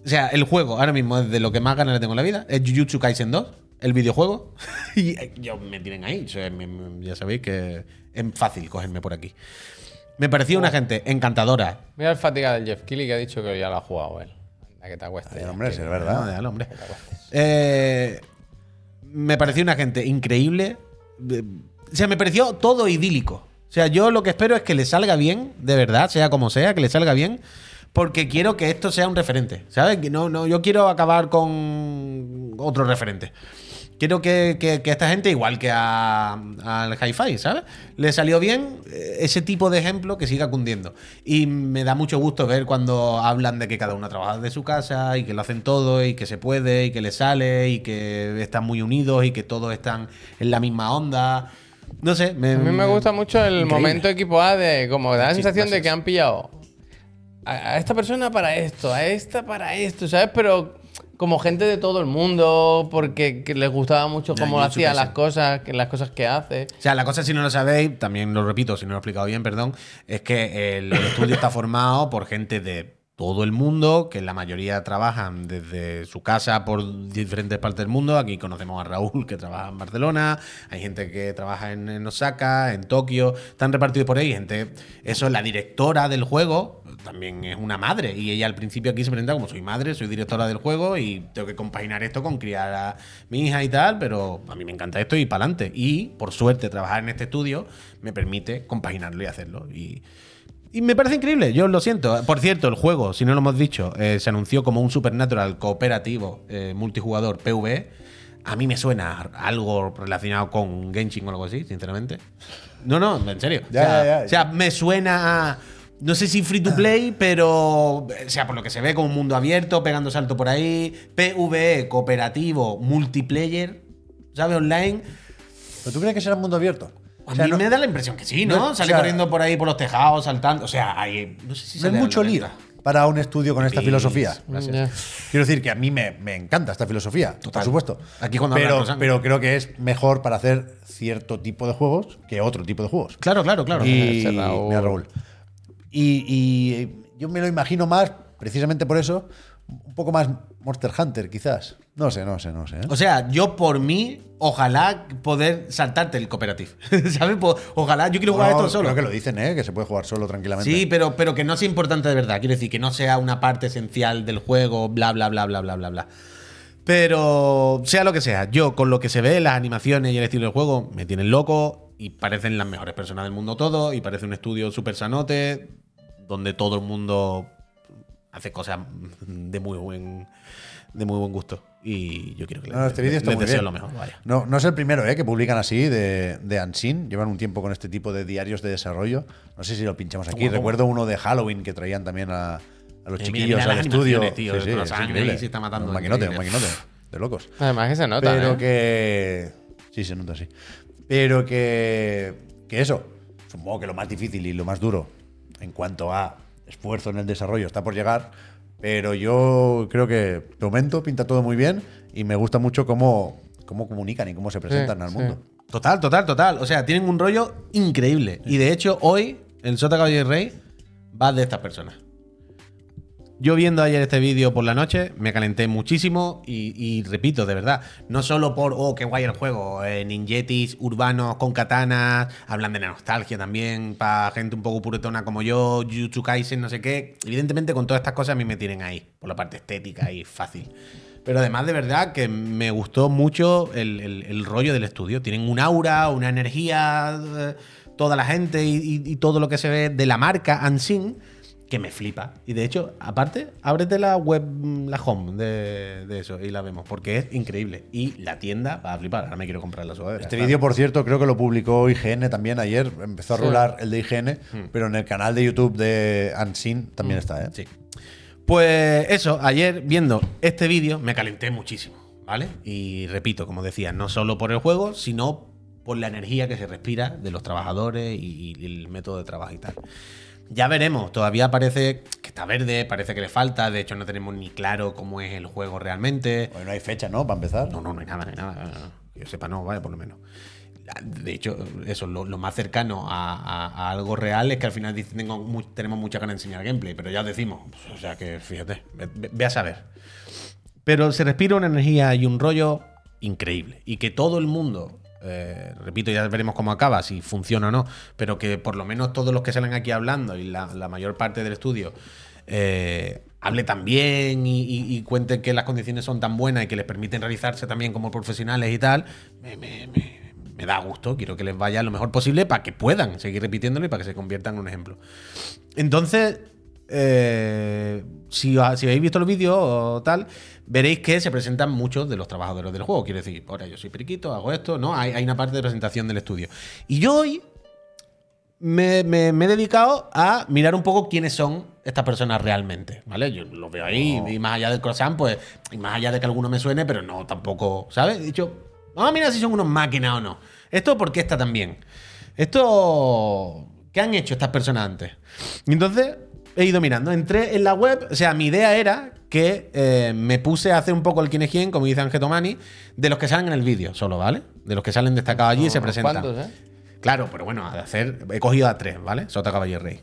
Speaker 3: O sea, el juego ahora mismo es de lo que más ganas le tengo en la vida. Es Jujutsu Kaisen 2, el videojuego. *laughs* y eh, yo me tienen ahí. o sea, me- me- ya sabéis que es fácil cogerme por aquí. Me pareció una gente encantadora.
Speaker 2: Mira el fatiga del Jeff Kelly que ha dicho que ya lo ha jugado él. Que te acuestes.
Speaker 1: Ay, hombre, sí, es verdad.
Speaker 3: déjalo, hombre. Eh, me pareció una gente increíble. Eh, O sea, me pareció todo idílico. O sea, yo lo que espero es que le salga bien, de verdad, sea como sea, que le salga bien, porque quiero que esto sea un referente. ¿Sabes? No, no, yo quiero acabar con otro referente. Quiero que, que- que esta gente, igual que a- al hi-fi, ¿sabes? Le salió bien eh, ese tipo de ejemplo que siga cundiendo. Y me da mucho gusto ver cuando hablan de que cada uno trabaja de su casa y que lo hacen todo y que se puede y que le sale y que están muy unidos y que todos están en la misma onda. No sé, me,
Speaker 2: A mí me gusta mucho el
Speaker 3: Increíble.
Speaker 2: momento equipo A de como da la
Speaker 3: Sí,
Speaker 2: sensación de que han pillado a, a esta persona para esto, a esta para esto, ¿sabes? Pero como gente de todo el mundo, porque que les gustaba mucho cómo hacía las cosas, que las cosas que hace.
Speaker 3: O sea, la cosa, si no lo sabéis, también lo repito, si no lo he explicado bien, perdón, es que el, el estudio está formado por gente de todo el mundo, que la mayoría trabajan desde su casa por diferentes partes del mundo. Aquí conocemos a Raúl, que trabaja en Barcelona, hay gente que trabaja en, Osaka, en Tokio, están repartidos por ahí. Gente, eso, la directora del juego también es una madre, y ella al principio aquí se presenta como soy madre, soy directora del juego y tengo que compaginar esto con criar a mi hija y tal, pero a mí me encanta esto y para adelante. Y por suerte, trabajar en este estudio me permite compaginarlo y hacerlo. Y me parece increíble, yo lo siento. Por cierto, el juego, si no lo hemos dicho, eh, se anunció como un Supernatural cooperativo eh, multijugador PvE. A mí me suena algo relacionado con Genshin o algo así, sinceramente. No, no, en serio.
Speaker 1: Ya,
Speaker 3: o, sea,
Speaker 1: ya, ya.
Speaker 3: o sea, me suena a. No sé si free to play, *clears throat* pero. O sea, por lo que se ve, como un mundo abierto, pegando salto por ahí. PvE, cooperativo, multiplayer, ¿sabes? Online.
Speaker 1: ¿Pero tú crees que será un mundo abierto?
Speaker 3: A
Speaker 1: O sea,
Speaker 3: mí
Speaker 1: no-
Speaker 3: me da la impresión que sí, ¿no?
Speaker 1: no,
Speaker 3: Sale
Speaker 1: o sea-
Speaker 3: corriendo por ahí por los tejados, saltando. O sea, hay. No sé si
Speaker 1: no
Speaker 3: al
Speaker 1: mucho
Speaker 3: 90.
Speaker 1: lío para un estudio con esta filosofía. Quiero decir que a mí me, me encanta esta filosofía,
Speaker 3: Total.
Speaker 1: por supuesto.
Speaker 3: Aquí cuando
Speaker 1: pero, pero creo que es mejor para hacer cierto tipo de juegos que otro tipo de juegos.
Speaker 3: Claro, claro, claro.
Speaker 1: Y, mira, Raúl. Y, y yo me lo imagino más, precisamente por eso, un poco más Monster Hunter, quizás. No sé, no sé, no sé. ¿eh?
Speaker 3: O sea, yo por mí, ojalá poder saltarte el cooperativo. *laughs* ¿Sabes? Ojalá, yo quiero jugar
Speaker 1: No,
Speaker 3: esto solo.
Speaker 1: Creo que lo dicen, ¿eh? Que se puede jugar solo tranquilamente.
Speaker 3: Sí, pero, pero que no sea importante de verdad. Quiero decir, que no sea una parte esencial del juego, bla, bla, bla, bla, bla, bla, bla. Pero sea lo que sea, yo con lo que se ve, las animaciones y el estilo del juego, me tienen loco y parecen las mejores personas del mundo todo y parece un estudio súper sanote donde todo el mundo hace cosas de muy buen de muy buen gusto y yo quiero que
Speaker 1: No, no, este vídeo está
Speaker 3: les deseo
Speaker 1: bien.
Speaker 3: lo mejor, vaya.
Speaker 1: No, no es el primero ¿eh? que publican así de, de Unseen. Llevan un tiempo con este tipo de diarios de desarrollo. No sé si lo pinchamos aquí.
Speaker 3: ¿Cómo, cómo?
Speaker 1: Recuerdo uno de Halloween que traían también a, a los
Speaker 3: Eh, mira,
Speaker 1: chiquillos
Speaker 3: mira
Speaker 1: al
Speaker 3: las
Speaker 1: estudio. es increíble.
Speaker 3: se está matando,
Speaker 1: Un maquinote, un maquinote. De locos.
Speaker 2: Además que se nota,
Speaker 1: Pero
Speaker 2: ¿eh?
Speaker 1: que. Sí, se nota así. Pero que. Que eso. Supongo que lo más difícil y lo más duro en cuanto a esfuerzo en el desarrollo está por llegar. Pero yo creo que de momento pinta todo muy bien y me gusta mucho cómo, cómo comunican y cómo se presentan al
Speaker 2: sí.
Speaker 1: mundo.
Speaker 3: Total, total, total. O sea, tienen un rollo increíble. Y de hecho, hoy, el Sota Caballo y Rey va de estas personas. Yo viendo ayer este vídeo por la noche, me calenté muchísimo y, repito, de verdad, no solo por, oh, qué guay el juego, eh, ninjetis urbanos con katanas, hablan de la nostalgia también, para gente un poco puretona como yo, Jujutsu Kaisen, no sé qué. Evidentemente con todas estas cosas a mí me tienen ahí, por la parte estética y fácil. Pero además de verdad que me gustó mucho el, rollo del estudio. Tienen un aura, una energía, eh, toda la gente y, y- todo lo que se ve de la marca Unseen que me flipa. Y de hecho, aparte, ábrete la web, la home de, de eso y la vemos, porque es increíble. Y la tienda va a flipar. Ahora me quiero comprar la sudadera.
Speaker 1: Este
Speaker 3: claro.
Speaker 1: vídeo, por cierto, creo que lo publicó IGN también ayer. Empezó a
Speaker 2: Sí.
Speaker 1: rular el de IGN, pero en el canal de YouTube de Unseen también está, ¿eh?
Speaker 3: Sí. Pues eso, ayer viendo este vídeo me calenté muchísimo, ¿vale? Y repito, como decía, no solo por el juego, sino por la energía que se respira de los trabajadores y, y el método de trabajo y tal. Ya veremos, todavía parece que está verde, parece que le falta, de hecho no tenemos ni claro cómo es el juego realmente.
Speaker 1: Bueno, no hay fecha, ¿no? Para empezar.
Speaker 3: No, no, no hay nada, no hay nada. no, no, yo sepa, no, vaya, por lo menos. De hecho, eso, lo, lo más cercano a, a- a algo real es que al final dicen, tengo tenemos mucha ganas de enseñar gameplay, pero ya os decimos. O sea que, fíjate, ve- ve a saber. Pero se respira una energía y un rollo increíble. Y que todo el mundo, eh, repito, ya veremos cómo acaba, si funciona o no, pero que por lo menos todos los que salen aquí hablando y la, mayor parte del estudio eh, hable tan bien y, y, cuente que las condiciones son tan buenas y que les permiten realizarse también como profesionales y tal, me, da gusto. Quiero que les vaya lo mejor posible para que puedan seguir repitiéndolo y para que se conviertan en un ejemplo. Entonces, eh, si, si habéis visto el vídeo o tal, veréis que se presentan muchos de los trabajadores del juego. Quiero decir, ahora yo soy periquito, hago esto, ¿no? Hay, hay una parte de presentación del estudio. Y yo hoy me, me- me he dedicado a mirar un poco quiénes son estas personas realmente, ¿vale? Yo lo veo ahí, y más allá del croissant, pues, y más allá de que alguno me suene, pero no tampoco, ¿sabes? He dicho, vamos a mirar si son unos máquinas o no. ¿Esto por qué está tan bien? ¿Esto qué han hecho estas personas antes? Y entonces he ido mirando, entré en la web, o sea, mi idea era que eh, me puse a hacer un poco el quién es quién, como dice Ángel Tomani, de los que salen en el vídeo solo, ¿vale? De los que salen destacados allí y se presentan.
Speaker 2: ¿eh?
Speaker 3: Claro, pero bueno, hacer, he cogido a tres, ¿vale? Sota, Caballo y Rey.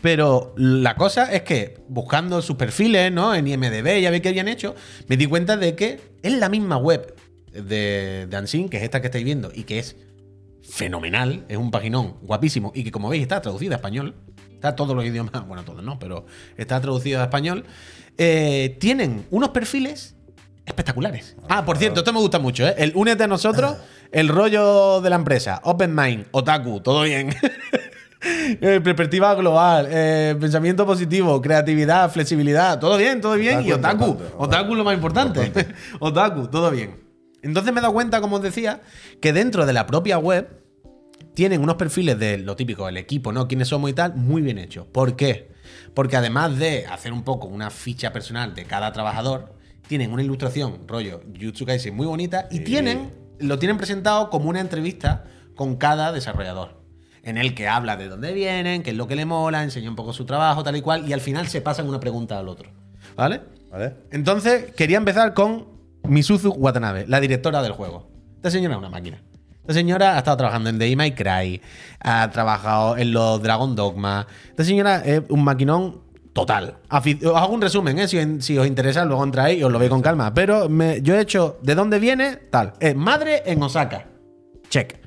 Speaker 3: Pero la cosa es que buscando sus perfiles, ¿no? En IMDB, ya vi que habían hecho, me di cuenta de que es la misma web de, de Unseen, que es esta que estáis viendo, y que es fenomenal, es un paginón guapísimo, y que como veis está traducida a español, está todos los idiomas, *laughs* bueno, todos no, pero está traducido a español, eh, tienen unos perfiles espectaculares. Ah, por cierto, esto me gusta mucho, ¿eh? El únete a nosotros, *laughs* el rollo de la empresa, Open Mind, Otaku, todo bien. *laughs* Eh, perspectiva global, eh, pensamiento positivo, creatividad, flexibilidad, todo bien, todo bien.
Speaker 1: Otaku
Speaker 3: y otaku,
Speaker 1: importante,
Speaker 3: otaku lo más importante. otaku, todo bien. Entonces me he dado cuenta, como os decía, que dentro de la propia web tienen unos perfiles de lo típico, el equipo, ¿no? Quiénes somos y tal, muy bien hechos. ¿Por qué? Porque además de hacer un poco una ficha personal de cada trabajador, tienen una ilustración, rollo Jutsu Kaisen, muy bonita, y
Speaker 1: Sí.
Speaker 3: tienen, lo tienen presentado como una entrevista con cada desarrollador. En el que habla de dónde vienen, qué es lo que le mola, enseña un poco su trabajo, tal y cual, y al final se pasan una pregunta al otro. ¿Vale?
Speaker 1: ¿Vale?
Speaker 3: Entonces, quería empezar con Misuzu Watanabe, la directora del juego. Esta señora es una máquina. Esta señora ha estado trabajando en The My Cry, ha trabajado en los Dragon Dogma. Esta señora es un maquinón total. Os hago un resumen, ¿eh? si, si os interesa, luego entráis y os lo veis con calma. Pero me- yo he hecho de dónde viene, tal. Es madre en Osaka. Check.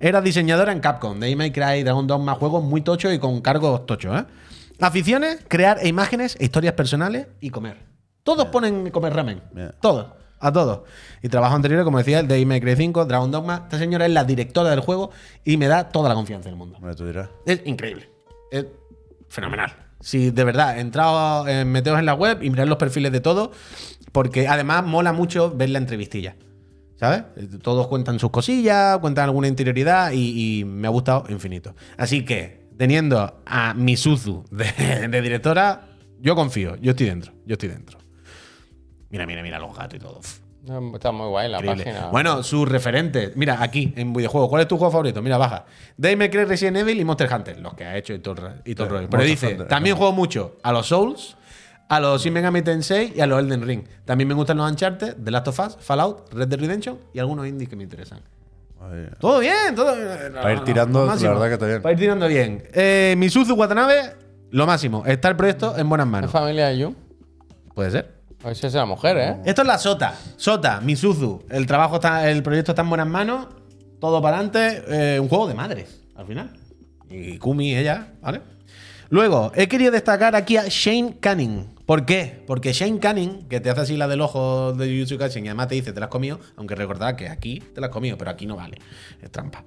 Speaker 3: Era diseñadora en Capcom, de My Cry, Dragon Dogma, juegos muy tochos y con cargos tochos, ¿eh? Aficiones, crear imágenes, e historias personales y comer. Todos ponen comer ramen. Todos. A todos. Y trabajo anterior, como decía, el de My Cry 5, Dragon Dogma. Esta señora es la directora del juego y me da toda la confianza del mundo.
Speaker 1: Bueno, tú dirás.
Speaker 3: Es increíble. Es fenomenal. Si de verdad, entraos, eh, meteos en la web y mirad los perfiles de todos, porque además mola mucho ver la entrevistilla. ¿Sabes? Todos cuentan sus cosillas, cuentan alguna interioridad y, y me ha gustado infinito. Así que, teniendo a Misuzu de, *laughs* de directora, yo confío, yo estoy dentro, yo estoy dentro. Mira, mira, mira los gatos y todo.
Speaker 2: Está muy guay la
Speaker 3: Increíble.
Speaker 2: página.
Speaker 3: Bueno, sus referentes. Mira, aquí en videojuegos. ¿Cuál es tu juego favorito? Mira, baja. Devil May Cry, Resident Evil y Monster Hunter. Los que ha hecho y todo, y todo el rollo. Pero
Speaker 1: Monster
Speaker 3: dice,
Speaker 1: Hunter,
Speaker 3: también
Speaker 1: no.
Speaker 3: juego mucho a los Souls, a los Shin Megami Tensei y a los Elden Ring. También me gustan los Uncharted, The Last of Us, Fallout, Red Dead Redemption y algunos indies que me interesan.
Speaker 1: Ay,
Speaker 3: Todo bien, todo
Speaker 1: Para ir tirando, la verdad que está bien.
Speaker 3: Para ir tirando bien. Eh, Misuzu Watanabe, lo máximo. Está el proyecto en buenas
Speaker 2: ¿Es
Speaker 3: manos.
Speaker 2: familia de Jun?
Speaker 3: Puede ser.
Speaker 2: A ver es la mujer, ¿eh?
Speaker 3: Esto es la Sota. Sota, Misuzu. El trabajo está, el proyecto está en buenas manos. Todo para adelante. eh, un juego de madres, al final. Y Kumi, ella, ¿vale? Luego, he querido destacar aquí a Shane Canning. ¿Por qué? Porque Shane Canning, que te hace así la del ojo de Jujutsu Kaisen y además te dice te la has comido, aunque recordad que aquí te la has comido, pero aquí no vale. Es trampa.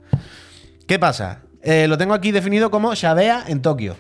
Speaker 3: ¿Qué pasa? Eh, lo tengo aquí definido como Shabea en Tokio.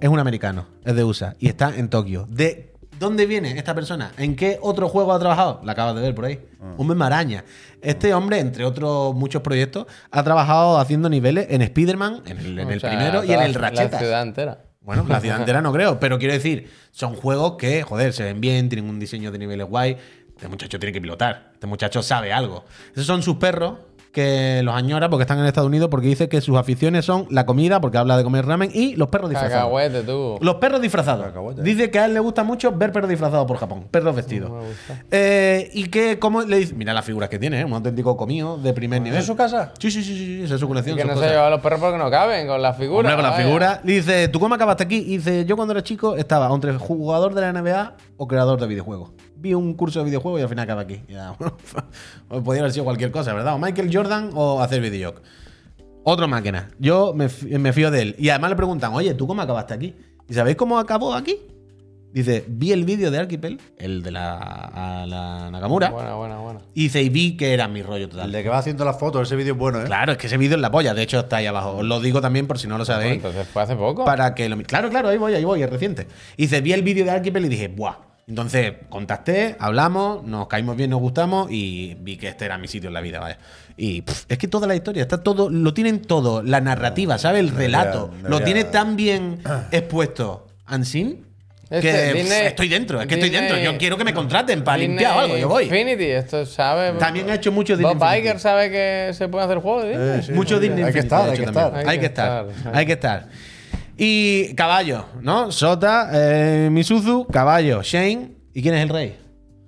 Speaker 3: Es un americano, es de USA y está en Tokio. ¿De dónde viene esta persona? ¿En qué otro juego ha trabajado? La acabas de ver por ahí. Un maraña. Este hombre, entre otros muchos proyectos, ha trabajado haciendo niveles en Spider-Man, en el, en el
Speaker 2: O sea,
Speaker 3: primero y en el
Speaker 2: La
Speaker 3: Ratchet.
Speaker 2: ciudad entera.
Speaker 3: Bueno, la ciudad *laughs* entera no creo, pero quiero decir, son juegos que, joder, se ven bien, tienen un diseño de niveles guay. Este muchacho tiene que pilotar. Este muchacho sabe algo. Esos son sus perros que los añora porque están en Estados Unidos porque dice que sus aficiones son la comida, porque habla de comer ramen, y los perros disfrazados.
Speaker 2: Cacahuete, tú.
Speaker 3: Los perros disfrazados.
Speaker 1: Cacahuete.
Speaker 3: Dice que a él le gusta mucho ver perros disfrazados por Japón. Perros vestidos.
Speaker 2: me gusta.
Speaker 3: Eh, y que, como le dice. Mira las figuras que tiene, ¿eh? un auténtico comido de primer nivel.
Speaker 1: ¿Es su casa?
Speaker 3: Sí, sí, sí, sí, esa es su
Speaker 2: Y
Speaker 3: colección.
Speaker 2: que no se lleva a los perros porque no caben con las figuras.
Speaker 3: Hombre, con la
Speaker 2: vaya.
Speaker 3: figura. Le dice, ¿tú cómo acabaste aquí? Y dice, yo cuando era chico estaba entre jugador de la NBA o creador de videojuegos. Vi un curso de videojuegos y al final acabé aquí. Ya, *laughs* bueno, podría haber sido cualquier cosa, ¿verdad? O Michael Jordan o hacer videojuegos. Otro máquina. Yo me, fío de él. Y además le preguntan, oye, ¿tú cómo acabaste aquí? ¿Y sabéis cómo acabó aquí? Dice, vi el vídeo de Archipel, el de la, a la Nakamura.
Speaker 2: Buena, buena, buena.
Speaker 3: Y dice, y vi que era mi rollo total.
Speaker 1: El de que va haciendo las fotos, ese vídeo es bueno, ¿eh?
Speaker 3: Claro, es que ese vídeo es la polla. De hecho, está ahí abajo. Os lo digo también por si no lo sabéis.
Speaker 2: Entonces fue hace poco.
Speaker 3: Para que lo. Claro, claro, ahí voy, ahí voy, es reciente. Y dice, vi el vídeo de Archipel y dije, ¡buah! Entonces contacté, hablamos, nos caímos bien, nos gustamos y vi que este era mi sitio en la vida, vaya. Y pff, es que toda la historia, está todo, lo tienen todo, la narrativa, ¿sabes? El relato,
Speaker 1: debería-
Speaker 3: lo tiene tan bien expuesto Ansin que
Speaker 2: Este,
Speaker 3: pff,
Speaker 2: Disney-
Speaker 3: estoy dentro, es que estoy
Speaker 2: Disney-
Speaker 3: dentro. Yo quiero que me contraten para
Speaker 2: Disney
Speaker 3: limpiar o algo, yo voy.
Speaker 2: Infinity, esto sabe.
Speaker 3: También ha hecho mucho
Speaker 2: Bob
Speaker 3: Disney
Speaker 2: Iger sabe que se puede hacer juegos de Disney.
Speaker 1: Eh, sí,
Speaker 3: Mucho
Speaker 1: sí,
Speaker 3: Disney
Speaker 1: Hay que
Speaker 3: Infinity,
Speaker 1: estar,
Speaker 3: de
Speaker 1: hay que estar.
Speaker 2: Hay
Speaker 3: Hay
Speaker 2: que
Speaker 3: que estar.
Speaker 2: estar,
Speaker 3: Hay que estar. Y caballo, ¿no? Sota, eh, Misuzu, caballo, Shane. ¿Y quién es el rey?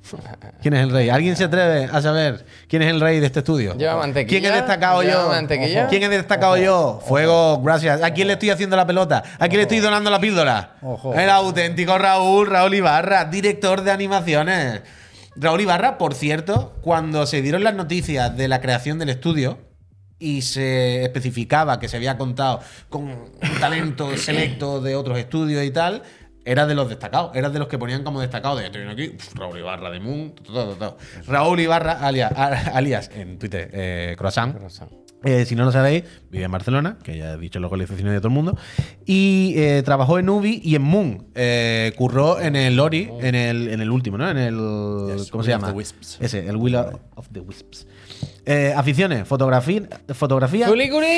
Speaker 3: *laughs* ¿Quién es el rey? ¿Alguien se atreve a saber quién es el rey de este estudio?
Speaker 2: Lleva mantequilla,
Speaker 3: ¿Quién he destacado yo?
Speaker 2: mantequilla.
Speaker 3: ¿Quién he destacado yo? Fuego, gracias. ¿A quién le estoy haciendo la pelota? ¿A quién le estoy donando la píldora? El auténtico Raúl, Raúl Ibarra, director de animaciones. Raúl Ibarra, por cierto, cuando se dieron las noticias de la creación del estudio y se especificaba que se había contado con un talento *coughs* selecto de otros estudios y tal, era de los destacados, era de los que ponían como destacados de "Estoy aquí, uf, Raúl Ibarra de Moon, todo, todo, todo. Raúl Ibarra, alias, alias en Twitter, eh, Croissant. Eh, si no lo sabéis, vive en Barcelona, que ya he dicho localizaciones de todo el mundo. Y eh, trabajó en Ubi y en Moon. Eh, curró en el Ori, en el, en el último, ¿no? En el.
Speaker 1: Yes,
Speaker 3: ¿Cómo
Speaker 1: Will
Speaker 3: se
Speaker 1: of
Speaker 3: llama?
Speaker 1: the Wisps.
Speaker 3: Ese, el Will of the Wisps. Eh, aficiones, fotografía, fotografía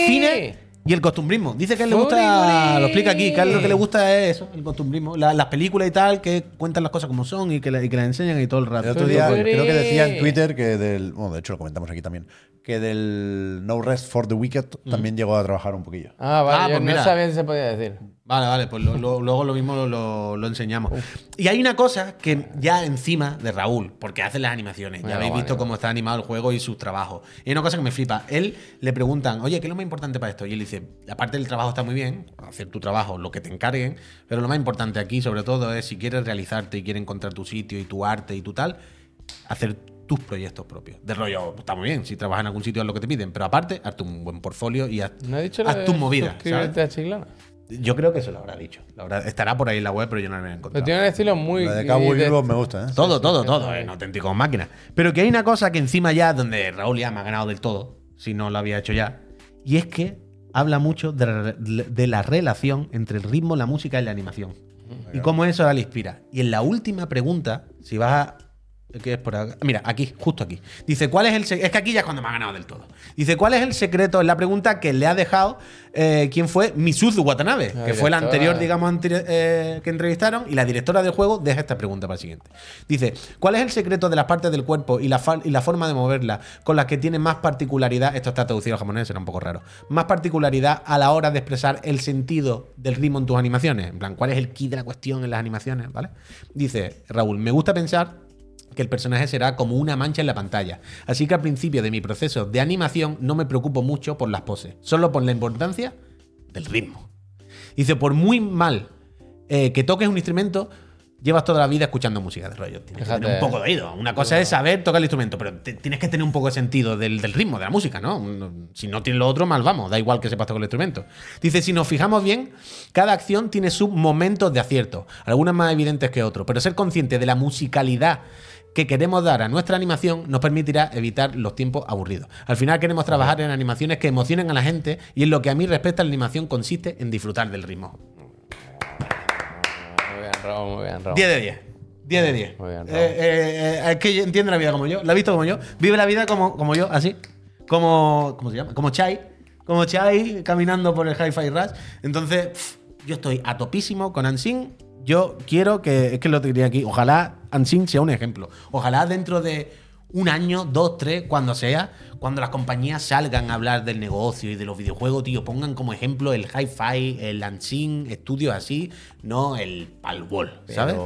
Speaker 3: cine y el costumbrismo. Dice que a él le gusta, lo explica aquí, que a él lo que le gusta es eso, el costumbrismo. La- las películas y tal, que cuentan las cosas como son y que, la- y que las enseñan y todo el rato.
Speaker 1: El otro día creo que decía en Twitter que del. Bueno, de hecho lo comentamos aquí también. Que del No Rest for the Wicked también llegó a trabajar un poquillo.
Speaker 2: Ah, vale,
Speaker 3: Ah,
Speaker 2: yo
Speaker 3: pues
Speaker 2: no
Speaker 3: mira.
Speaker 2: sabía si se podía decir.
Speaker 3: Vale, vale, pues lo- lo- luego lo mismo lo, lo- lo enseñamos. Y hay una cosa que ya encima de Raúl, porque hace las animaciones, ya habéis
Speaker 2: vale,
Speaker 3: visto
Speaker 2: vale.
Speaker 3: cómo está animado el juego y sus trabajos. Y hay una cosa que me flipa. Él le preguntan, oye, ¿qué es lo más importante para esto? Y él dice, aparte del trabajo está muy bien, hacer tu trabajo, lo que te encarguen, pero lo más importante aquí, sobre todo, es si quieres realizarte y quieres encontrar tu sitio y tu arte y tu tal, hacer tus proyectos propios. De rollo, está muy bien, si trabajas en algún sitio es lo que te piden, pero aparte, hazte un buen portfolio y haz,
Speaker 2: ¿No dicho lo
Speaker 3: haz
Speaker 2: de
Speaker 3: tus movidas. ¿sabes?
Speaker 2: suscribirte a Chiclana?
Speaker 3: Yo creo que se lo habrá dicho. Lo habrá- estará por ahí en la web, pero yo no lo he
Speaker 2: Pero
Speaker 3: encontrado.
Speaker 2: tiene un estilo muy.
Speaker 1: La de Cowboy
Speaker 2: de-
Speaker 1: Bebop me gusta, ¿eh?
Speaker 3: Todo,
Speaker 2: sí,
Speaker 3: todo,
Speaker 2: sí,
Speaker 3: todo.
Speaker 2: sí.
Speaker 3: En auténtico máquina. Pero que hay una cosa que encima ya, donde Raúl ya me ha ganado del todo, si no lo había hecho ya, y es que habla mucho de, la- de la relación entre el ritmo, la música y la animación. Y cómo eso ahora le inspira. Y en la última pregunta, si vas a que es por acá. Mira, aquí, justo aquí. Dice, ¿cuál es el se- Es que aquí ya es cuando me ha ganado del todo. Dice, ¿cuál es el secreto? Es la pregunta que le ha dejado eh, quién fue Misuzu Watanabe,
Speaker 2: La
Speaker 3: que fue la anterior, digamos, anteri- eh, que entrevistaron. Y la directora del juego deja esta pregunta para el siguiente. Dice, ¿cuál es el secreto de las partes del cuerpo y la, y la forma de moverla con las que tiene más particularidad? Esto está traducido al japonés, era un poco raro. Más particularidad a la hora de expresar el sentido del ritmo en tus animaciones. En plan, ¿cuál es el key de la cuestión en las animaciones? ¿Vale? Dice Raúl, me gusta pensar que el personaje será como una mancha en la pantalla. Así que al principio de mi proceso de animación no me preocupo mucho por las poses, solo por la importancia del ritmo. Dice, por muy mal eh, que toques un instrumento, llevas toda la vida escuchando música de rollo. Tienes
Speaker 2: Fíjate,
Speaker 3: que tener un poco de oído. Una cosa es saber tocar el instrumento, pero te- tienes que tener un poco de sentido del, del ritmo, de la música, ¿no? Si no tienes lo otro, mal vamos. Da igual que sepas tocar el instrumento. Dice, si nos fijamos bien, cada acción tiene sus momentos de acierto, algunas más evidentes que otros, pero ser consciente de la musicalidad que queremos dar a nuestra animación nos permitirá evitar los tiempos aburridos. Al final queremos trabajar en animaciones que emocionen a la gente y en lo que a mí respecta la animación consiste en disfrutar del ritmo.
Speaker 2: Muy bien, Raúl, muy bien, Raúl.
Speaker 3: 10 de 10. 10 de 10.
Speaker 2: Muy bien,
Speaker 3: Eh,
Speaker 2: Raúl.
Speaker 3: eh, eh, es que entiende la vida como yo, la ha visto como yo, vive la vida como, como yo, así. Como, ¿cómo se llama? Como Chai. Como Chai caminando por el Hi-Fi Rush. Entonces, pff, yo estoy a topísimo con Ansin. Yo quiero que, es que lo diría aquí, ojalá Ansin sea un ejemplo. Ojalá dentro de un año, dos, tres, cuando sea, cuando las compañías salgan a hablar del negocio y de los videojuegos, tío, pongan como ejemplo el Hi-Fi, el Ansin, estudios así, no el Palwall, ¿sabes?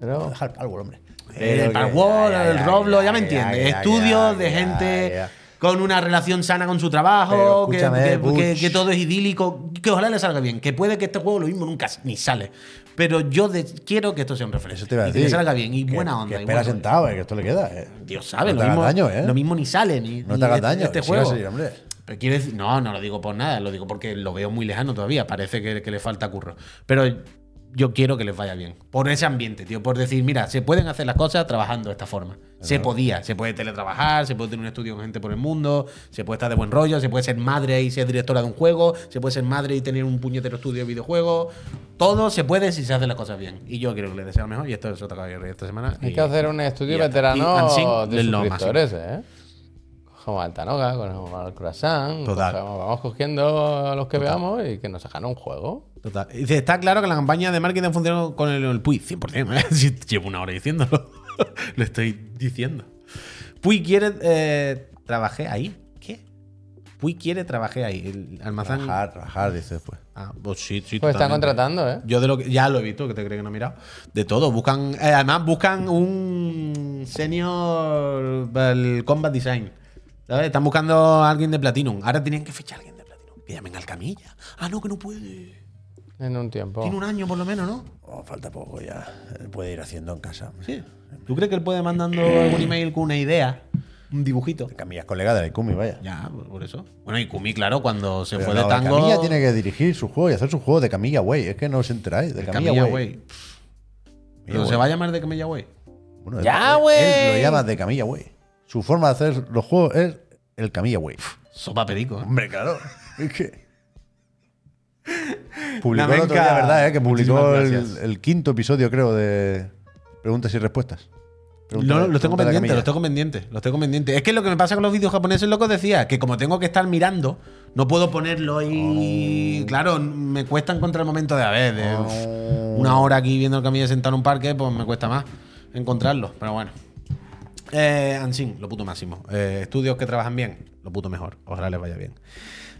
Speaker 2: Pero,
Speaker 1: Deja el palo, hombre.
Speaker 3: el Palwall, el Roblo, ya me entiendes. Estudios de gente
Speaker 1: ya.
Speaker 3: con una relación sana con su trabajo,
Speaker 1: Pero
Speaker 3: que,
Speaker 1: escúchame,
Speaker 3: que-
Speaker 1: Butch.
Speaker 3: que- que todo es idílico, que ojalá le salga bien. Que puede que este juego lo mismo nunca ni sale. Pero yo de- quiero que esto sea un referente.
Speaker 1: Eso te iba a
Speaker 3: y que salga bien. Y
Speaker 1: Que-
Speaker 3: buena
Speaker 1: Que
Speaker 3: onda. y
Speaker 1: espera sentado, eh, que esto le queda. eh.
Speaker 3: Dios sabe,
Speaker 1: No
Speaker 3: lo, mismo,
Speaker 1: daño, eh.
Speaker 3: lo mismo ni sale. Ni,
Speaker 1: No te hagas
Speaker 3: este-
Speaker 1: daño.
Speaker 3: Este juego.
Speaker 1: hombre.
Speaker 3: Pero quiero decir, no, no lo digo por nada, lo digo porque lo veo muy lejano todavía. Parece que, que le falta curro. Pero yo quiero que les vaya bien. Por ese ambiente, tío. Por decir, mira, se pueden hacer las cosas trabajando de esta forma. Se podía. Se puede teletrabajar, se puede tener un estudio con gente por el mundo, se puede estar de buen rollo, se puede ser madre y ser directora de un juego, se puede ser madre y tener un puñetero estudio de videojuegos. Todo se puede si se hacen las cosas bien. Y yo quiero que les deseo lo mejor. Y esto es otra cosa esta semana.
Speaker 2: hay
Speaker 3: Y-
Speaker 2: que hacer un estudio
Speaker 3: y
Speaker 2: veterano
Speaker 3: Y
Speaker 2: de
Speaker 3: lo
Speaker 2: suscriptores, ¿eh? Cogemos al Tanoga, cogemos al Croissant,
Speaker 3: Total.
Speaker 2: cogemos- vamos cogiendo a los que veamos y que nos hagan un juego.
Speaker 3: Total. Y Dice, está claro que la campaña de marketing funcionó con el, el Puy, 100%. ¿eh? *laughs* Si Llevo una hora diciéndolo. *laughs* Lo estoy diciendo. Puy quiere... Eh, trabajé ahí. ¿Qué? Puy quiere trabajé ahí. El almacén...
Speaker 1: Trabajar, trabajar, dice después.
Speaker 3: Ah, pues sí, sí.
Speaker 2: Pues están contratando, ¿eh?
Speaker 3: Yo de lo que ya lo he visto, que te crees que no he mirado. De todo. Buscan. eh, además, buscan un senior el combat design. ¿Sabes? Están buscando a alguien de Platinum. Ahora tienen que fichar a alguien de Platinum. Que llamen al camilla. Ah, no, que no puede.
Speaker 2: En un tiempo.
Speaker 3: Tiene un año por lo menos, ¿no?
Speaker 1: Oh, falta poco ya. Él puede ir haciendo en casa.
Speaker 3: Sí. ¿Tú crees que él puede mandando algún email con una idea? Un dibujito.
Speaker 1: Camilla es colega de la Ikumi, vaya.
Speaker 3: Ya, por eso. Bueno, y Kumi, claro, cuando se
Speaker 1: Pero
Speaker 3: fue
Speaker 1: no,
Speaker 3: de tango.
Speaker 1: Camilla tiene que dirigir su juego y hacer su juego de Camilla Way. Es que no os enteráis. De Camilla,
Speaker 3: Camilla
Speaker 1: Way.
Speaker 3: Way. Pero se va a llamar de Camilla Way.
Speaker 1: Bueno,
Speaker 2: ¡Ya,
Speaker 1: él-
Speaker 2: güey!
Speaker 1: Él lo llama de Camilla Way. Su forma de hacer los juegos es el Camilla Way.
Speaker 3: Sopa perico.
Speaker 1: Hombre, claro. *laughs* Es que. *laughs* Publicó
Speaker 3: La
Speaker 1: el otro día. ¿verdad? eh? Que publicó el, quinto episodio, creo, de preguntas y respuestas. Pregunta-
Speaker 3: No, los tengo pendientes, los tengo pendientes, los tengo pendientes. Es que lo que me pasa con los vídeos japoneses, lo que os decía, que como tengo que estar mirando, no puedo ponerlo ahí. Claro, me cuesta encontrar el momento de, a ver, de uf, una hora aquí viendo el camilla sentado en un parque, pues me cuesta más encontrarlo. Pero bueno. Eh, Ansin, lo puto máximo. Eh, estudios que trabajan bien, lo puto mejor. Ojalá les vaya bien.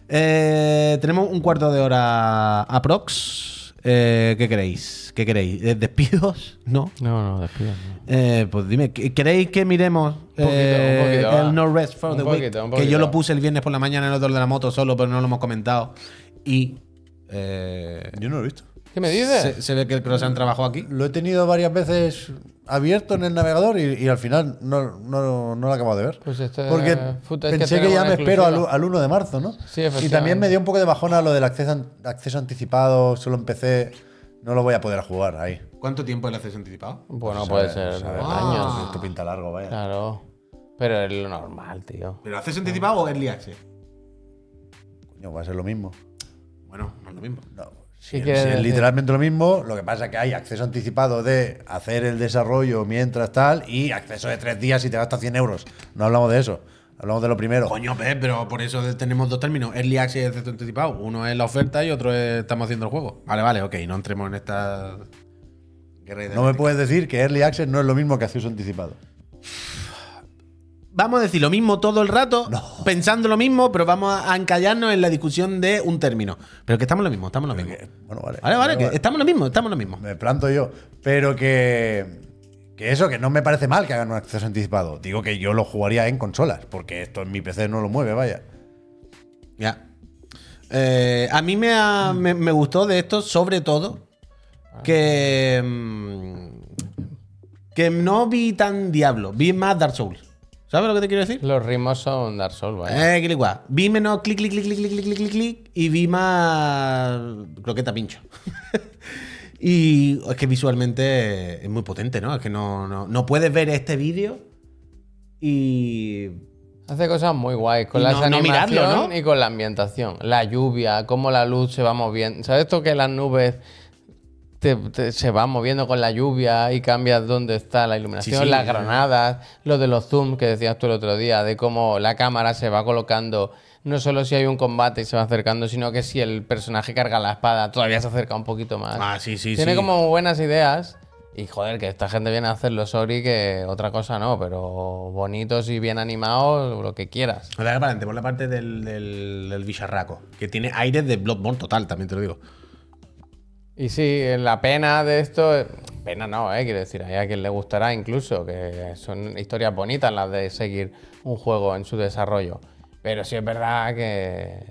Speaker 3: Eh, tenemos un cuarto de hora aprox. Eh, ¿Qué queréis? ¿Qué queréis? Eh, ¿Despidos? *laughs* No.
Speaker 2: No, no, despido. no.
Speaker 3: Eh, pues dime, ¿qu- ¿queréis que miremos
Speaker 2: poquito,
Speaker 3: eh,
Speaker 2: un poquito, va.
Speaker 3: el No Rest for
Speaker 2: Un
Speaker 3: the
Speaker 2: poquito,
Speaker 3: Week? Que yo lo puse el viernes por la mañana en el otro de la moto solo, pero no lo hemos comentado. Y eh,
Speaker 1: Yo no lo he visto.
Speaker 2: ¿Qué me dices?
Speaker 3: se, se ve que el Croissant trabajó aquí.
Speaker 1: Lo he tenido varias veces abierto en el navegador y, y al final no, no, no lo acabo de ver.
Speaker 2: Pues este
Speaker 1: Porque
Speaker 2: fut- es que
Speaker 1: pensé que, ya me espero al, al 1 de marzo, ¿no?
Speaker 2: Sí,
Speaker 1: y también me dio un poco de bajona lo del acceso, acceso anticipado, solo empecé, no lo voy a poder jugar ahí.
Speaker 3: ¿Cuánto tiempo el acceso anticipado?
Speaker 2: Bueno,
Speaker 1: Pues,
Speaker 2: puede
Speaker 1: a
Speaker 2: ser
Speaker 3: Ah.
Speaker 2: años.
Speaker 1: Esto pinta largo, vaya.
Speaker 2: Claro. Pero es lo normal, tío.
Speaker 3: ¿Pero acceso anticipado o early access?
Speaker 1: Coño, va a ser lo mismo.
Speaker 3: Bueno, no es lo mismo.
Speaker 1: No, Si,
Speaker 2: ¿Qué quieres
Speaker 1: si es literalmente lo mismo, lo que pasa es que hay acceso anticipado de hacer el desarrollo mientras tal y acceso de tres días y te gastas 100 euros. No hablamos de eso, hablamos de lo primero.
Speaker 3: Coño, Pep, pero por eso tenemos dos términos: Early Access y acceso anticipado. Uno es la oferta y otro es estamos haciendo el juego. Vale, vale, ok, no entremos en esta guerra
Speaker 1: No me puedes decir que Early Access no es lo mismo que acceso anticipado.
Speaker 3: Vamos a decir lo mismo todo el rato, pensando lo mismo, pero vamos a encallarnos en la discusión de un término. Pero que estamos lo mismo, estamos lo mismo.
Speaker 1: Que- bueno, vale.
Speaker 3: Vale, vale, que
Speaker 1: vale.
Speaker 3: estamos lo mismo, estamos lo mismo.
Speaker 1: Me planto yo. Pero que. Que eso, que no me parece mal que hagan un acceso anticipado. Digo que yo lo jugaría en consolas, porque esto en mi PC no lo mueve, vaya.
Speaker 3: Ya. Eh, a mí me, ha- me, me gustó de esto, sobre todo, que. mm, que no vi tan Diablo, vi más Dark Souls. ¿Sabes lo que te quiero decir?
Speaker 2: Los ritmos son Dark Souls, vaya.
Speaker 3: Eh, clic, guau. Vi menos clic, clic, clic, clic, clic, clic, clic, clic, y vi más croqueta pincho. *laughs* y es que visualmente es muy potente, ¿no? Es que no, no, no puedes ver este vídeo y
Speaker 2: Hace cosas muy guays con la
Speaker 3: no- no
Speaker 2: animación
Speaker 3: mirarlo, ¿no?
Speaker 2: y con la ambientación. La lluvia, cómo la luz se va moviendo. ¿Sabes esto que las nubes te- te- se van moviendo con la lluvia y cambias dónde está la iluminación?
Speaker 3: Sí, sí,
Speaker 2: las granadas, lo de los zooms que decías tú el otro día, de cómo la cámara se va colocando. No solo si hay un combate y se va acercando, sino que si el personaje carga la espada, todavía se acerca un poquito más.
Speaker 3: Ah, sí, sí,
Speaker 2: Tiene
Speaker 3: sí.
Speaker 2: como buenas ideas. Y joder, que esta gente viene a hacerlo, sorry, que otra cosa no, pero bonitos y bien animados, lo que quieras.
Speaker 3: Dale para adelante, por la parte del, del, del bicharraco, que tiene aires de Bloodborne total, también te lo digo.
Speaker 2: Y sí, la pena de esto, pena no, ¿eh? quiero decir, hay a quien le gustará incluso, que son historias bonitas las de seguir un juego en su desarrollo. Pero sí es verdad que,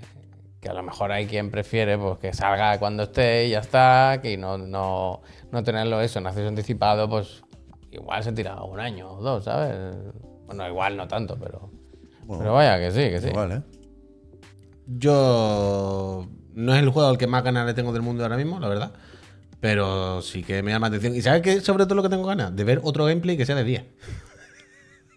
Speaker 2: que a lo mejor hay quien prefiere pues, que salga cuando esté y ya está, que no, no, no tenerlo eso en acceso anticipado, pues igual se tira un año o dos, ¿sabes? Bueno, igual no tanto, pero, pero vaya que sí, que sí.
Speaker 1: Igual, ¿eh?
Speaker 3: Yo. No es el juego al que más ganas le tengo del mundo ahora mismo, la verdad. Pero sí que me llama la atención. ¿Y sabes qué? Sobre todo lo que tengo ganas? De ver otro gameplay que sea de día.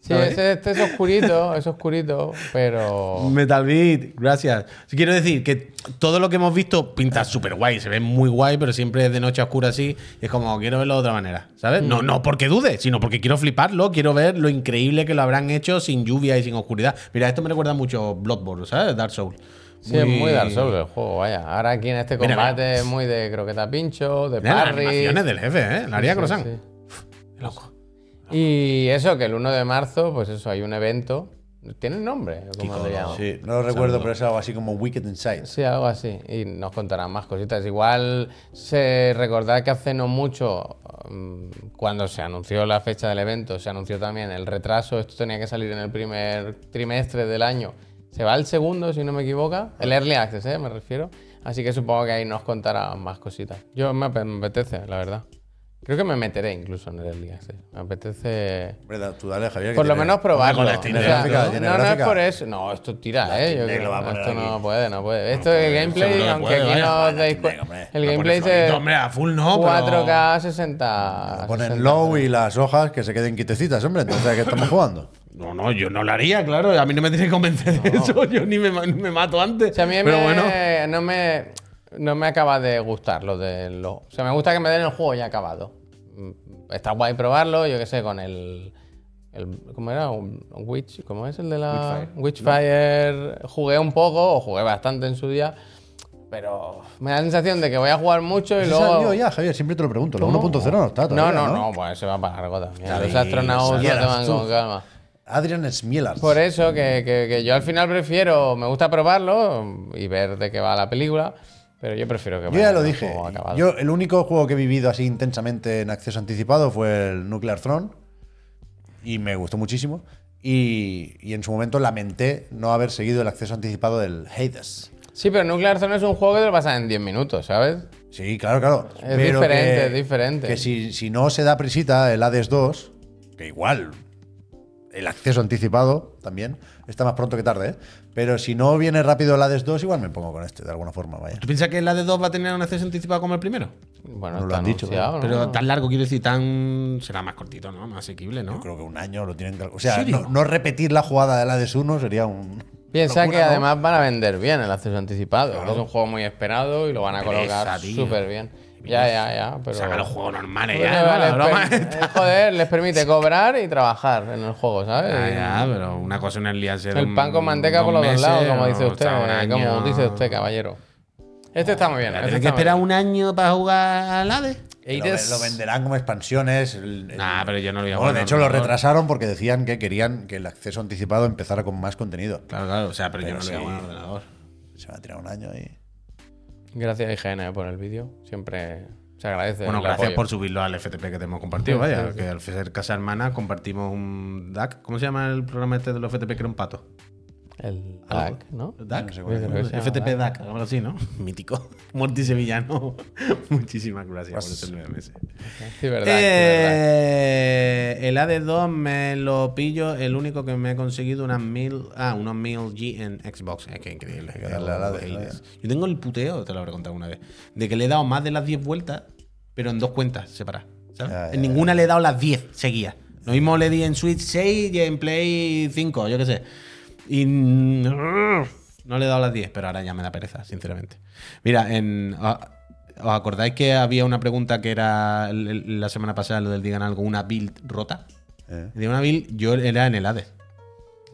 Speaker 2: Sí, ese- este es oscurito, es oscurito, pero...
Speaker 3: Metal Beat, gracias. Quiero decir que todo lo que hemos visto pinta súper guay, se ve muy guay, pero siempre es de noche oscura así. Y es como, quiero verlo de otra manera, ¿sabes? No, no porque dude, sino porque quiero fliparlo, quiero ver lo increíble que lo habrán hecho sin lluvia y sin oscuridad. Mira, esto me recuerda mucho Bloodborne, ¿sabes? Dark Souls.
Speaker 2: Sí, es muy Dark Souls el juego, vaya. Ahora aquí en este
Speaker 3: Mira,
Speaker 2: combate es muy de croqueta pincho, de
Speaker 3: Mira las
Speaker 2: parry.
Speaker 3: animaciones del jefe, ¿eh? La haría
Speaker 2: Sí,
Speaker 3: croissant.
Speaker 2: sí.
Speaker 3: Qué loco.
Speaker 2: Y eso, que el 1 de marzo, pues eso, hay un evento. ¿Tiene nombre? ¿Cómo le llaman?
Speaker 1: Sí, no lo recuerdo, pero es algo así como Wicked Inside.
Speaker 2: Sí, algo así. Y nos contarán más cositas. Igual se recordar que hace no mucho, mm, cuando se anunció la fecha del evento, se anunció también el retraso. Esto tenía que salir en el primer trimestre del año. Se va al segundo, si no me equivoco. El Early Access, ¿eh? me refiero. Así que supongo que ahí nos contarán más cositas. Yo me ape- me apetece, la verdad. Creo que me meteré incluso en el Early Access. Me apetece...
Speaker 1: Da- tú dale, Javier. que
Speaker 2: Por lo menos probarlo. O sea,
Speaker 1: gráfica,
Speaker 2: no, no, no es por eso. No, esto tira, ¿eh? Yo creo esto no puede, no puede. Esto el gameplay, aunque aquí no os dais
Speaker 1: Steam
Speaker 2: cu-
Speaker 1: Deck, hombre.
Speaker 2: El gameplay
Speaker 3: No, hombre, a full no, pero-
Speaker 2: 4K 60.
Speaker 1: Ponen
Speaker 2: 60.
Speaker 1: low y las hojas que se queden quietecitas, hombre. Entonces, ¿a qué estamos jugando?
Speaker 3: No, no, yo no lo haría, claro. A mí no me tiene que convencer de eso. Yo ni me, me mato antes.
Speaker 2: O sea, a mí
Speaker 3: pero
Speaker 2: me-
Speaker 3: bueno.
Speaker 2: no, me, no me acaba de gustar lo de lo. O sea, me gusta que me den el juego ya acabado. Mm, Está guay probarlo, yo qué sé, con el. el- ¿Cómo era? Witch, ¿Cómo es el de la. Witchfire. Jugué un poco, o jugué bastante en su día. Pero me da la sensación de que voy a jugar mucho y
Speaker 1: ¿Se
Speaker 2: luego.
Speaker 1: salió ya, Javier? Siempre te lo pregunto. Lo 1.0 no está
Speaker 2: No,
Speaker 1: todavía,
Speaker 2: no,
Speaker 1: ¿no?
Speaker 2: no, pues se va para largo también. Los astronautas se
Speaker 1: Sierras,
Speaker 2: van con calma.
Speaker 1: Adrian Smielas.
Speaker 2: Por eso que, que- que yo al final prefiero, me gusta probarlo y ver de qué va la película, pero yo prefiero que
Speaker 1: Yo
Speaker 2: vaya
Speaker 1: ya lo dije. Yo, el único juego que he vivido así intensamente en acceso anticipado fue el Nuclear Throne. Y me gustó muchísimo. Y, y en su momento lamenté no haber seguido el acceso anticipado del Hades.
Speaker 2: Sí, pero Nuclear Throne es un juego que te lo pasas en 10 minutos, ¿sabes?
Speaker 1: Sí, claro, claro.
Speaker 2: Es diferente, es diferente.
Speaker 1: Que si, si no se da prisita el Hades 2, que igual el acceso anticipado también está más pronto que tarde, ¿eh? Pero si no viene rápido el Hades 2, igual me pongo con este, de alguna forma, vaya.
Speaker 3: ¿Tú piensas que la de 2 va a tener un acceso anticipado como el primero?
Speaker 2: Bueno,
Speaker 1: No lo han dicho.
Speaker 3: Pero tan largo, quiero decir, tan. Será más cortito, ¿no? Más asequible, ¿no?
Speaker 1: Yo creo que un año lo tienen que. O sea, no, no repetir la jugada del Hades 1 sería un.
Speaker 2: Piensa
Speaker 1: locura,
Speaker 2: que
Speaker 1: ¿no?
Speaker 2: además van a vender bien el acceso anticipado. Es un juego muy esperado y lo van a colocar súper bien. Ya, ya, ya. Pero...
Speaker 3: Saca los juegos normales ya, ¿no? La
Speaker 2: les
Speaker 3: broma
Speaker 2: eh, Joder, les permite cobrar y trabajar en el juego, ¿sabes?
Speaker 3: Ah, ya, pero una cosa no es liarse
Speaker 2: El pan con manteca por los dos lados, como dice usted, eh, como dice usted, caballero. Este está muy bien. este
Speaker 3: Tienes que esperar un año para jugar al Hades.
Speaker 1: Lo, lo venderán como expansiones. el- el-
Speaker 3: Nah, pero yo no lo voy a
Speaker 1: Bueno,
Speaker 3: jugar
Speaker 1: de hecho, lo retrasaron porque decían que querían que el acceso anticipado empezara con más contenido.
Speaker 3: Claro, claro, o sea, pero, yo no lo voy a
Speaker 1: sí.
Speaker 3: ordenador.
Speaker 1: Se va a tirar un año y.
Speaker 2: Gracias IGN por el vídeo. Siempre se agradece.
Speaker 3: Bueno,
Speaker 2: el
Speaker 3: gracias
Speaker 2: apoyo.
Speaker 3: por subirlo al FTP que te hemos compartido, vaya, que al ser casa hermana compartimos un DAC. ¿Cómo se llama el programa este de los FTP que era un pato?
Speaker 2: El DAC, ¿no?
Speaker 3: ¿DAC?
Speaker 1: No sé
Speaker 3: FTP DAC, algo así, ¿no? *laughs* Mítico. Morty Sevillano. *laughs* Muchísimas gracias
Speaker 1: Pues-
Speaker 3: por ese nueve meses.
Speaker 2: Sí, verdad. sí, verdad.
Speaker 3: Eh, el AD2 me lo pillo, el único que me he conseguido unas mil, ah, unos mil G en Xbox. Es que increíble. que hago
Speaker 1: al AD,
Speaker 3: haters. Yo tengo el puteo, te lo habré contado una vez, de que le he dado más de las 10 vueltas, pero en dos cuentas separadas. ¿sabes?
Speaker 1: Ya, ya,
Speaker 3: en ninguna le he dado las 10 seguidas. Lo mismo le di en Switch 6 y en Play 5, yo qué sé. Y no le he dado las 10, pero ahora ya me da pereza, sinceramente. Mira, en, ¿os acordáis que había una pregunta que era la semana pasada, lo del digan algo, una build rota?
Speaker 1: eh.
Speaker 3: De una build, yo era en el Hades.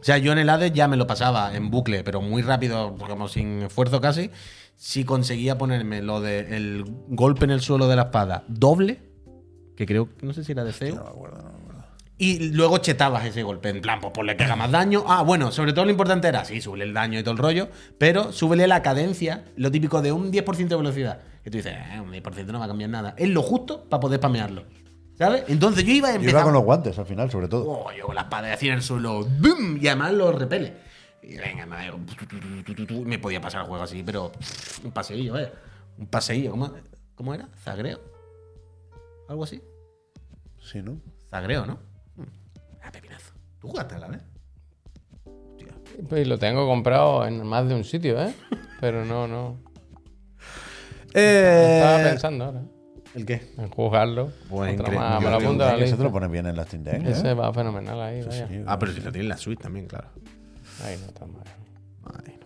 Speaker 3: O sea, yo en el Hades ya me lo pasaba en bucle, pero muy rápido, como sin esfuerzo casi. Si conseguía ponerme lo del golpe en el suelo de la espada doble, que creo, no sé si era de Zeus,
Speaker 1: No no me acuerdo.
Speaker 3: Y luego chetabas ese golpe, en plan, pues ponle que haga más daño. Ah, bueno, sobre todo lo importante era, sí, súbele el daño y todo el rollo, pero súbele la cadencia, lo típico de un 10% de velocidad. Que tú dices, eh, un 10% no va a cambiar nada. Es lo justo para poder spamearlo. ¿Sabes? Entonces yo iba a
Speaker 1: Yo
Speaker 3: empezar.
Speaker 1: iba con los guantes al final, sobre todo.
Speaker 3: Oh, yo con la espada así en el suelo, ¡bum! Y además lo repele. Y venga, madre, me podía pasar el juego así, pero un paseillo, ¿eh? Un paseillo, ¿cómo, cómo era? ¿Zagreo? ¿Algo así?
Speaker 1: Sí, ¿no?
Speaker 3: Zagreo, ¿no? ¿Tú jugaste a la vez? Hostia.
Speaker 2: Pues lo tengo comprado en más de un sitio, ¿eh? Pero no, no.
Speaker 3: Eh,
Speaker 2: Estaba pensando ahora
Speaker 3: ¿El qué?
Speaker 2: en jugarlo.
Speaker 3: Pues
Speaker 2: Otra más,
Speaker 3: yo
Speaker 2: me lo apunto a la
Speaker 1: Que se te lo pones bien en la Steam Deck. ¿eh?
Speaker 2: Ese va fenomenal ahí, vaya.
Speaker 1: Sí,
Speaker 3: Ah, pero si lo tienes en la Switch también, claro.
Speaker 2: Ahí no está mal.
Speaker 3: Madre.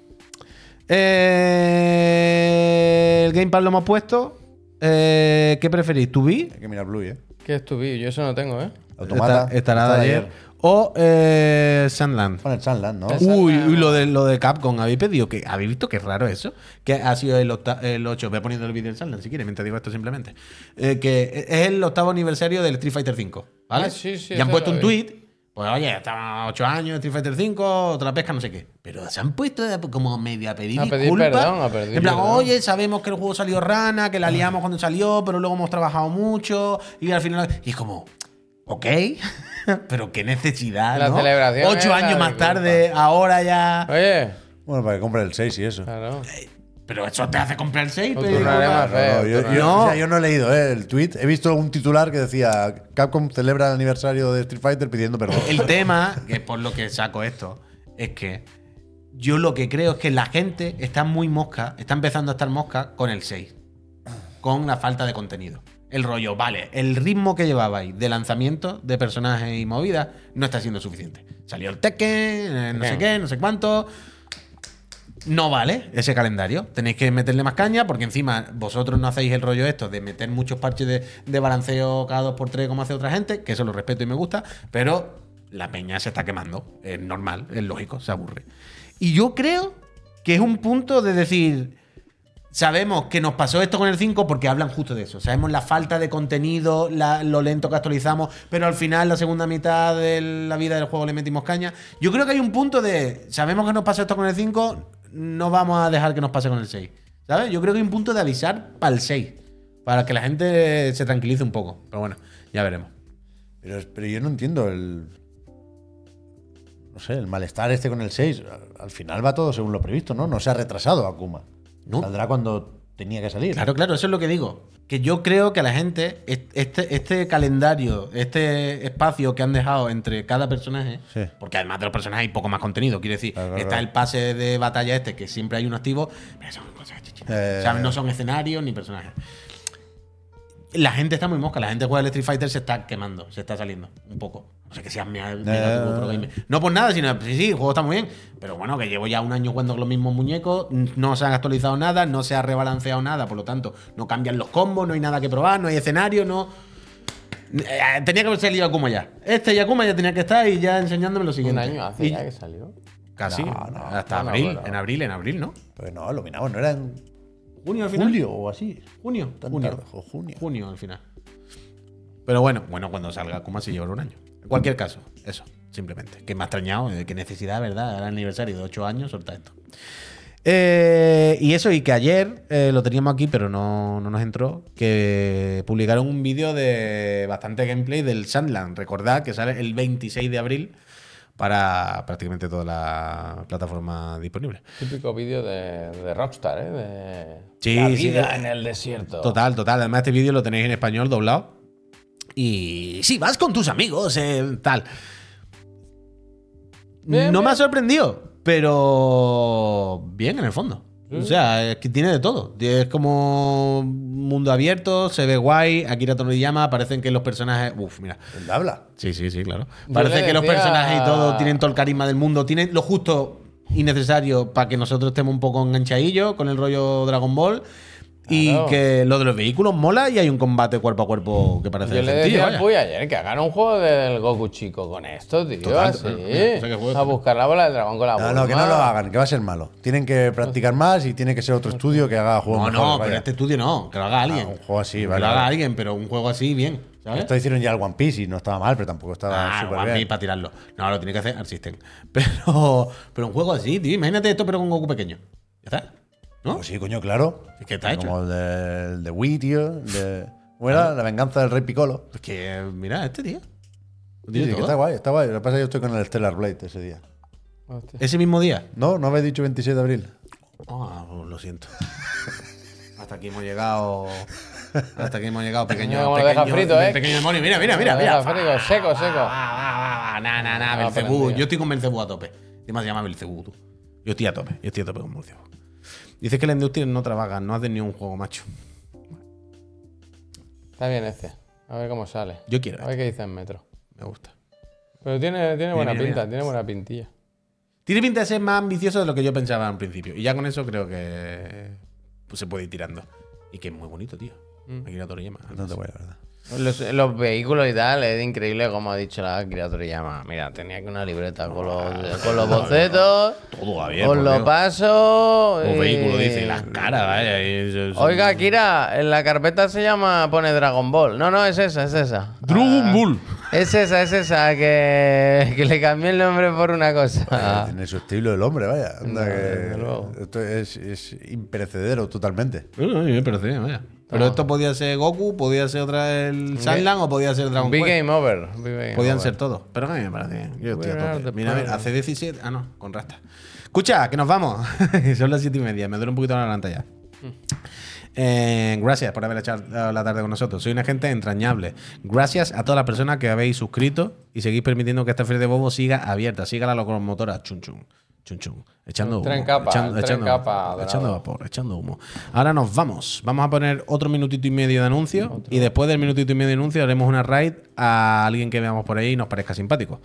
Speaker 3: Eh, el Gamepad lo hemos puesto. Eh, ¿Qué preferís? ¿Tu
Speaker 1: Hay que mirar Blue, ¿eh?
Speaker 2: ¿Qué es tu vídeo? Yo eso no tengo, ¿eh?
Speaker 1: Automata.
Speaker 3: estará de ayer. O eh, Sandland.
Speaker 1: Pon el Sunland, ¿no?
Speaker 3: Uy,
Speaker 2: Sandland.
Speaker 3: uy, lo de, lo de Capcom. ¿Habéis pedido que ¿Habéis visto qué raro eso? Que ha sido el, octa- el 8. Voy poniendo el vídeo en Sandland si quieres, mientras digo esto simplemente. Eh, que es el octavo aniversario del Street Fighter V. ¿Vale?
Speaker 2: Ah, sí, sí,
Speaker 3: y han puesto un tweet. Pues oye, estamos 8 años, Street Fighter V, otra pesca, no sé qué. Pero se han puesto como medio a pedir
Speaker 2: A pedir
Speaker 3: disculpas.
Speaker 2: perdón, a pedir
Speaker 3: en plan,
Speaker 2: perdón.
Speaker 3: oye, sabemos que el juego salió rana, que la liamos cuando salió, pero luego hemos trabajado mucho y al final. Y es como, ok, *laughs* pero qué necesidad.
Speaker 2: La
Speaker 3: ¿no?
Speaker 2: celebración
Speaker 3: Ocho
Speaker 2: es la
Speaker 3: años más tarde, ahora ya.
Speaker 2: Oye,
Speaker 1: Bueno, para que compre el 6 y eso.
Speaker 2: claro.
Speaker 3: Pero eso te hace comprar el 6,
Speaker 2: O
Speaker 3: pero.
Speaker 2: turnaré más
Speaker 1: No, no, yo,
Speaker 3: No.
Speaker 1: o sea, yo no he leído ¿eh? el tweet. He visto un titular que decía Capcom celebra el aniversario de Street Fighter pidiendo perdón.
Speaker 3: El tema, que es por lo que saco esto, es que yo lo que creo es que la gente está muy mosca, está empezando a estar mosca con el 6. Con la falta de contenido. El rollo, vale, el ritmo que llevabais de lanzamiento de personajes y movidas no está siendo suficiente. Salió el Tekken, eh, no sé qué, no sé cuánto. No vale ese calendario. Tenéis que meterle más caña porque encima vosotros no hacéis el rollo esto de meter muchos parches de, de balanceo cada 2x3 como hace otra gente, que eso lo respeto y me gusta, pero la peña se está quemando. Es normal, es lógico, se aburre. Y yo creo que es un punto de decir, sabemos que nos pasó esto con el 5 porque hablan justo de eso. Sabemos la falta de contenido, lo lento que actualizamos, pero al final, la segunda mitad de la vida del juego le metimos caña. Yo creo que hay un punto de, sabemos que nos pasó esto con el 5, no vamos a dejar que nos pase con el 6. ¿Sabes? Yo creo que hay un punto de avisar para el 6, para que la gente se tranquilice un poco. Pero bueno, ya veremos.
Speaker 1: Pero, yo no entiendo el. No sé, el malestar este con el 6. Al- Al final va todo según lo previsto, ¿no? No se ha retrasado Akuma.
Speaker 3: No.
Speaker 1: Saldrá cuando tenía que salir.
Speaker 3: Claro, claro, eso es lo que digo. Que yo creo que a la gente, est- este, este calendario, este espacio que han dejado entre cada personaje,
Speaker 1: Sí.
Speaker 3: porque además de los personajes hay poco más contenido, quiero decir,
Speaker 1: Claro,
Speaker 3: está
Speaker 1: claro.
Speaker 3: el pase de batalla este, que siempre hay uno activo, pero son cosas.
Speaker 1: Eh.
Speaker 3: O sea, no son escenarios ni personajes. La gente está muy mosca, la gente juega el Street Fighter se está quemando, se está saliendo un poco. No sé que seas pro gamer. No por nada, sino sí, sí, el juego está muy bien. Pero bueno, que llevo ya un año jugando con los mismos muñecos, no se han actualizado nada, no se ha rebalanceado nada, por lo tanto, no cambian los combos, no hay nada que probar, no hay escenario, no. Eh, Tenía que haber salido Akuma ya. Este Yakuma ya tenía que estar y ya enseñándome lo
Speaker 2: Un
Speaker 3: siguiente.
Speaker 2: año hace
Speaker 3: Y-
Speaker 2: ya que salió.
Speaker 3: Casi.
Speaker 1: No, no,
Speaker 3: hasta
Speaker 2: no, no,
Speaker 3: abril.
Speaker 2: pero-
Speaker 3: En abril, en abril, ¿no?
Speaker 1: Pues no, lo minamos, no era en
Speaker 3: Junio al final.
Speaker 1: julio o así.
Speaker 3: Junio.
Speaker 1: Tan
Speaker 3: junio.
Speaker 1: tarde, o junio.
Speaker 3: Junio al final. Pero bueno, bueno, cuando salga Akuma se llevará un año. En cualquier caso, eso, simplemente. Que me ha extrañado, eh, qué necesidad, ¿verdad? Era el aniversario de 8 años, solta esto. Eh, y eso, y que ayer eh, lo teníamos aquí, pero no, no nos entró, que publicaron un vídeo de bastante gameplay del Sandland. Recordad que sale el 26 de abril para prácticamente toda la plataforma disponible.
Speaker 2: Típico vídeo de, de Rockstar, ¿eh? De
Speaker 3: Sí,
Speaker 2: la vida
Speaker 3: eh,
Speaker 2: en el desierto.
Speaker 3: Total, total. Además, este vídeo lo tenéis en español doblado. Y si vas con tus amigos, eh, tal.
Speaker 2: Bien,
Speaker 3: no me ha sorprendido, pero bien en el fondo. O sea, es que tiene de todo. Es como mundo abierto, se ve guay. Akira Toriyama, parecen que los personajes. Uf, mira.
Speaker 1: ¿Dónde habla?
Speaker 3: Sí, sí, sí, claro. Parece que los personajes y todo tienen todo el carisma del mundo, tienen lo justo y necesario para que nosotros estemos un poco enganchadillos con el rollo Dragon Ball. Y
Speaker 2: Claro.
Speaker 3: que lo de los vehículos mola y hay un combate cuerpo a cuerpo que parece
Speaker 2: Yo le decía al
Speaker 3: vaya.
Speaker 2: Puy ayer que hagan un juego del Goku chico con esto, tío.
Speaker 3: Total,
Speaker 2: así.
Speaker 3: total. O sea, que juego-
Speaker 2: a buscar la bola del dragón con la
Speaker 1: No,
Speaker 2: bola.
Speaker 1: no, que no lo hagan, que va a ser malo. Tienen que practicar más y tiene que ser otro estudio que haga juegos
Speaker 3: No, no,
Speaker 1: mejores,
Speaker 3: pero
Speaker 1: vaya.
Speaker 3: este estudio no, que lo haga alguien.
Speaker 1: Ah, un juego así,
Speaker 3: que
Speaker 1: vale,
Speaker 3: lo haga alguien, pero un juego así bien, ¿sabes?
Speaker 1: Esto hicieron ya el One Piece y no estaba mal, pero tampoco estaba
Speaker 3: Ah,
Speaker 1: súper
Speaker 3: One
Speaker 1: bien.
Speaker 3: Piece para tirarlo. No, lo tiene que hacer Art System. *laughs* Pero, pero un juego así, tío. Imagínate esto, pero con Goku pequeño. Ya está. ¿No?
Speaker 1: Pues sí, coño, claro.
Speaker 3: Es que está hecho.
Speaker 1: Como el de, el de *laughs* Wii. La venganza del Rey Piccolo.
Speaker 3: Pues que, mira, este tío.
Speaker 1: Sí, sí, que está guay, está guay. Lo que pasa es que yo estoy con el Stellar Blade ese día.
Speaker 2: Hostia.
Speaker 3: Ese mismo día.
Speaker 1: No, no habéis dicho 26 de abril.
Speaker 3: Ah, pues lo siento. *laughs* Hasta aquí hemos llegado. Hasta aquí hemos llegado, *laughs* pequeño.
Speaker 2: Deja
Speaker 3: pequeño,
Speaker 2: frito, ¿eh?
Speaker 3: Pequeño demonio. Mira, mira, mira, mira.
Speaker 2: deja frito, seco, seco.
Speaker 3: Va. Nah, nah, nah.
Speaker 2: Ah,
Speaker 3: Belcebú. Yo estoy con Belcebú a tope. Encima se llama Belcebú, tú. Yo estoy a tope. Yo estoy a tope con Belcebú. Dices que la industria no trabaja, no hace ni un juego macho.
Speaker 2: Está bien este. A ver cómo sale.
Speaker 3: Yo quiero.
Speaker 2: A ver qué dice en metro.
Speaker 3: Me gusta.
Speaker 2: Pero tiene, tiene buena
Speaker 3: mira,
Speaker 2: pinta,
Speaker 3: mira.
Speaker 2: tiene buena pintilla.
Speaker 3: Tiene pinta de ser más ambicioso de lo que yo pensaba al principio. Y ya con eso creo que pues, se puede ir tirando. Y que es muy bonito, tío.
Speaker 2: Mm.
Speaker 3: Akira Toriyama.
Speaker 1: No te voy, la verdad.
Speaker 2: Los, los vehículos y tal, es increíble como ha dicho la criatura llama. Mira, tenía que una libreta con los, con los bocetos,
Speaker 3: Todo va bien.
Speaker 2: con los pasos.
Speaker 3: Los
Speaker 2: y-
Speaker 3: vehículos, dice, y las caras, vaya. y eso- eso-
Speaker 2: Oiga, Kira, en la carpeta se llama, pone Dragon Ball. No, no, es esa, es esa.
Speaker 3: Dragon Ball.
Speaker 2: Es esa, es esa, que, que le cambié el nombre por una cosa.
Speaker 1: Tiene su estilo el hombre, vaya. Anda
Speaker 2: No,
Speaker 1: que
Speaker 2: desde luego.
Speaker 1: esto es, es imperecedero totalmente.
Speaker 3: Bueno, a mí me parece, vaya. Pero esto podía ser Goku, podía ser otra el Sandland o podía ser Dragon
Speaker 2: Big
Speaker 3: Quest.
Speaker 2: Game Over. Big Game
Speaker 3: Podían
Speaker 2: over.
Speaker 3: ser todos. Pero a mí me parece bien. Yo estoy a tope. Mira, mira, hace 17. Ah, no, con rasta. Escucha, que nos vamos. *laughs* Son las 7 y media. Me duele un poquito la garganta ya. Eh, gracias por haber echado la tarde con nosotros. Soy una gente entrañable. Gracias a todas las personas que habéis suscrito y seguís permitiendo que esta feria de bobo siga abierta. Siga la locomotora. Chun chun. Chun chun. Echando humo.
Speaker 2: Tren capa,
Speaker 3: echando,
Speaker 2: tren
Speaker 3: echando-
Speaker 2: capa dorado.
Speaker 3: echando vapor, echando humo. Ahora nos vamos. Vamos a poner otro minutito y medio de anuncio. Y después del minutito y medio de anuncio haremos una raid a alguien que veamos por ahí y nos parezca simpático.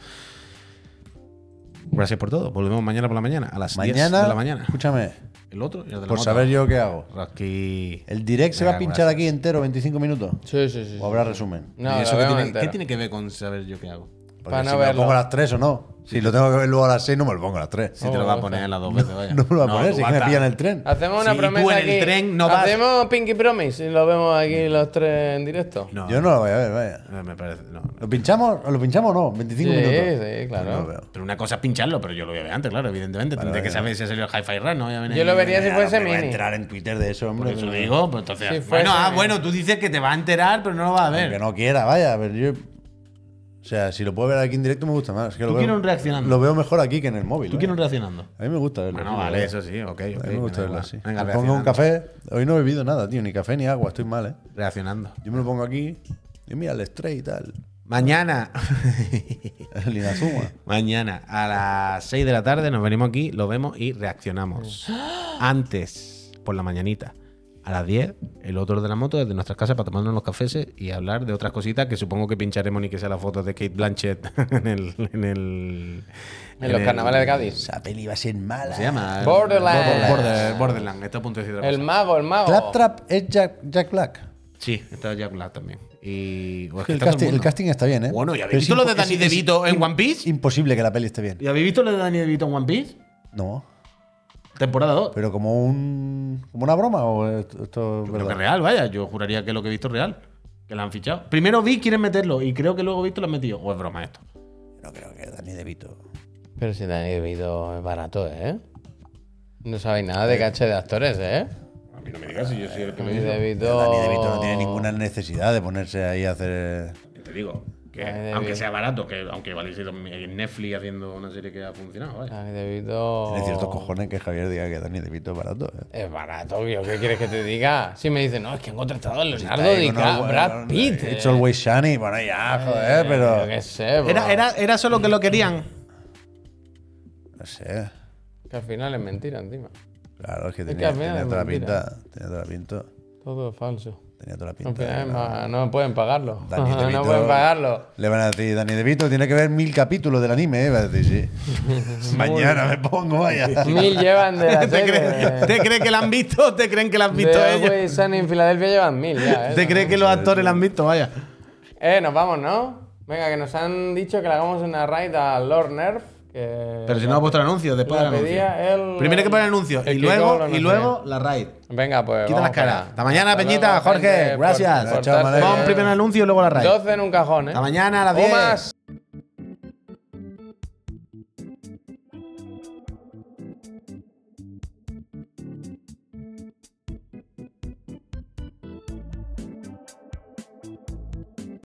Speaker 3: Gracias por todo. Volvemos mañana por la mañana. A las 10
Speaker 1: Mañana,
Speaker 3: de la mañana.
Speaker 1: escúchame,
Speaker 3: El otro y el de la
Speaker 1: por
Speaker 3: moto.
Speaker 1: saber yo qué hago.
Speaker 3: Aquí.
Speaker 1: ¿El direct se va a pinchar
Speaker 3: gracias.
Speaker 1: aquí entero, 25 minutos?
Speaker 2: Sí, sí, sí.
Speaker 1: ¿O habrá resumen?
Speaker 2: No,
Speaker 3: ¿Y eso tiene, qué tiene que ver con saber yo qué hago?
Speaker 1: Porque
Speaker 2: Para
Speaker 1: si
Speaker 2: no
Speaker 1: me lo pongo a las 3 o no. Si lo tengo que ver luego a las 6, no me lo pongo a las 3.
Speaker 3: Si te lo va a poner las dos veces, vaya. *laughs*
Speaker 1: No me lo va a poner, si es
Speaker 3: vas
Speaker 1: que me pillan el tren.
Speaker 2: Hacemos una
Speaker 3: Si
Speaker 2: promesa
Speaker 3: tú en el
Speaker 2: aquí.
Speaker 3: tren no vas-
Speaker 2: Hacemos Pinky Promise y lo vemos aquí los tres en directo.
Speaker 3: No,
Speaker 1: Yo no lo voy a ver, vaya.
Speaker 3: no, me parece. No, no.
Speaker 1: ¿Lo pinchamos o lo pinchamos o no? 25
Speaker 2: Sí,
Speaker 1: minutos.
Speaker 2: sí, claro.
Speaker 1: No lo.
Speaker 3: Pero una cosa es pincharlo, pero yo lo voy a ver antes, claro, evidentemente. Tendré que saber si ha salido el Hi-Fi Run, ¿no? Voy a
Speaker 2: Yo lo vería si fuese
Speaker 1: me voy a
Speaker 2: mini.
Speaker 1: enterar en Twitter de eso,
Speaker 3: Por
Speaker 1: hombre.
Speaker 3: eso
Speaker 1: pero-
Speaker 3: digo, pues entonces.
Speaker 2: Si
Speaker 3: bueno, ah,
Speaker 2: mini.
Speaker 3: bueno, tú dices que te va a enterar, pero no lo vas a ver.
Speaker 1: Aunque no quiera, vaya. Pero yo. O sea, si lo puedo ver aquí en directo me gusta más. Es que
Speaker 3: Tú
Speaker 1: lo veo-
Speaker 3: quieres un reaccionando.
Speaker 1: Lo veo mejor aquí que en el móvil.
Speaker 3: ¿Tú
Speaker 1: vaya.
Speaker 3: quieres un reaccionando?
Speaker 1: A mí me gusta verlo.
Speaker 3: Bueno, vale, eso sí, ok, ok.
Speaker 1: verdad. A mí me gusta verlo así.
Speaker 3: Venga,
Speaker 1: Me pongo un café. Hoy no he bebido nada, tío. Ni café ni agua. Estoy mal, ¿eh?
Speaker 3: Reaccionando.
Speaker 1: Yo me lo pongo aquí. Y mira, el stray y tal.
Speaker 3: Mañana. *laughs* Mañana a las 6 de la tarde nos venimos aquí, lo vemos y reaccionamos. *gasps* Antes, por la mañanita, a las 10, el otro de la moto desde nuestras casas para tomarnos los cafés y hablar de otras cositas que supongo que pincharemos ni que sea la foto de Kate Blanchett *laughs* en el. En, el,
Speaker 2: En los
Speaker 3: el-
Speaker 2: carnavales de Cádiz.
Speaker 1: Esa peli va a ser mala.
Speaker 3: ¿Cómo se llama?
Speaker 2: Borderlands.
Speaker 3: Border- Borderlands. Está a punto de decir otra
Speaker 2: El mago, el mago.
Speaker 1: Claptrap es Jack, Jack Black.
Speaker 3: Sí, está Jack Black también. Y. o es que
Speaker 1: El casting, el
Speaker 3: mundo.
Speaker 1: casting está bien, ¿eh?
Speaker 3: Bueno, ¿y habéis visto lo de Danny DeVito en One Piece?
Speaker 1: Imposible que la peli esté bien.
Speaker 3: ¿Y habéis visto lo de Danny DeVito en One Piece?
Speaker 1: No.
Speaker 3: Temporada 2.
Speaker 1: Pero como un como una broma o esto, esto es
Speaker 3: Yo creo que es real, vaya. Yo juraría que lo que he visto es real. Que la han fichado. Primero vi quieren meterlo y creo que luego he visto lo han metido. O es broma esto.
Speaker 1: No creo que Danny DeVito.
Speaker 2: Pero si Danny DeVito es barato, ¿eh? No sabéis nada de caché de actores, ¿eh?
Speaker 3: A mí no me digas si yo soy el que me dice.
Speaker 1: Danny DeVito no tiene ninguna necesidad de ponerse ahí a hacer.
Speaker 3: Te digo. Que
Speaker 2: Danny
Speaker 3: aunque
Speaker 2: DeVito.
Speaker 3: sea barato, que aunque valiese en Netflix haciendo una serie que ha funcionado, vaya.
Speaker 2: Danny DeVito...
Speaker 1: Tiene ciertos cojones que Javier diga que Danny DeVito es barato. ¿eh?
Speaker 2: Es barato, tío. ¿Qué quieres que te diga? Si me dicen, no, es que han contratado a Leonardo
Speaker 1: con
Speaker 2: DiCaprio, Brad
Speaker 1: eh,
Speaker 2: Pitt.
Speaker 1: It's
Speaker 2: eh.
Speaker 1: always shiny. Bueno, ya, joder,
Speaker 2: Yo
Speaker 1: pero.
Speaker 2: qué sé, bro.
Speaker 3: Era, era, era solo que lo querían.
Speaker 1: No sé.
Speaker 2: Que al final es mentira encima.
Speaker 1: Claro, es que tenía, toda la pinta. Tenía toda la pinta.
Speaker 2: Todo es falso.
Speaker 1: Tenía toda la pinta.
Speaker 2: es
Speaker 1: no.
Speaker 2: pueden pagarlo.
Speaker 1: Danny *laughs*
Speaker 2: no pueden pagarlo.
Speaker 1: Le van a decir, Danny DeVito tiene que ver mil capítulos del anime, ¿eh? Va a decir, sí. *laughs* Mañana me pongo, vaya. *laughs*
Speaker 2: Mil llevan de la
Speaker 3: ¿Te, crees, ¿Te crees que la han visto o te creen que la han visto
Speaker 2: de
Speaker 3: ellos?
Speaker 2: Sunny en Filadelfia llevan mil ya, ¿eh?
Speaker 3: ¿Te crees que los actores la han visto? Vaya.
Speaker 2: Eh, nos vamos, ¿no? Venga, que nos han dicho que le hagamos una raid a Lord Nerf. Que
Speaker 3: Pero si no ha puesto el anuncio, después
Speaker 2: la
Speaker 3: del anuncio.
Speaker 2: él-
Speaker 3: Primero hay que poner el anuncio
Speaker 2: el
Speaker 3: y luego, y luego la raid.
Speaker 2: Venga, pues.
Speaker 3: Quita las caras. Hasta mañana,
Speaker 2: Hasta
Speaker 3: Peñita,
Speaker 2: luego,
Speaker 3: Jorge.
Speaker 2: gente,
Speaker 3: Gracias. Pon primero el anuncio y luego la raid.
Speaker 2: 12 en un cajón, ¿eh?
Speaker 3: Hasta mañana a las
Speaker 2: O
Speaker 3: 10.
Speaker 2: más.